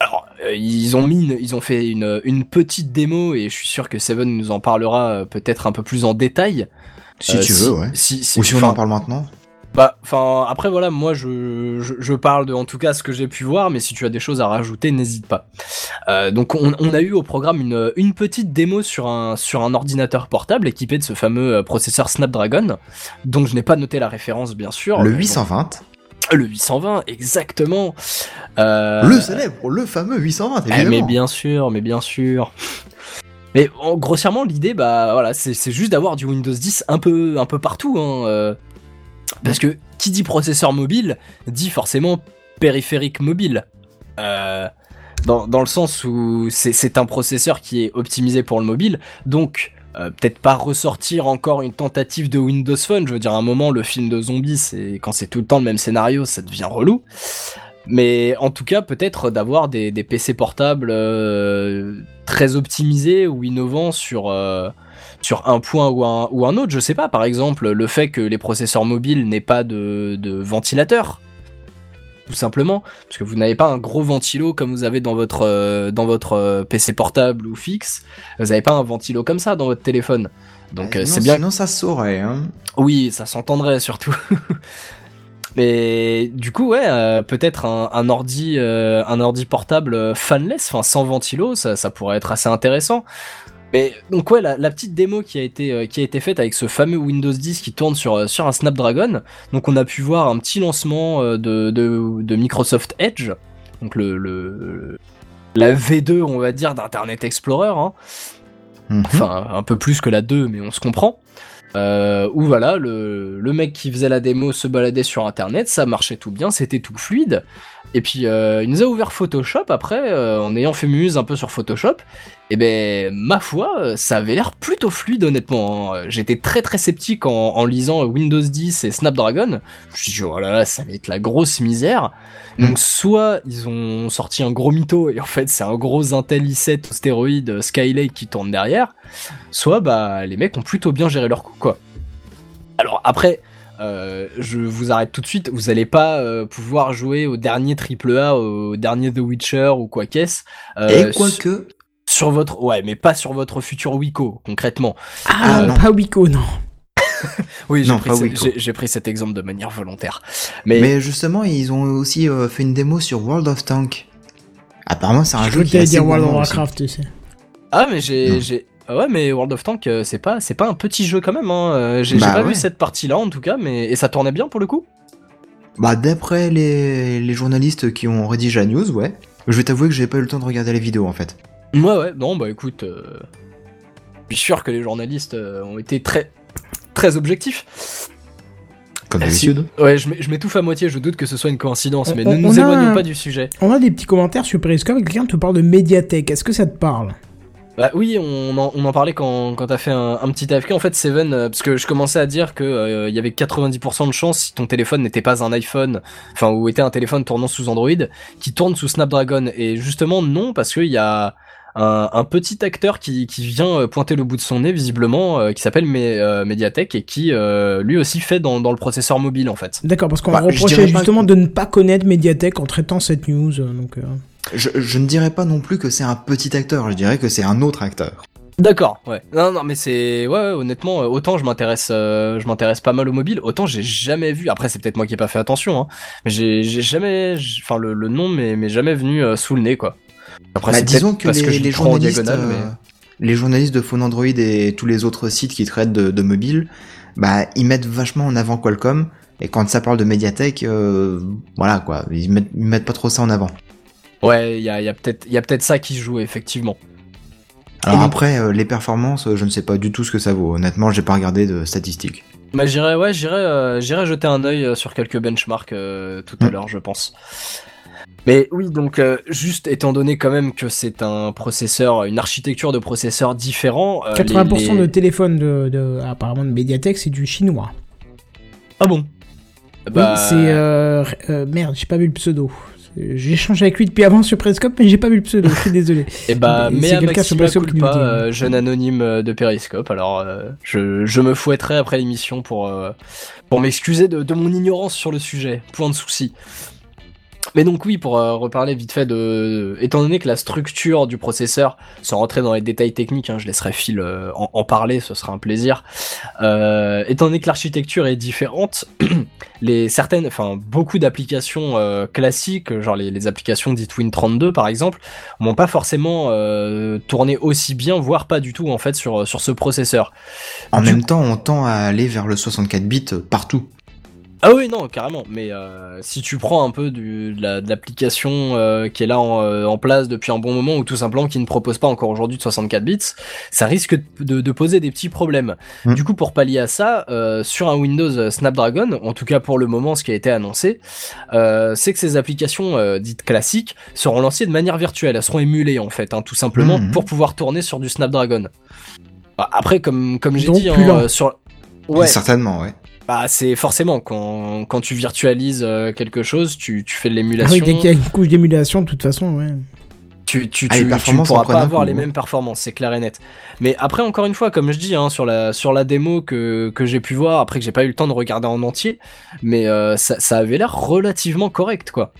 Alors, euh, ils ont mis, une- ils ont fait une, une petite démo et je suis sûr que Seven nous en parlera euh, peut-être un peu plus en détail. Si Euh, tu veux, ouais. Si, si- Ou si on en parle maintenant. Bah, enfin, après voilà, moi je, je, je parle de en tout cas ce que j'ai pu voir, mais si tu as des choses à rajouter, n'hésite pas. Euh, donc on, on a eu au programme une, une petite démo sur un, sur un ordinateur portable équipé de ce fameux euh, processeur Snapdragon, dont je n'ai pas noté la référence bien sûr. Le mais bon, 820. le 820, exactement. Euh, Le célèbre, le fameux 820, eh, mais bien sûr, mais bien sûr. Mais en- grossièrement, l'idée, bah voilà, c'est c'est juste d'avoir du Windows 10 un peu, un peu partout. Hein, parce que qui dit processeur mobile dit forcément périphérique mobile. Euh, dans, dans le sens où c'est- un processeur qui est optimisé pour le mobile, donc euh, peut-être pas ressortir encore une tentative de Windows Phone. Je veux dire, à un moment, le film de zombies, c'est quand c'est tout le temps le même scénario, ça devient relou. Mais en tout cas, peut-être d'avoir des, des PC portables euh, très optimisés ou innovants sur, sur un point ou un, ou un autre. Je sais pas, par exemple, le fait que les processeurs mobiles n'aient pas de, de ventilateur. Tout simplement, parce que vous n'avez pas un gros ventilo comme vous avez dans votre, euh, dans votre euh, PC portable ou fixe. Vous n'avez pas un ventilo comme ça dans votre téléphone. Donc Euh, euh, c'est bien Sinon, ça saurait. Hein. oui, ça s'entendrait surtout. [laughs] Mais du coup, ouais, peut-être un, un ordi, un ordi portable fanless, enfin sans ventilo, ça, ça pourrait être assez intéressant. Mais donc ouais, la, la petite démo qui a été euh, qui a été faite avec ce fameux Windows 10 qui tourne sur euh, sur un Snapdragon. Donc on a pu voir un petit lancement euh, de de, de Microsoft Edge, donc le, le la V2 on va dire d'Internet Explorer. Hein Mhm. enfin un peu plus que la 2 mais on se comprend euh, où voilà le, le mec qui faisait la démo se baladait sur internet ça marchait tout bien c'était tout fluide et puis euh, il nous a ouvert Photoshop après euh, en ayant fait muse un peu sur Photoshop et ben ma foi euh, ça avait l'air plutôt fluide honnêtement hein. j'étais très très sceptique en, en lisant Windows 10 et Snapdragon je me suis dit oh là là ça va être la grosse misère donc soit ils ont sorti un gros mytho et en fait c'est un gros Intel i7 stéroïde Skylake qui tourne derrière, soit bah les mecs ont plutôt bien géré leur coup quoi. Alors après, euh, je vous arrête tout de suite, vous allez pas euh, pouvoir jouer au dernier AAA, au dernier The Witcher ou quoi qu'est-ce. euh, Et quoique. sur votre ouais mais pas sur votre futur Wico concrètement. Ah, Ah, non. pas Wiko, non. [laughs] Oui j'ai Non, pris, Wico. pris cet exemple de manière volontaire. Mais, Mais justement, ils ont aussi euh, fait une démo sur World of Tank. Apparemment, c'est un Je jeu qui est assez dire World of. Warcraft, tu sais. Ah mais j'ai ouais mais World of Tank euh, c'est pas c'est pas un petit jeu quand même hein. Euh, J'ai j'ai Bah pas ouais. vu cette partie là en tout cas mais et ça tournait bien pour le coup? Bah, d'après les, les journalistes qui ont rédigé la news, ouais. Je vais t'avouer que j'ai pas eu le temps de regarder les vidéos en fait. Ouais ouais non bah écoute euh, je suis sûr que les journalistes euh, ont été très très objectifs. Comme Ah, si- d'habitude. Ouais je m'é- je m'étouffe à moitié je doute que ce soit une coïncidence mais On- ne nous éloignons un- pas du sujet. On a des petits commentaires sur Periscope. Quelqu'un te parle de Mediatek. Est-ce que ça te parle? Bah oui, on en, on en parlait quand, quand t'as fait un, un petit AFK. En fait, Seven, euh, parce que je commençais à dire que euh, il y avait 90% de chances si ton téléphone n'était pas un iPhone, enfin ou était un téléphone tournant sous Android, qui tourne sous Snapdragon. Et justement non, parce qu'il y a un, un petit acteur qui, qui vient euh, pointer le bout de son nez visiblement, euh, qui s'appelle Me- euh, Mediatek et qui euh, lui aussi fait dans, dans le processeur mobile en fait. D'accord, parce qu'on Bah, reprochait justement que- de ne pas connaître Mediatek en traitant cette news. euh, Donc, euh, Je, je ne dirais pas non plus que c'est un petit acteur, je dirais que c'est un autre acteur. D'accord, ouais. Non, non, mais c'est, ouais, ouais, honnêtement, euh, autant je m'intéresse, euh, je m'intéresse pas mal au mobile, autant j'ai jamais vu. Après, c'est peut-être moi qui ai pas fait attention, hein. Mais j'ai, jamais, enfin, le, le nom m'est jamais venu euh, sous le nez, quoi. Après, Bah, c'est disons que parce les, que les journalistes, diagonale, euh, mais. les journalistes de Phone Android et tous les autres sites qui traitent de, de mobile, bah ils mettent vachement en avant Qualcomm. Et quand ça parle de Mediatek, euh, voilà quoi, ils mettent, ils mettent pas trop ça en avant. Ouais, il y a, y a peut-être, il y a peut-être ça qui se joue effectivement. Alors après, euh, les performances, euh, je ne sais pas du tout ce que ça vaut. Honnêtement, j'ai pas regardé de statistiques. Bah, j'irai, ouais, j'irai, euh, j'irai jeter un œil sur quelques benchmarks euh, tout à Mm. l'heure, je pense. Mais oui, donc euh, juste étant donné quand même que c'est un processeur, une architecture de processeur différent. euh, les- 80% les- de téléphones de, de- apparemment de Mediatek, c'est du chinois. Ah bon? Oui, c'est euh, euh, merde, j'ai pas vu le pseudo. J'ai échangé avec lui depuis avant sur Periscope, mais j'ai pas vu le pseudo. Je suis désolé. Et bah, Mais à quelqu'un sur Periscope qui dit. euh, jeune anonyme euh, de Periscope. Alors, euh, je, je me fouetterai après l'émission pour, euh, pour m'excuser de, de mon ignorance sur le sujet. Point de souci. Mais donc oui, pour euh, reparler vite fait de... Étant donné que la structure du processeur, sans rentrer dans les détails techniques, hein, je laisserai Phil euh, en, en parler, ce sera un plaisir. Euh, étant donné que l'architecture est différente, [clears throat] les certaines, enfin beaucoup d'applications euh, classiques, genre les, les applications dites Win32 par exemple, n'ont pas forcément euh, tourné aussi bien, voire pas du tout en fait sur, sur ce processeur. En Du- même temps, on tend à aller vers le 64 bits partout. Ah oui, non, carrément. Mais euh, si tu prends un peu du, de la- de l'application euh, qui est là en, euh, en place depuis un bon moment, ou tout simplement qui ne propose pas encore aujourd'hui de 64 bits, ça risque de, de poser des petits problèmes. Mm. Du coup, pour pallier à ça, euh, sur un Windows Snapdragon, en tout cas pour le moment, ce qui a été annoncé, euh, c'est que ces applications euh, dites classiques seront lancées de manière virtuelle. Elles seront émulées en fait, hein, tout simplement, Mhm. pour pouvoir tourner sur du Snapdragon. Bah, Après, comme, comme j'ai dit, hein, euh, sur... Ouais, Certainement, ouais. Bah, c'est forcément quand, quand tu virtualises euh, quelque chose, tu, tu fais de Ah l'émulation. oui, dès qu'il y a une couche d'émulation, de toute façon, ouais. tu, tu, Ah, tu, pourras pas avoir coup, les hein. mêmes performances, c'est clair et net. Mais après, encore une fois, comme je dis, hein, sur la sur la démo que, que j'ai pu voir, après que j'ai pas eu le temps de regarder en entier, mais euh, ça, ça avait l'air relativement correct, quoi.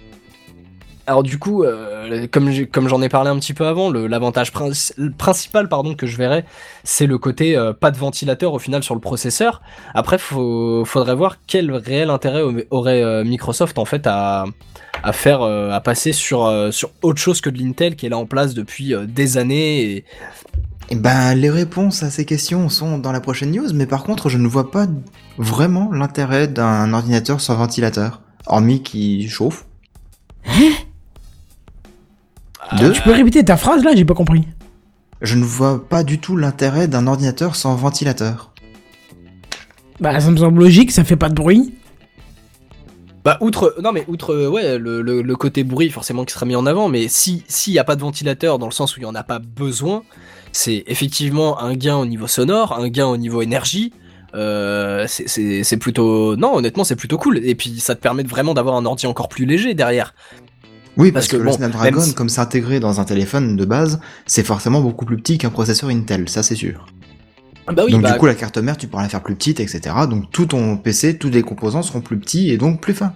Alors du coup, euh, comme j'en ai parlé un petit peu avant, l'avantage princi- principal pardon que je verrais, c'est le côté euh, pas de ventilateur au final sur le processeur. Après, faut, faudrait voir quel réel intérêt au- aurait euh, Microsoft en fait à, à faire, euh, à passer sur euh, sur autre chose que de l'Intel qui est là en place depuis euh, des années. Et... Eh ben, les réponses à ces questions sont dans la prochaine news, mais par contre, je ne vois pas vraiment l'intérêt d'un ordinateur sans ventilateur, hormis qui chauffe. [laughs] Tu peux répéter ta phrase là J'ai pas compris. je ne vois pas du tout l'intérêt d'un ordinateur sans ventilateur. Bah, ça me semble logique, ça fait pas de bruit. Bah outre non mais outre euh, ouais le, le, le côté bruit forcément qui sera mis en avant mais si s'il y a pas de ventilateur dans le sens où il y en a pas besoin c'est effectivement un gain au niveau sonore un gain au niveau énergie euh, c'est- c'est c'est plutôt non honnêtement c'est plutôt cool et puis ça te permet de vraiment d'avoir un ordi encore plus léger derrière Oui, Parce parce, que que, bon, le Snapdragon, si- comme c'est intégré dans un téléphone de base, c'est forcément beaucoup plus petit qu'un processeur Intel, ça c'est sûr. bah oui donc bah, du coup, la carte mère, tu pourras la faire plus petite, etc. Donc tout ton PC, tous les composants seront plus petits et donc plus fins.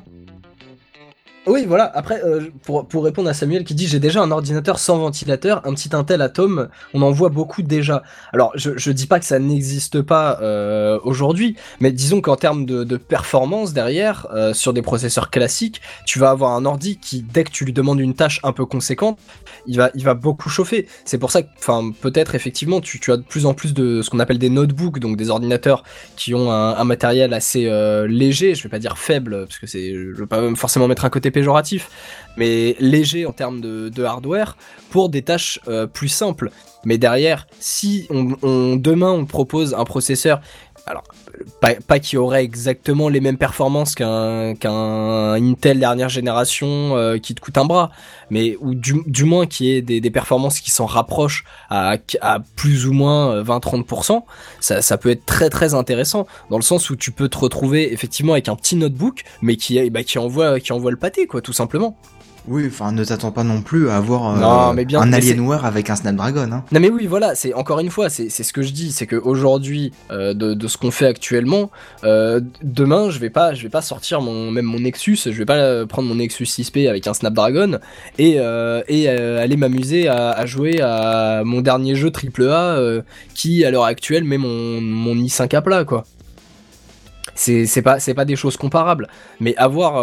Oui, voilà. Après, euh, pour, répondre à Samuel qui dit j'ai déjà un ordinateur sans ventilateur, un petit Intel Atom, on en voit beaucoup déjà. Alors, je, je dis pas que ça n'existe pas euh, aujourd'hui, mais disons qu'en termes de, de performance derrière, euh, sur des processeurs classiques, tu vas avoir un ordi qui, dès que tu lui demandes une tâche un peu conséquente, il va, il va beaucoup chauffer. C'est pour ça que, enfin, peut-être effectivement, tu, as de plus en plus de ce qu'on appelle des notebooks, donc des ordinateurs qui ont un, matériel assez léger, je vais pas dire faible, parce que c'est, je veux pas forcément mettre un côté péjoratif, mais léger en termes de, hardware pour des tâches euh, plus simples. Mais derrière, si on- demain on propose un processeur, alors pas, pas qui aurait exactement les mêmes performances qu'un Intel dernière génération euh, qui te coûte un bras, mais ou du, du moins qui ait des, performances qui s'en rapprochent à, plus ou moins euh, 20-30%, ça, ça peut être très très intéressant dans le sens où tu peux te retrouver effectivement avec un petit notebook, mais qui, bah, qui envoie qui envoie le pâté quoi, tout simplement. Oui, enfin, ne t'attends pas non plus à avoir euh, Non, mais bien- un mais Alienware avec un Snapdragon. Hein. Non mais oui voilà c'est encore une fois c'est ce que je dis c'est que aujourd'hui euh, de, de ce qu'on fait actuellement euh, demain je vais pas je vais pas sortir mon même mon Nexus je vais pas euh, prendre mon Nexus 6P avec un Snapdragon et et aller m'amuser à, à jouer à mon dernier jeu AAA qui à l'heure actuelle met mon mon i5 à plat quoi c'est pas des choses comparables mais avoir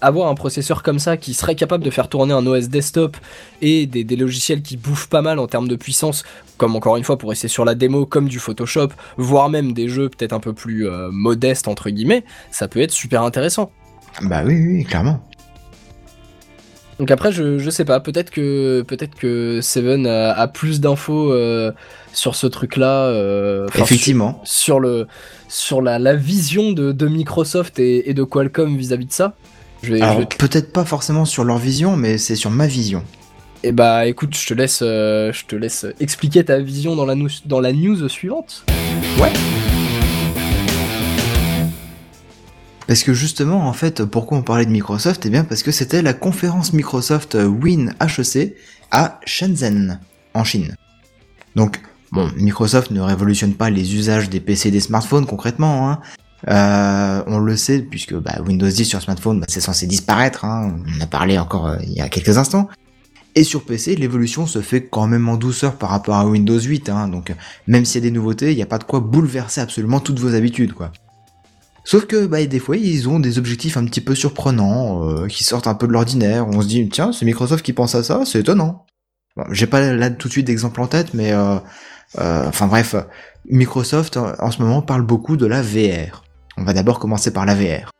avoir un processeur comme ça qui serait capable de faire tourner un OS desktop et des, des logiciels qui bouffent pas mal en termes de puissance, comme encore une fois pour rester sur la démo, comme du Photoshop, voire même des jeux peut-être un peu plus euh, modestes entre guillemets, ça peut être super intéressant. Bah oui, oui, clairement. Donc après je, je sais pas, peut-être que peut-être que Seven a, a plus d'infos euh, sur ce truc-là. euh, Effectivement. Sur, sur le sur la, la vision de, de Microsoft et, et de Qualcomm vis-à-vis de ça. Je vais, je Alors vais peut-être pas forcément sur leur vision, mais c'est sur ma vision. Et bah écoute, je te laisse, euh, je te laisse expliquer ta vision dans la, dans la news suivante. Parce que justement, en fait, pourquoi on parlait de Microsoft? Eh bien, parce que c'était la conférence Microsoft Win HEC à Shenzhen, en Chine. Donc, bon, Microsoft ne révolutionne pas les usages des PC et des smartphones concrètement. Hein. Euh, on le sait puisque bah, Windows 10 sur smartphone, bah, c'est censé disparaître. Hein. On en a parlé encore euh, il y a quelques instants. Et sur PC, l'évolution se fait quand même en douceur par rapport à Windows 8. Hein. Donc, même s'il y a des nouveautés, il n'y a pas de quoi bouleverser absolument toutes vos habitudes, quoi. Sauf que bah, des fois, ils ont des objectifs un petit peu surprenants, euh, qui sortent un peu de l'ordinaire. On se dit, tiens, c'est Microsoft qui pense à ça, c'est étonnant. Bon, J'ai pas là tout de suite d'exemple en tête, mais euh, euh, enfin bref, Microsoft en ce moment parle beaucoup de la VR. On va d'abord commencer par la VR.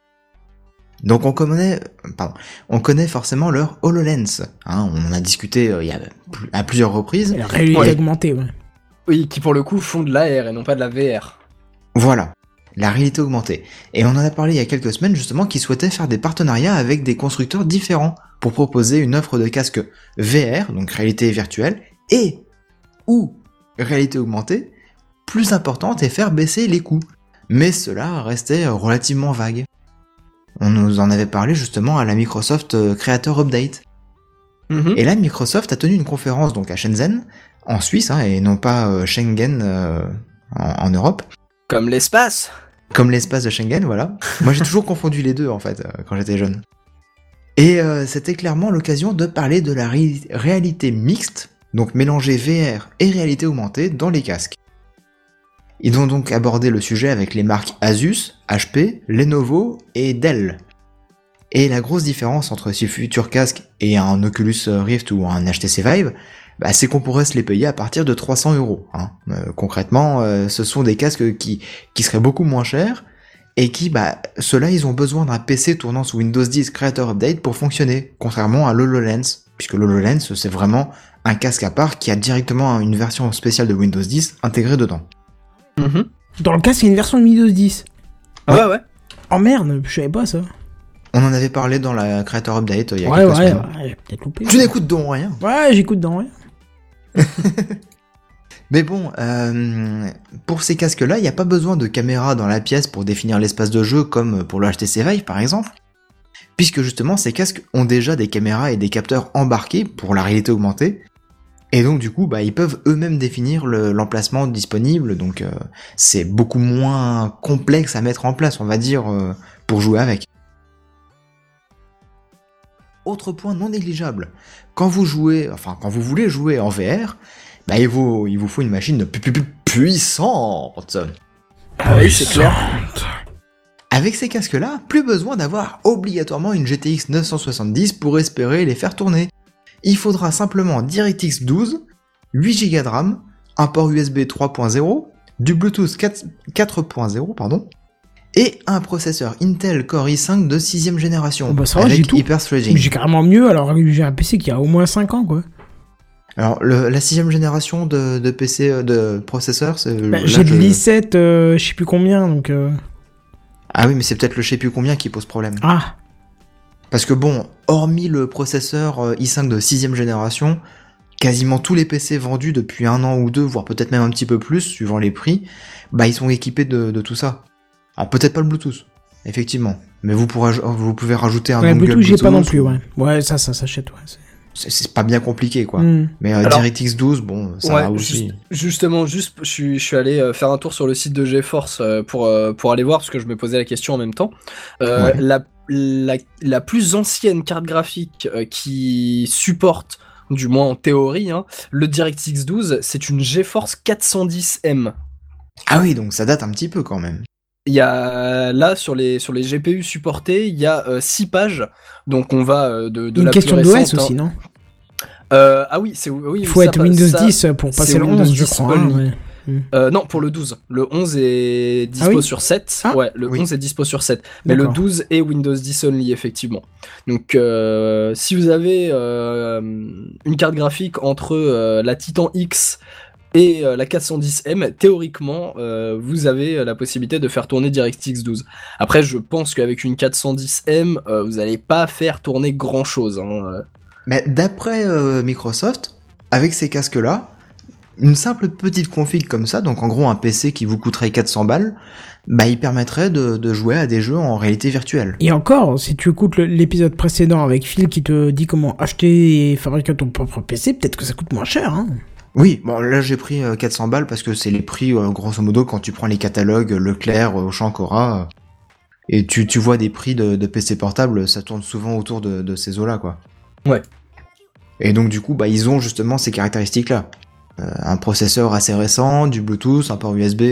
Donc on connaît, pardon, on connaît forcément leur HoloLens. Hein, on en a discuté euh, il y a plus- à plusieurs reprises. La réalité Ouais. augmentée, ouais. Oui, qui pour le coup font de l'AR et non pas de la VR. Voilà, la réalité augmentée. Et on en a parlé il y a quelques semaines justement qui souhaitaient faire des partenariats avec des constructeurs différents pour proposer une offre de casque VR, donc réalité virtuelle, et ou réalité augmentée, plus importante et faire baisser les coûts. Mais cela restait relativement vague. On nous en avait parlé justement à la Microsoft euh, Creator Update. Mhm. Et là, Microsoft a tenu une conférence donc à Shenzhen, en Suisse, hein, et non pas euh, Schengen euh, en- en Europe. Comme l'espace. Comme l'espace de Schengen, voilà. [laughs] Moi, j'ai toujours confondu les deux, en fait, euh, quand j'étais jeune. Et euh, c'était clairement l'occasion de parler de la ré- réalité mixte, donc mélanger VR et réalité augmentée dans les casques. Ils ont donc abordé le sujet avec les marques Asus, HP, Lenovo et Dell. Et la grosse différence entre ces futurs casques et un Oculus Rift ou un HTC Vive, bah, c'est qu'on pourrait se les payer à partir de 300 euros. hein. Euh, concrètement, euh, ce sont des casques qui, qui seraient beaucoup moins chers et qui, bah, ceux-là, ils ont besoin d'un PC tournant sous Windows 10 Creator Update pour fonctionner, contrairement à l'HoloLens, puisque l'HoloLens, c'est vraiment un casque à part qui a directement une version spéciale de Windows 10 intégrée dedans. Mhm. Dans le cas, c'est une version de Windows 10. Ouais, ouais. Oh merde, je savais pas ça. On en avait parlé dans la Creator Update il y a Ouais, quelques ouais, semaines. ouais, j'ai peut-être loupé. Tu n'écoutes donc rien. Ouais, j'écoute dans rien. [laughs] Mais bon, euh, pour ces casques-là, il n'y a pas besoin de caméra dans la pièce pour définir l'espace de jeu comme pour le HTC Vive par exemple, puisque justement ces casques ont déjà des caméras et des capteurs embarqués pour la réalité augmentée, et donc du coup, bah, ils peuvent eux-mêmes définir le- l'emplacement disponible, donc euh, c'est beaucoup moins complexe à mettre en place, on va dire, euh, pour jouer avec. Autre point non négligeable, quand vous jouez, enfin quand vous voulez jouer en VR, bah, il, vous, il vous faut une machine pu- pu- pu- puissante. Ah oui, c'est clair. Avec ces casques-là, plus besoin d'avoir obligatoirement une GTX 970 pour espérer les faire tourner. Il faudra simplement DirectX 12, 8 Go de RAM, un port USB 3.0, du Bluetooth 4 4.0 pardon, et un processeur Intel Core i5 de 6ème génération Oh bah ça avec. Hyper Threading. J'ai carrément mieux, alors j'ai un PC qui a au moins 5 ans, quoi. Alors le- la sixième génération de, de PC euh, de processeur, c'est Bah, j'ai de je- l'i7, euh, je sais plus combien, donc... euh, Ah oui, mais c'est peut-être le je sais plus combien qui pose problème. Ah, Parce que bon, hormis le processeur euh, i5 de 6ème génération, quasiment tous les PC vendus depuis un an ou deux, voire peut-être même un petit peu plus, suivant les prix, bah ils sont équipés de, de tout ça. Alors peut-être pas le Bluetooth, effectivement. Mais vous, pourrez, vous pouvez rajouter un ouais, dongle Bluetooth, j'ai pas non Bluetooth, plus, ouais. Ouais, ça, ça s'achète, ouais. c'est- pas bien compliqué, quoi. Hmm. Mais euh, Alors- DirectX 12, bon, ça Ouais, va aussi. juste- justement, juste, je suis, je suis allé euh, faire un tour sur le site de GeForce pour, pour aller voir, parce que je me posais la question en même temps. Euh, Ouais. la, la, la plus ancienne carte graphique euh, qui supporte, du moins en théorie, hein, le DirectX 12, c'est une GeForce 410M. Ah oui, donc ça date un petit peu quand même. Il y a là sur les sur les GPU supportés, il y a 6 pages. Donc on va euh, de, de Une la question plus d'OS récente, aussi, hein. non? Euh, ah oui, c'est oui. Il faut ça être Windows ça- 10 pour passer le Windows 11, je 10 crois. hein. Euh, non, pour le 12. Le 11 est dispo Ah oui sur 7. Ah. ouais, le Oui. 11 est dispo sur 7. Mais le D'accord. 12 est Windows 10 only, effectivement. Donc, euh, si vous avez euh, une carte graphique entre euh, la Titan X et euh, la 410M, théoriquement, euh, vous avez la possibilité de faire tourner DirectX 12. Après, je pense qu'avec une 410M, euh, vous n'allez pas faire tourner grand chose. Hein. Mais d'après euh, Microsoft, avec ces casques-là, une simple petite config comme ça, donc en gros un PC qui vous coûterait 400 balles, bah, il permettrait de, de jouer à des jeux en réalité virtuelle. Et encore, si tu écoutes l'épisode précédent avec Phil qui te dit comment acheter et fabriquer ton propre PC, peut-être que ça coûte moins cher. Hein. Oui, bon là j'ai pris euh, 400 balles parce que c'est les prix euh, grosso modo quand tu prends les catalogues euh, Leclerc, euh, Auchan, Cora, euh, et tu, tu vois des prix de, de PC portables, ça tourne souvent autour de, de ces eaux-là quoi. Ouais. Et donc du coup bah ils ont justement ces caractéristiques-là. Euh, un processeur assez récent, du Bluetooth, un port USB,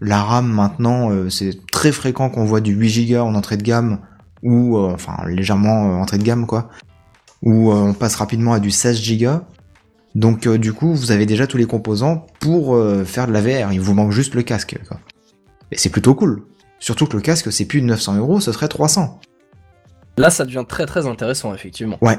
la RAM maintenant euh, c'est très fréquent qu'on voit du 8 Go en entrée de gamme ou euh, enfin légèrement euh, entrée de gamme quoi, ou euh, on passe rapidement à du 16 Go. Donc euh, du coup, vous avez déjà tous les composants pour euh, faire de la VR. Il vous manque juste le casque. Quoi. Et c'est plutôt cool. Surtout que le casque, c'est plus de 900 euros, ce serait 300. Là, ça devient très très intéressant, effectivement. Ouais.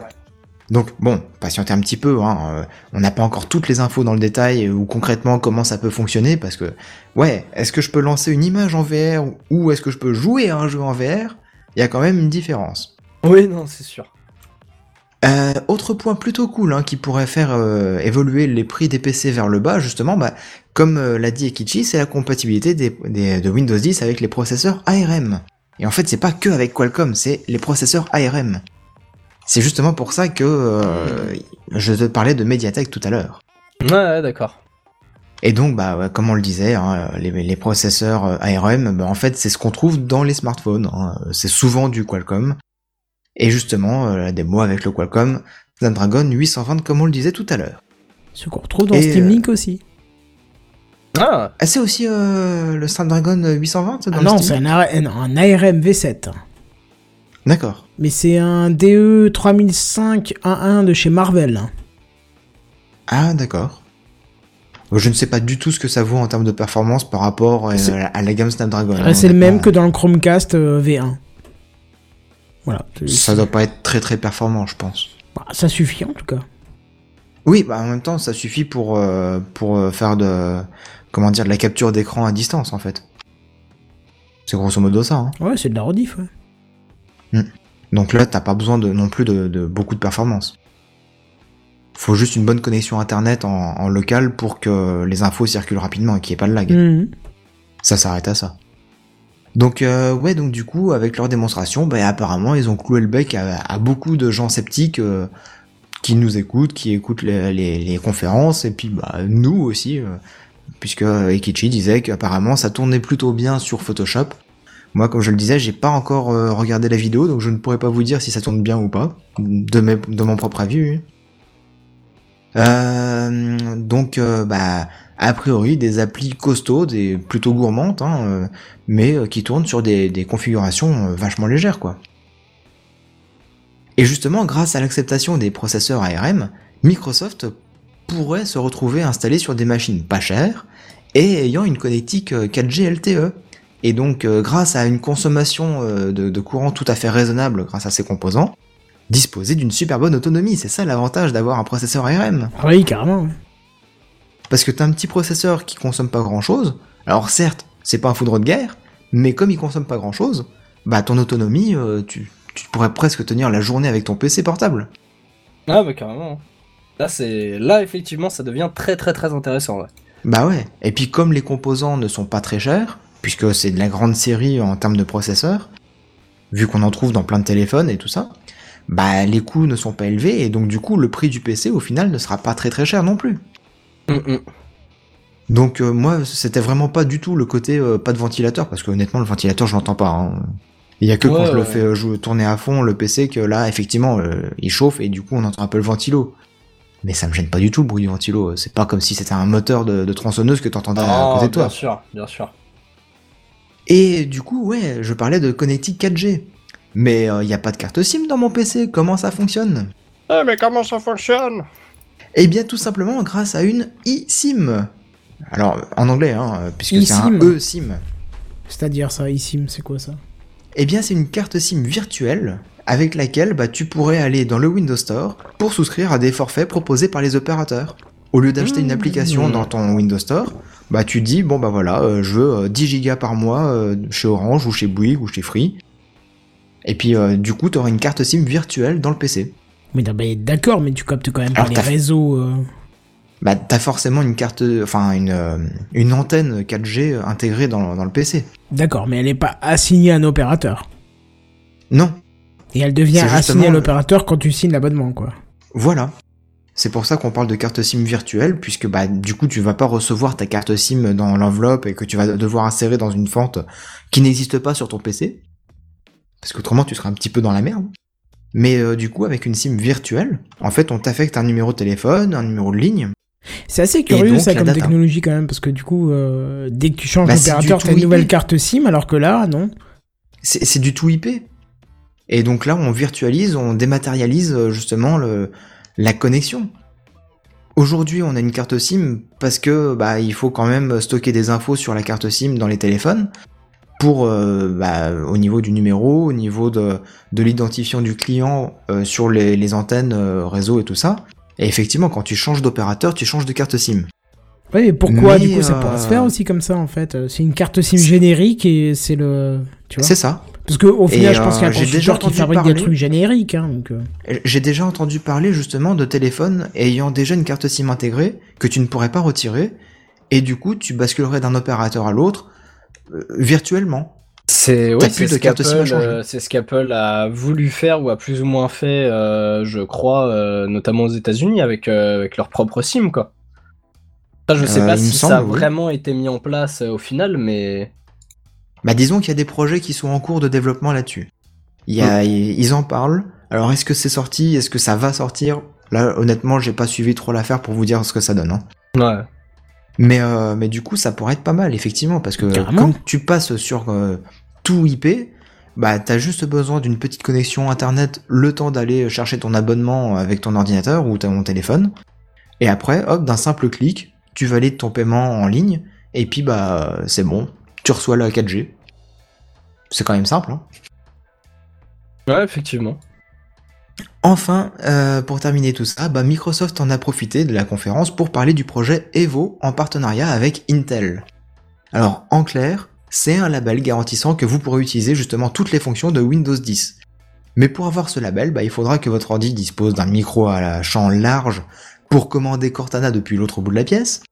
Donc bon, patientez un petit peu. Hein. euh, on n'a pas encore toutes les infos dans le détail euh, ou concrètement comment ça peut fonctionner parce que ouais, est-ce que je peux lancer une image en VR ou est-ce que je peux jouer à un jeu en VR Il y a quand même une différence. Oui, non, c'est sûr. Euh, autre point plutôt cool hein, qui pourrait faire euh, évoluer les prix des PC vers le bas, justement, bah, comme euh, l'a dit Ekichi, c'est la compatibilité des, des- de Windows 10 avec les processeurs ARM. Et en fait, c'est pas que avec Qualcomm, c'est les processeurs ARM. C'est justement pour ça que euh, je te parlais de Mediatek tout à l'heure. Ouais, ouais, d'accord. Et donc, bah, comme on le disait, hein, les, les processeurs euh, ARM, bah, en fait, c'est ce qu'on trouve dans les smartphones. hein. C'est souvent du Qualcomm. Et justement, euh, la démo avec le Qualcomm Snapdragon 820, comme on le disait tout à l'heure. Ce qu'on retrouve dans Et, Steam Link aussi. Ah, Ah, c'est aussi euh, le Snapdragon 820 dans Ah non, c'est un, un ARM V7. D'accord. Mais c'est un DE 3005-11 de chez Marvel. Ah, d'accord. Je ne sais pas du tout ce que ça vaut en termes de performance par rapport euh, à la gamme Snapdragon. Ah, c'est le même que dans le Chromecast euh, V1. Voilà. Ça doit pas être très très performant, je pense. Bah, ça suffit en tout cas. Oui, bah en même temps, ça suffit pour euh, pour faire de comment dire de la capture d'écran à distance en fait. C'est grosso modo ça. Hein. Ouais, c'est de la rediff, ouais. Donc là, t'as pas besoin de non plus de, de beaucoup de performance. Faut juste une bonne connexion internet en, en local pour que les infos circulent rapidement et qu'il n'y ait pas de lag. Mhm. Ça s'arrête à ça. Donc euh, ouais, donc du coup, avec leur démonstration, bah, apparemment, ils ont cloué le bec à, à beaucoup de gens sceptiques euh, qui nous écoutent, qui écoutent les, les- les conférences, et puis bah, nous aussi, euh, puisque Ekichi disait qu'apparemment ça tournait plutôt bien sur Photoshop. Moi, comme je le disais, j'ai pas encore euh, regardé la vidéo, donc je ne pourrais pas vous dire si ça tourne bien ou pas, de, mon propre avis. Euh, donc, euh, bah, a priori, des applis costauds, des plutôt gourmandes, hein, mais qui tournent sur des, des configurations vachement légères, quoi. Et justement, grâce à l'acceptation des processeurs ARM, Microsoft pourrait se retrouver installé sur des machines pas chères et ayant une connectique euh, 4G LTE. Et donc, euh, grâce à une consommation euh, de, de courant tout à fait raisonnable grâce à ces composants, disposer d'une super bonne autonomie. C'est ça l'avantage d'avoir un processeur ARM. Ah oui, carrément. Parce que t'as un petit processeur qui consomme pas grand chose. Alors certes, c'est pas un foudre de guerre, mais comme il consomme pas grand chose, bah ton autonomie, euh, tu, tu pourrais presque tenir la journée avec ton PC portable. ah bah carrément. Là, c'est là effectivement, ça devient très très très intéressant. Ouais. Bah ouais. Et puis comme les composants ne sont pas très chers, puisque c'est de la grande série en termes de processeurs, vu qu'on en trouve dans plein de téléphones et tout ça, bah les coûts ne sont pas élevés et donc du coup le prix du PC au final ne sera pas très très cher non plus. Donc euh, moi, c'était vraiment pas du tout le côté euh, pas de ventilateur, parce que honnêtement, le ventilateur, je l'entends pas. hein. Il y a que quand Ouais, je le fais euh, jouer, tourner à fond le PC que là, effectivement, euh, il chauffe et du coup, on entend un peu le ventilo. Mais ça me gêne pas du tout le bruit du ventilo. C'est pas comme si c'était un moteur de, de tronçonneuse que t'entendais à Ah, côté de toi. bien sûr, bien sûr. Et du coup, ouais, je parlais de connectique 4G. Mais il n'y a pas de carte SIM dans mon PC. Comment ça fonctionne? Eh, mais comment ça fonctionne? Eh bien, tout simplement grâce à une eSIM. Alors, en anglais, hein, puisque c'est un eSIM. eSIM. C'est-à-dire ça, ici, c'est quoi ça? Eh bien, c'est une carte SIM virtuelle avec laquelle bah, tu pourrais aller dans le Windows Store pour souscrire à des forfaits proposés par les opérateurs. Au lieu d'acheter une application dans ton Windows Store, bah tu dis bon bah voilà, euh, je veux euh, 10 gigas par mois euh, chez Orange ou chez Bouygues ou chez Free. Et puis euh, du coup, tu auras une carte SIM virtuelle dans le PC. Mais d'accord, mais tu captes quand même Alors, les réseaux. euh. bah t'as forcément une carte, enfin une, euh, une antenne 4G intégrée dans, dans le PC. D'accord, mais elle n'est pas assignée à un opérateur. Non, Et elle devient assignée à l'opérateur quand tu signes l'abonnement, quoi. voilà. C'est pour ça qu'on parle de carte SIM virtuelle, puisque bah du coup tu vas pas recevoir ta carte SIM dans l'enveloppe et que tu vas devoir insérer dans une fente qui n'existe pas sur ton PC. Parce qu'autrement tu seras un petit peu dans la merde. Mais euh, du coup avec une SIM virtuelle, en fait on t'affecte un numéro de téléphone, un numéro de ligne. C'est assez curieux donc, ça comme data. technologie quand même, parce que du coup, euh, dès que tu changes Bah, d'opérateur, t'as une nouvelle carte SIM, alors que là, non. C'est c'est du tout IP. Et donc là on virtualise, on dématérialise euh, justement le, la connexion. Aujourd'hui, on a une carte SIM parce que bah il faut quand même stocker des infos sur la carte SIM dans les téléphones pour euh, bah, au niveau du numéro, au niveau de, de l'identifiant du client euh, sur les, les antennes euh, réseau et tout ça. Et effectivement, quand tu changes d'opérateur, tu changes de carte SIM. Oui, mais pourquoi Mais, du coup ça pourrait se faire aussi comme ça en fait? C'est une carte SIM générique et c'est le. Tu vois? C'est ça. Parce qu'au final, Et, je pense qu'il y a un euh, constructeur qui fabrique des trucs génériques. Hein, donc, euh. J'ai déjà entendu parler justement de téléphones ayant déjà une carte SIM intégrée que tu ne pourrais pas retirer et du coup tu basculerais d'un opérateur à l'autre euh, virtuellement. C'est de ce carte SIM à qu'Apple, changer. euh, c'est ce qu'Apple a voulu faire ou a plus ou moins fait, euh, je crois, euh, notamment aux États-Unis avec euh, avec leur propre SIM quoi. Ça, je sais Euh, pas si ça a oui. vraiment été mis en place euh, au final, mais Bah disons qu'il y a des projets qui sont en cours de développement là-dessus. Il y a, ils en parlent. Alors est-ce que c'est sorti? Est-ce que ça va sortir? Là honnêtement j'ai pas suivi trop l'affaire pour vous dire ce que ça donne. hein. ouais. Mais, euh, mais du coup, ça pourrait être pas mal, effectivement, parce que Carrément. comme tu passes sur euh, tout IP, bah t'as juste besoin d'une petite connexion internet, le temps d'aller chercher ton abonnement avec ton ordinateur ou ton téléphone, et après, hop, d'un simple clic, tu valides ton paiement en ligne, et puis bah c'est bon, tu reçois la 4G. C'est quand même simple. Hein. Ouais, effectivement. Enfin, euh, pour terminer tout ça, bah, Microsoft en a profité de la conférence pour parler du projet Evo en partenariat avec Intel. Alors, en clair, c'est un label garantissant que vous pourrez utiliser justement toutes les fonctions de Windows 10. Mais pour avoir ce label, bah, il faudra que votre ordi dispose d'un micro à la champ large pour commander Cortana depuis l'autre bout de la pièce,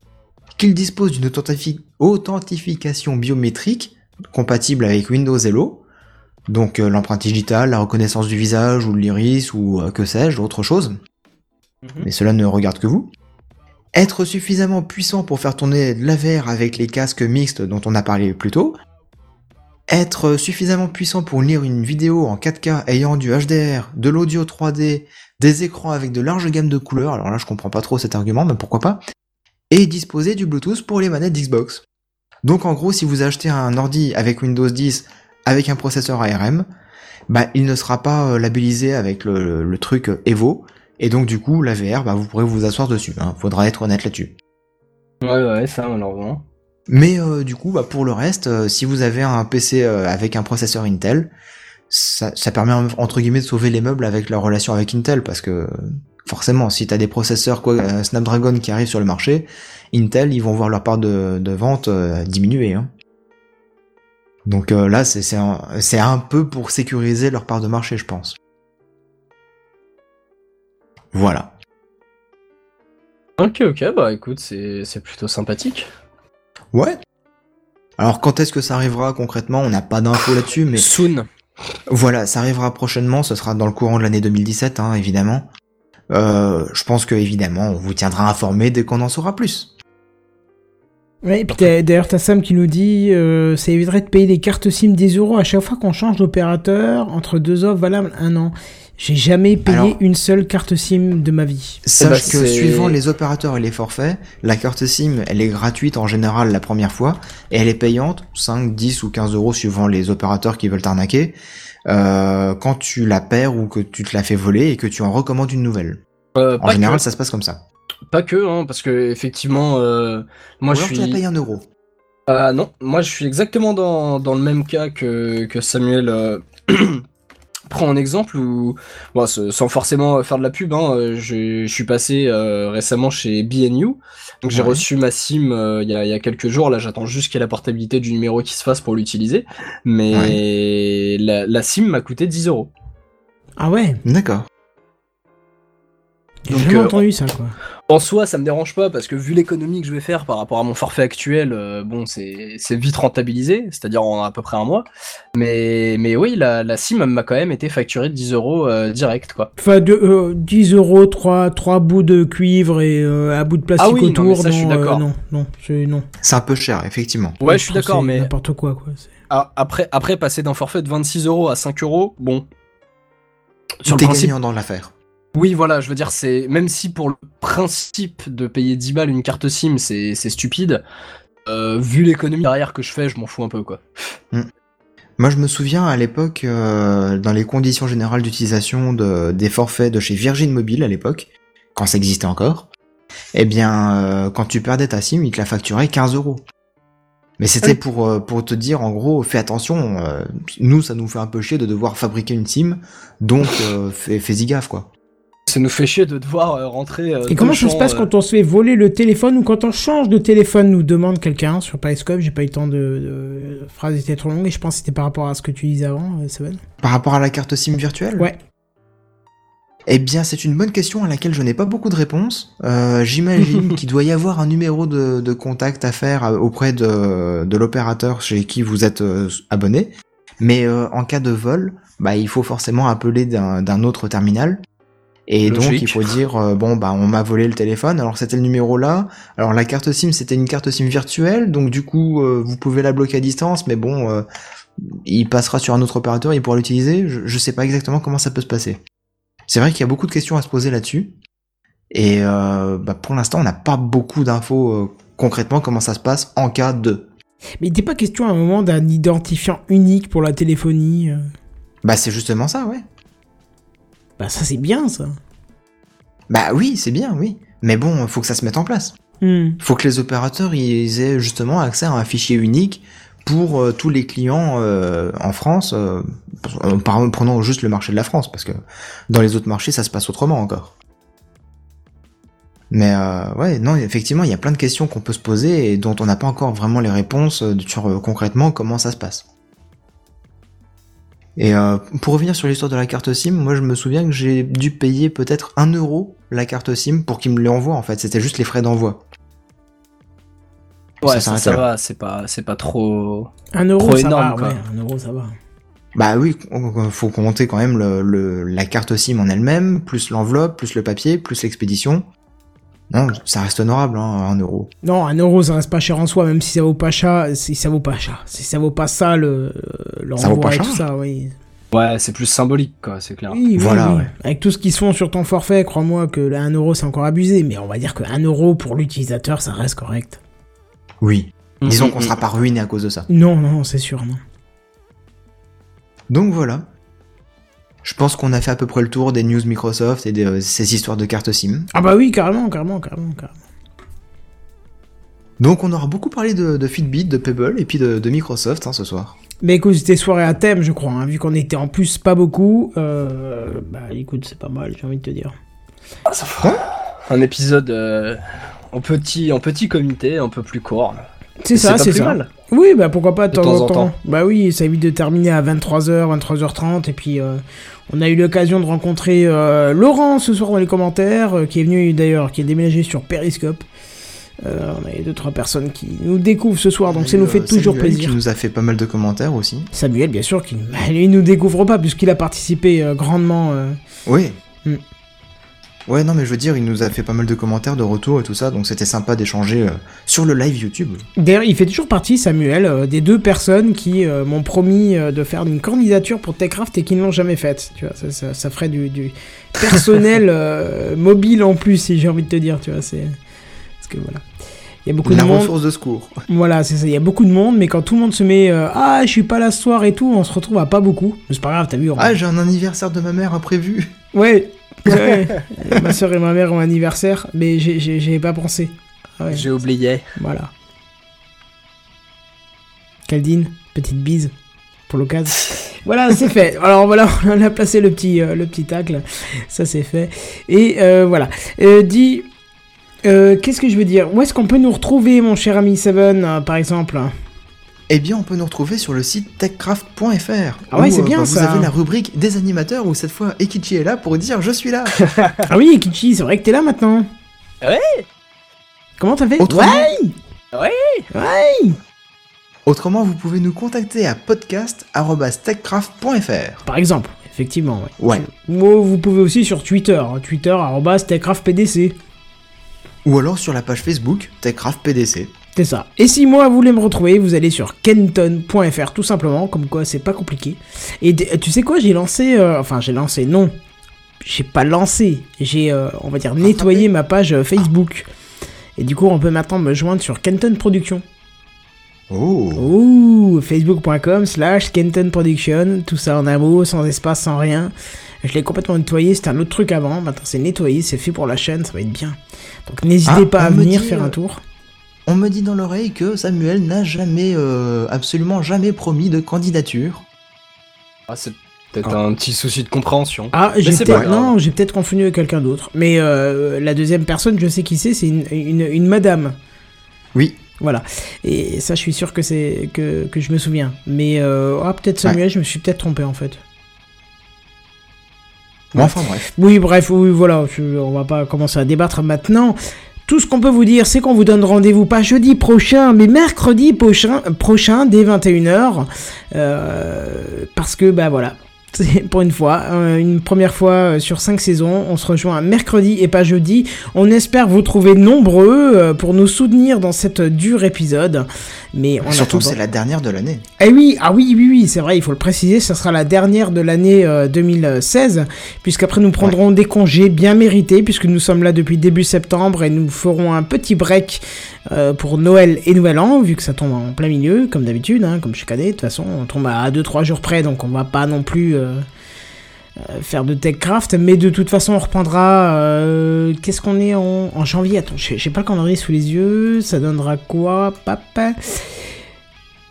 qu'il dispose d'une authentifi- authentification biométrique compatible avec Windows Hello, donc euh, l'empreinte digitale, la reconnaissance du visage ou de l'iris ou euh, que sais-je, autre chose. Mais cela ne regarde que vous. Être suffisamment puissant pour faire tourner de avec les casques mixtes dont on a parlé plus tôt. Être suffisamment puissant pour lire une vidéo en 4K ayant du HDR, de l'audio 3D, des écrans avec de larges gammes de couleurs, alors là je comprends pas trop cet argument, mais pourquoi pas. Et disposer du Bluetooth pour les manettes d'Xbox. Donc en gros, si vous achetez un ordi avec Windows 10 avec un processeur ARM, bah, il ne sera pas euh, labellisé avec le, le- le truc euh, Evo, et donc du coup, la VR, bah, vous pourrez vous asseoir dessus. Hein. Faudra être honnête là-dessus. Ouais, ouais, ça malheureusement. Mais euh, du coup, bah, pour le reste, euh, si vous avez un PC euh, avec un processeur Intel, ça, ça permet entre guillemets de sauver les meubles avec la relation avec Intel, parce que forcément, si t'as des processeurs quoi, euh, Snapdragon qui arrivent sur le marché, Intel, ils vont voir leur part de, de vente euh, diminuer. Hein. Donc euh, là, c'est un, peu pour sécuriser leur part de marché, je pense. Voilà. Ok, ok, bah écoute, c'est c'est plutôt sympathique. Ouais. Alors quand est-ce que ça arrivera concrètement? On n'a pas d'infos là-dessus, mais Soon. voilà, ça arrivera prochainement. Ce sera dans le courant de l'année 2017, hein, évidemment. Euh, je pense que évidemment, on vous tiendra informé dès qu'on en saura plus. Ouais, et puis t'as- d'ailleurs, t'as Sam qui nous dit euh, ça éviterait de payer des cartes SIM 10 euros à chaque fois qu'on change d'opérateur entre deux offres valables un an. J'ai jamais payé Alors- une seule carte SIM de ma vie. Sache bah, que c'est- suivant les opérateurs et les forfaits, la carte SIM, elle est gratuite en général la première fois, et elle est payante, 5, 10 ou 15 euros suivant les opérateurs qui veulent t'arnaquer, euh, quand tu la perds ou que tu te la fais voler et que tu en recommandes une nouvelle. Euh, En général, que, ça se passe comme ça. pas que, hein, parce que effectivement, euh, moi Ou je alors tu la suis. payes un euro. Ah non, moi je suis exactement dans, dans le même cas que, que Samuel [clears throat] euh, prend en exemple où, bon, sans forcément faire de la pub, hein, euh, je, je suis passé euh, récemment chez BNU, donc j'ai Ouais. reçu ma SIM euh, il y, a, il y a quelques jours, là j'attends juste qu'il y ait la portabilité du numéro qui se fasse pour l'utiliser, mais la, la SIM m'a coûté 10 euros. Ah ouais? D'accord. J'ai jamais euh, entendu ça, quoi. En soi, ça me dérange pas parce que vu l'économie que je vais faire par rapport à mon forfait actuel, euh, bon, c'est vite rentabilisé, c'est-à-dire en à peu près un mois. Mais, mais oui, la, la SIM m'a quand même été facturée de 10 euros euh, direct, quoi. Enfin, de, euh, 10 euros, 3, trois bouts de cuivre et euh, un bout de plastique Ah oui, non, autour. mais ça, je suis euh, d'accord. non, non, c'est non. C'est un peu cher, effectivement. Ouais, je suis d'accord, mais N'importe quoi, quoi. ah, après, après passer d'un forfait de 26 euros à 5 euros, bon. Sur T'es le principe, gagnant dans l'affaire. Oui, voilà, je veux dire, c'est même si pour le principe de payer 10 balles une carte SIM, c'est stupide. euh, vu l'économie derrière que je fais, je m'en fous un peu, quoi. Moi, je me souviens à l'époque, euh, dans les conditions générales d'utilisation de, des forfaits de chez Virgin Mobile à l'époque, quand ça existait encore, eh bien, euh, quand tu perdais ta SIM, ils te la facturaient 15 euros. Mais c'était Ah oui. pour, pour te dire, en gros, fais attention, euh, nous, ça nous fait un peu chier de devoir fabriquer une SIM, donc fais, fais-y gaffe, quoi. Ça nous fait chier de devoir euh, rentrer. euh, Et comment ça se passe euh, quand on se fait voler le téléphone ou quand on change de téléphone, nous demande quelqu'un sur Periscope. J'ai pas eu le temps de, de... La phrase était trop longue et je pense que c'était par rapport à ce que tu disais avant, euh, Seven. Par rapport à la carte SIM virtuelle? Ouais. Eh bien, c'est une bonne question à laquelle je n'ai pas beaucoup de réponses. Euh, J'imagine [laughs] qu'il doit y avoir un numéro de, de contact à faire auprès de, de l'opérateur chez qui vous êtes euh, abonné. Mais euh, en cas de vol, bah, il faut forcément appeler d'un d'un autre terminal. Et donc, il faut dire, euh, bon, bah, on m'a volé le téléphone, alors c'était le numéro là. Alors, la carte SIM, c'était une carte SIM virtuelle, donc du coup, euh, vous pouvez la bloquer à distance, mais bon, euh, il passera sur un autre opérateur, il pourra l'utiliser. Je, je sais pas exactement comment ça peut se passer. C'est vrai qu'il y a beaucoup de questions à se poser là-dessus. Et euh, bah, pour l'instant, on n'a pas beaucoup d'infos euh, concrètement comment ça se passe en cas de. Mais il n'était pas question à un moment d'un identifiant unique pour la téléphonie. Bah c'est justement ça, ouais. Bah ça c'est bien ça. Bah oui, c'est bien, oui. Mais bon, faut que ça se mette en place. Hmm. Faut que les opérateurs ils aient justement accès à un fichier unique pour euh, tous les clients euh, en France. euh, par- prenons juste le marché de la France, parce que dans les autres marchés, ça se passe autrement encore. Mais euh, ouais, non, effectivement, il y a plein de questions qu'on peut se poser et dont on n'a pas encore vraiment les réponses sur concrètement comment ça se passe. Et euh, pour revenir sur l'histoire de la carte SIM, moi je me souviens que j'ai dû payer peut-être 1 euro la carte SIM pour qu'il me l'envoie en fait, c'était juste les frais d'envoi. Ouais, Ça va, c'est pas, c'est pas trop. Un euro Trop ça énorme, va, quoi. ouais, un euro ça va. Bah oui, faut compter quand même le, le- la carte SIM en elle-même, plus l'enveloppe, plus le papier, plus l'expédition. Non, ça reste honorable, hein, 1 euro. Non, un euro ça reste pas cher en soi, même si ça vaut pas cher, si ça vaut pas cher, si ça vaut pas ça le Ça vaut pas l'envoi et cher. tout ça, oui. Ouais, c'est plus symbolique, quoi, c'est clair. Oui, oui, Voilà, oui. ouais. Avec tout ce qu'ils se font sur ton forfait, crois-moi que là, un euro c'est encore abusé, mais on va dire que un euro pour l'utilisateur ça reste correct. Oui. Disons Mhm, qu'on sera pas ruiné à cause de ça. Non, non, c'est sûr, non. Donc voilà. Je pense qu'on a fait à peu près le tour des news Microsoft et de euh, ces histoires de cartes SIM. Ah bah oui, carrément, carrément, carrément, carrément. Donc on aura beaucoup parlé de, de Fitbit, de Pebble et puis de, de Microsoft hein, ce soir. Mais écoute, c'était soirée à thème, je crois, hein, vu qu'on était en plus pas beaucoup. Euh, bah écoute, c'est pas mal, j'ai envie de te dire. Ah, ça fera un épisode euh, en petit, en petit comité, un peu plus court. C'est ça, c'est ça. mal. Oui, bah pourquoi pas de, De temps, en temps. temps. Bah oui, ça évite de terminer à 23h, 23h30. Et puis, euh, on a eu l'occasion de rencontrer euh, Laurent ce soir dans les commentaires, euh, qui est venu d'ailleurs, qui est déménagé sur Periscope. On a eu deux, trois personnes qui nous découvrent ce soir, donc ça nous fait toujours Samuel plaisir. qui nous a fait pas mal de commentaires aussi. Samuel, bien sûr, qui [laughs] lui nous découvre pas, puisqu'il a participé grandement. Oui. Hmm. Ouais, non, mais je veux dire, il nous a fait pas mal de commentaires, de retours et tout ça, donc c'était sympa d'échanger euh, sur le live YouTube. D'ailleurs, il fait toujours partie, Samuel, euh, des deux personnes qui euh, m'ont promis de faire une candidature pour Techcraft et qui ne l'ont jamais faite. Tu vois, ça, ça- ça ferait du, du personnel [laughs] mobile en plus, si j'ai envie de te dire. Tu vois, c'est parce que voilà. Il y a beaucoup La de monde. ressource de secours. Voilà, c'est ça. Il y a beaucoup de monde, mais quand tout le monde se met euh, ah, je suis pas là ce soir et tout, on se retrouve à pas beaucoup. Mais c'est pas grave, t'as vu. on- Ah, j'ai un anniversaire de ma mère imprévu. Ouais. [laughs] ma soeur et ma mère ont anniversaire, mais j'ai- pas pensé. Ah ouais. J'ai oublié. Voilà. Caldine, petite bise pour l'occasion. voilà, c'est fait. Alors voilà, [laughs] on a placé le petit, euh, le petit tacle. Ça c'est fait. Et euh, voilà. Euh, dis, euh, qu'est-ce que je veux dire? Où est-ce qu'on peut nous retrouver, mon cher ami Seven, euh, par exemple? Eh bien, on peut nous retrouver sur le site techcraft.fr. Ah ouais, c'est bien, bah, ça. Vous avez la rubrique des animateurs où cette fois Ekichi est là pour dire je suis là. [laughs] Ah oui, Kichi, c'est vrai que t'es là maintenant. Ouais. Comment t'as fait? Autrement- Ouais Ouais. Ouais Autrement, vous pouvez nous contacter à podcast.techcraft.fr. Par exemple, effectivement, ouais. Ouais. Ou vous pouvez aussi sur Twitter, hein, Twitter, techcraftpdc. Ou alors sur la page Facebook Techcraft PDC. C'est ça. Et si moi vous voulez me retrouver, vous allez sur kenton.fr tout simplement, comme quoi c'est pas compliqué. Et tu sais quoi, j'ai lancé, euh, enfin j'ai lancé, non, j'ai pas lancé, j'ai, euh, on va dire, nettoyé ma page euh, Facebook. Et du coup, on peut maintenant me joindre sur Kenton Production. Oh. Ouh, facebook.com slash Kenton Production, tout ça en un mot, sans espace, sans rien. Je l'ai complètement nettoyé, c'était un autre truc avant, maintenant c'est nettoyé, c'est fait pour la chaîne, ça va être bien. Donc n'hésitez Ah, pas à venir dit, faire euh, un tour. On me dit dans l'oreille que Samuel n'a jamais, euh, absolument jamais promis de candidature. Ah, c'est peut-être un petit souci de compréhension. Ah, j'ai peut-être non, j'ai peut-être confondu avec quelqu'un d'autre. Mais euh, la deuxième personne, je sais qui c'est, c'est une, une, une madame. Oui. Voilà. Et ça, je suis sûr que c'est que, que je me souviens. Mais euh, ah, peut-être Samuel, je me suis peut-être trompé en fait. Bon, enfin bref. Oui, bref, oui, voilà. je- on va pas commencer à débattre maintenant. Tout ce qu'on peut vous dire, c'est qu'on vous donne rendez-vous pas jeudi prochain, mais mercredi prochain, prochain dès 21h. Euh, parce que, bah voilà. [laughs] C'est pour une fois, euh, une première fois euh, sur cinq saisons, on se rejoint mercredi et pas jeudi. On espère vous trouver nombreux euh, pour nous soutenir dans cette dur épisode. Mais Surtout attendant- c'est la dernière de l'année. eh oui, ah oui, oui, oui, c'est vrai, il faut le préciser, ça sera la dernière de l'année euh, 2016, puisqu'après nous prendrons des congés bien mérités, puisque nous sommes là depuis début septembre et nous ferons un petit break euh, pour Noël et Nouvel An, vu que ça tombe en plein milieu, comme d'habitude, hein, comme chaque année, de toute façon, on tombe à 2-3 jours près, donc on va pas non plus... euh, euh, faire de TechCraft, mais de toute façon on reprendra. euh, Qu'est-ce qu'on est en, en janvier? Attends, j'ai pas le calendrier sous les yeux. Ça donnera quoi? Papa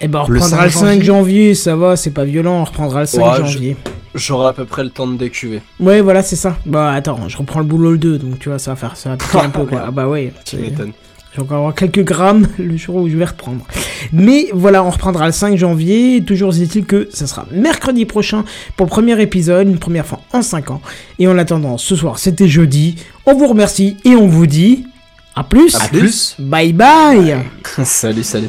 Eh ben on reprendra le 5 5 janvier. janvier. ça va, c'est pas violent. On reprendra le 5 Ouais, je- janvier. J'aurai à peu près le temps de décuver. Ouais, voilà, c'est ça. Bah attends, je reprends le boulot le 2, donc tu vois, ça va faire ça va un [laughs] peu quoi. Ah bah ouais. Tu m'étonnes. Je vais encore avoir quelques grammes [laughs] le jour où je vais reprendre. Mais voilà, on reprendra le 5 janvier. Toujours est-il que ça sera mercredi prochain pour le premier épisode, une première fois en 5 ans. Et en attendant, ce soir c'était jeudi. On vous remercie et on vous dit à plus. À plus. Bye bye. [laughs] salut, salut.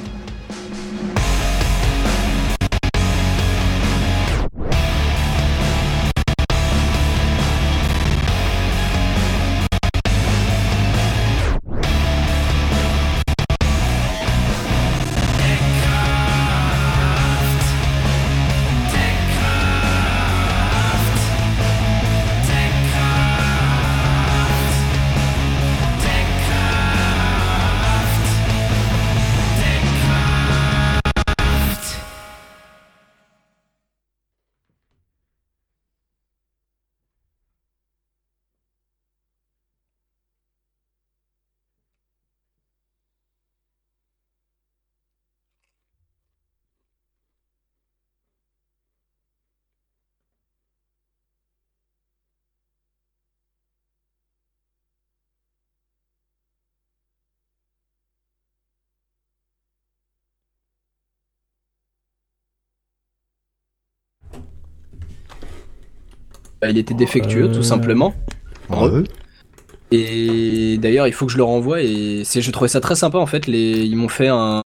Il était défectueux, Euh, tout simplement. Ouais. Et d'ailleurs, il faut que je le renvoie. Et c'est, je trouvais ça très sympa en fait. Les, ils m'ont fait un,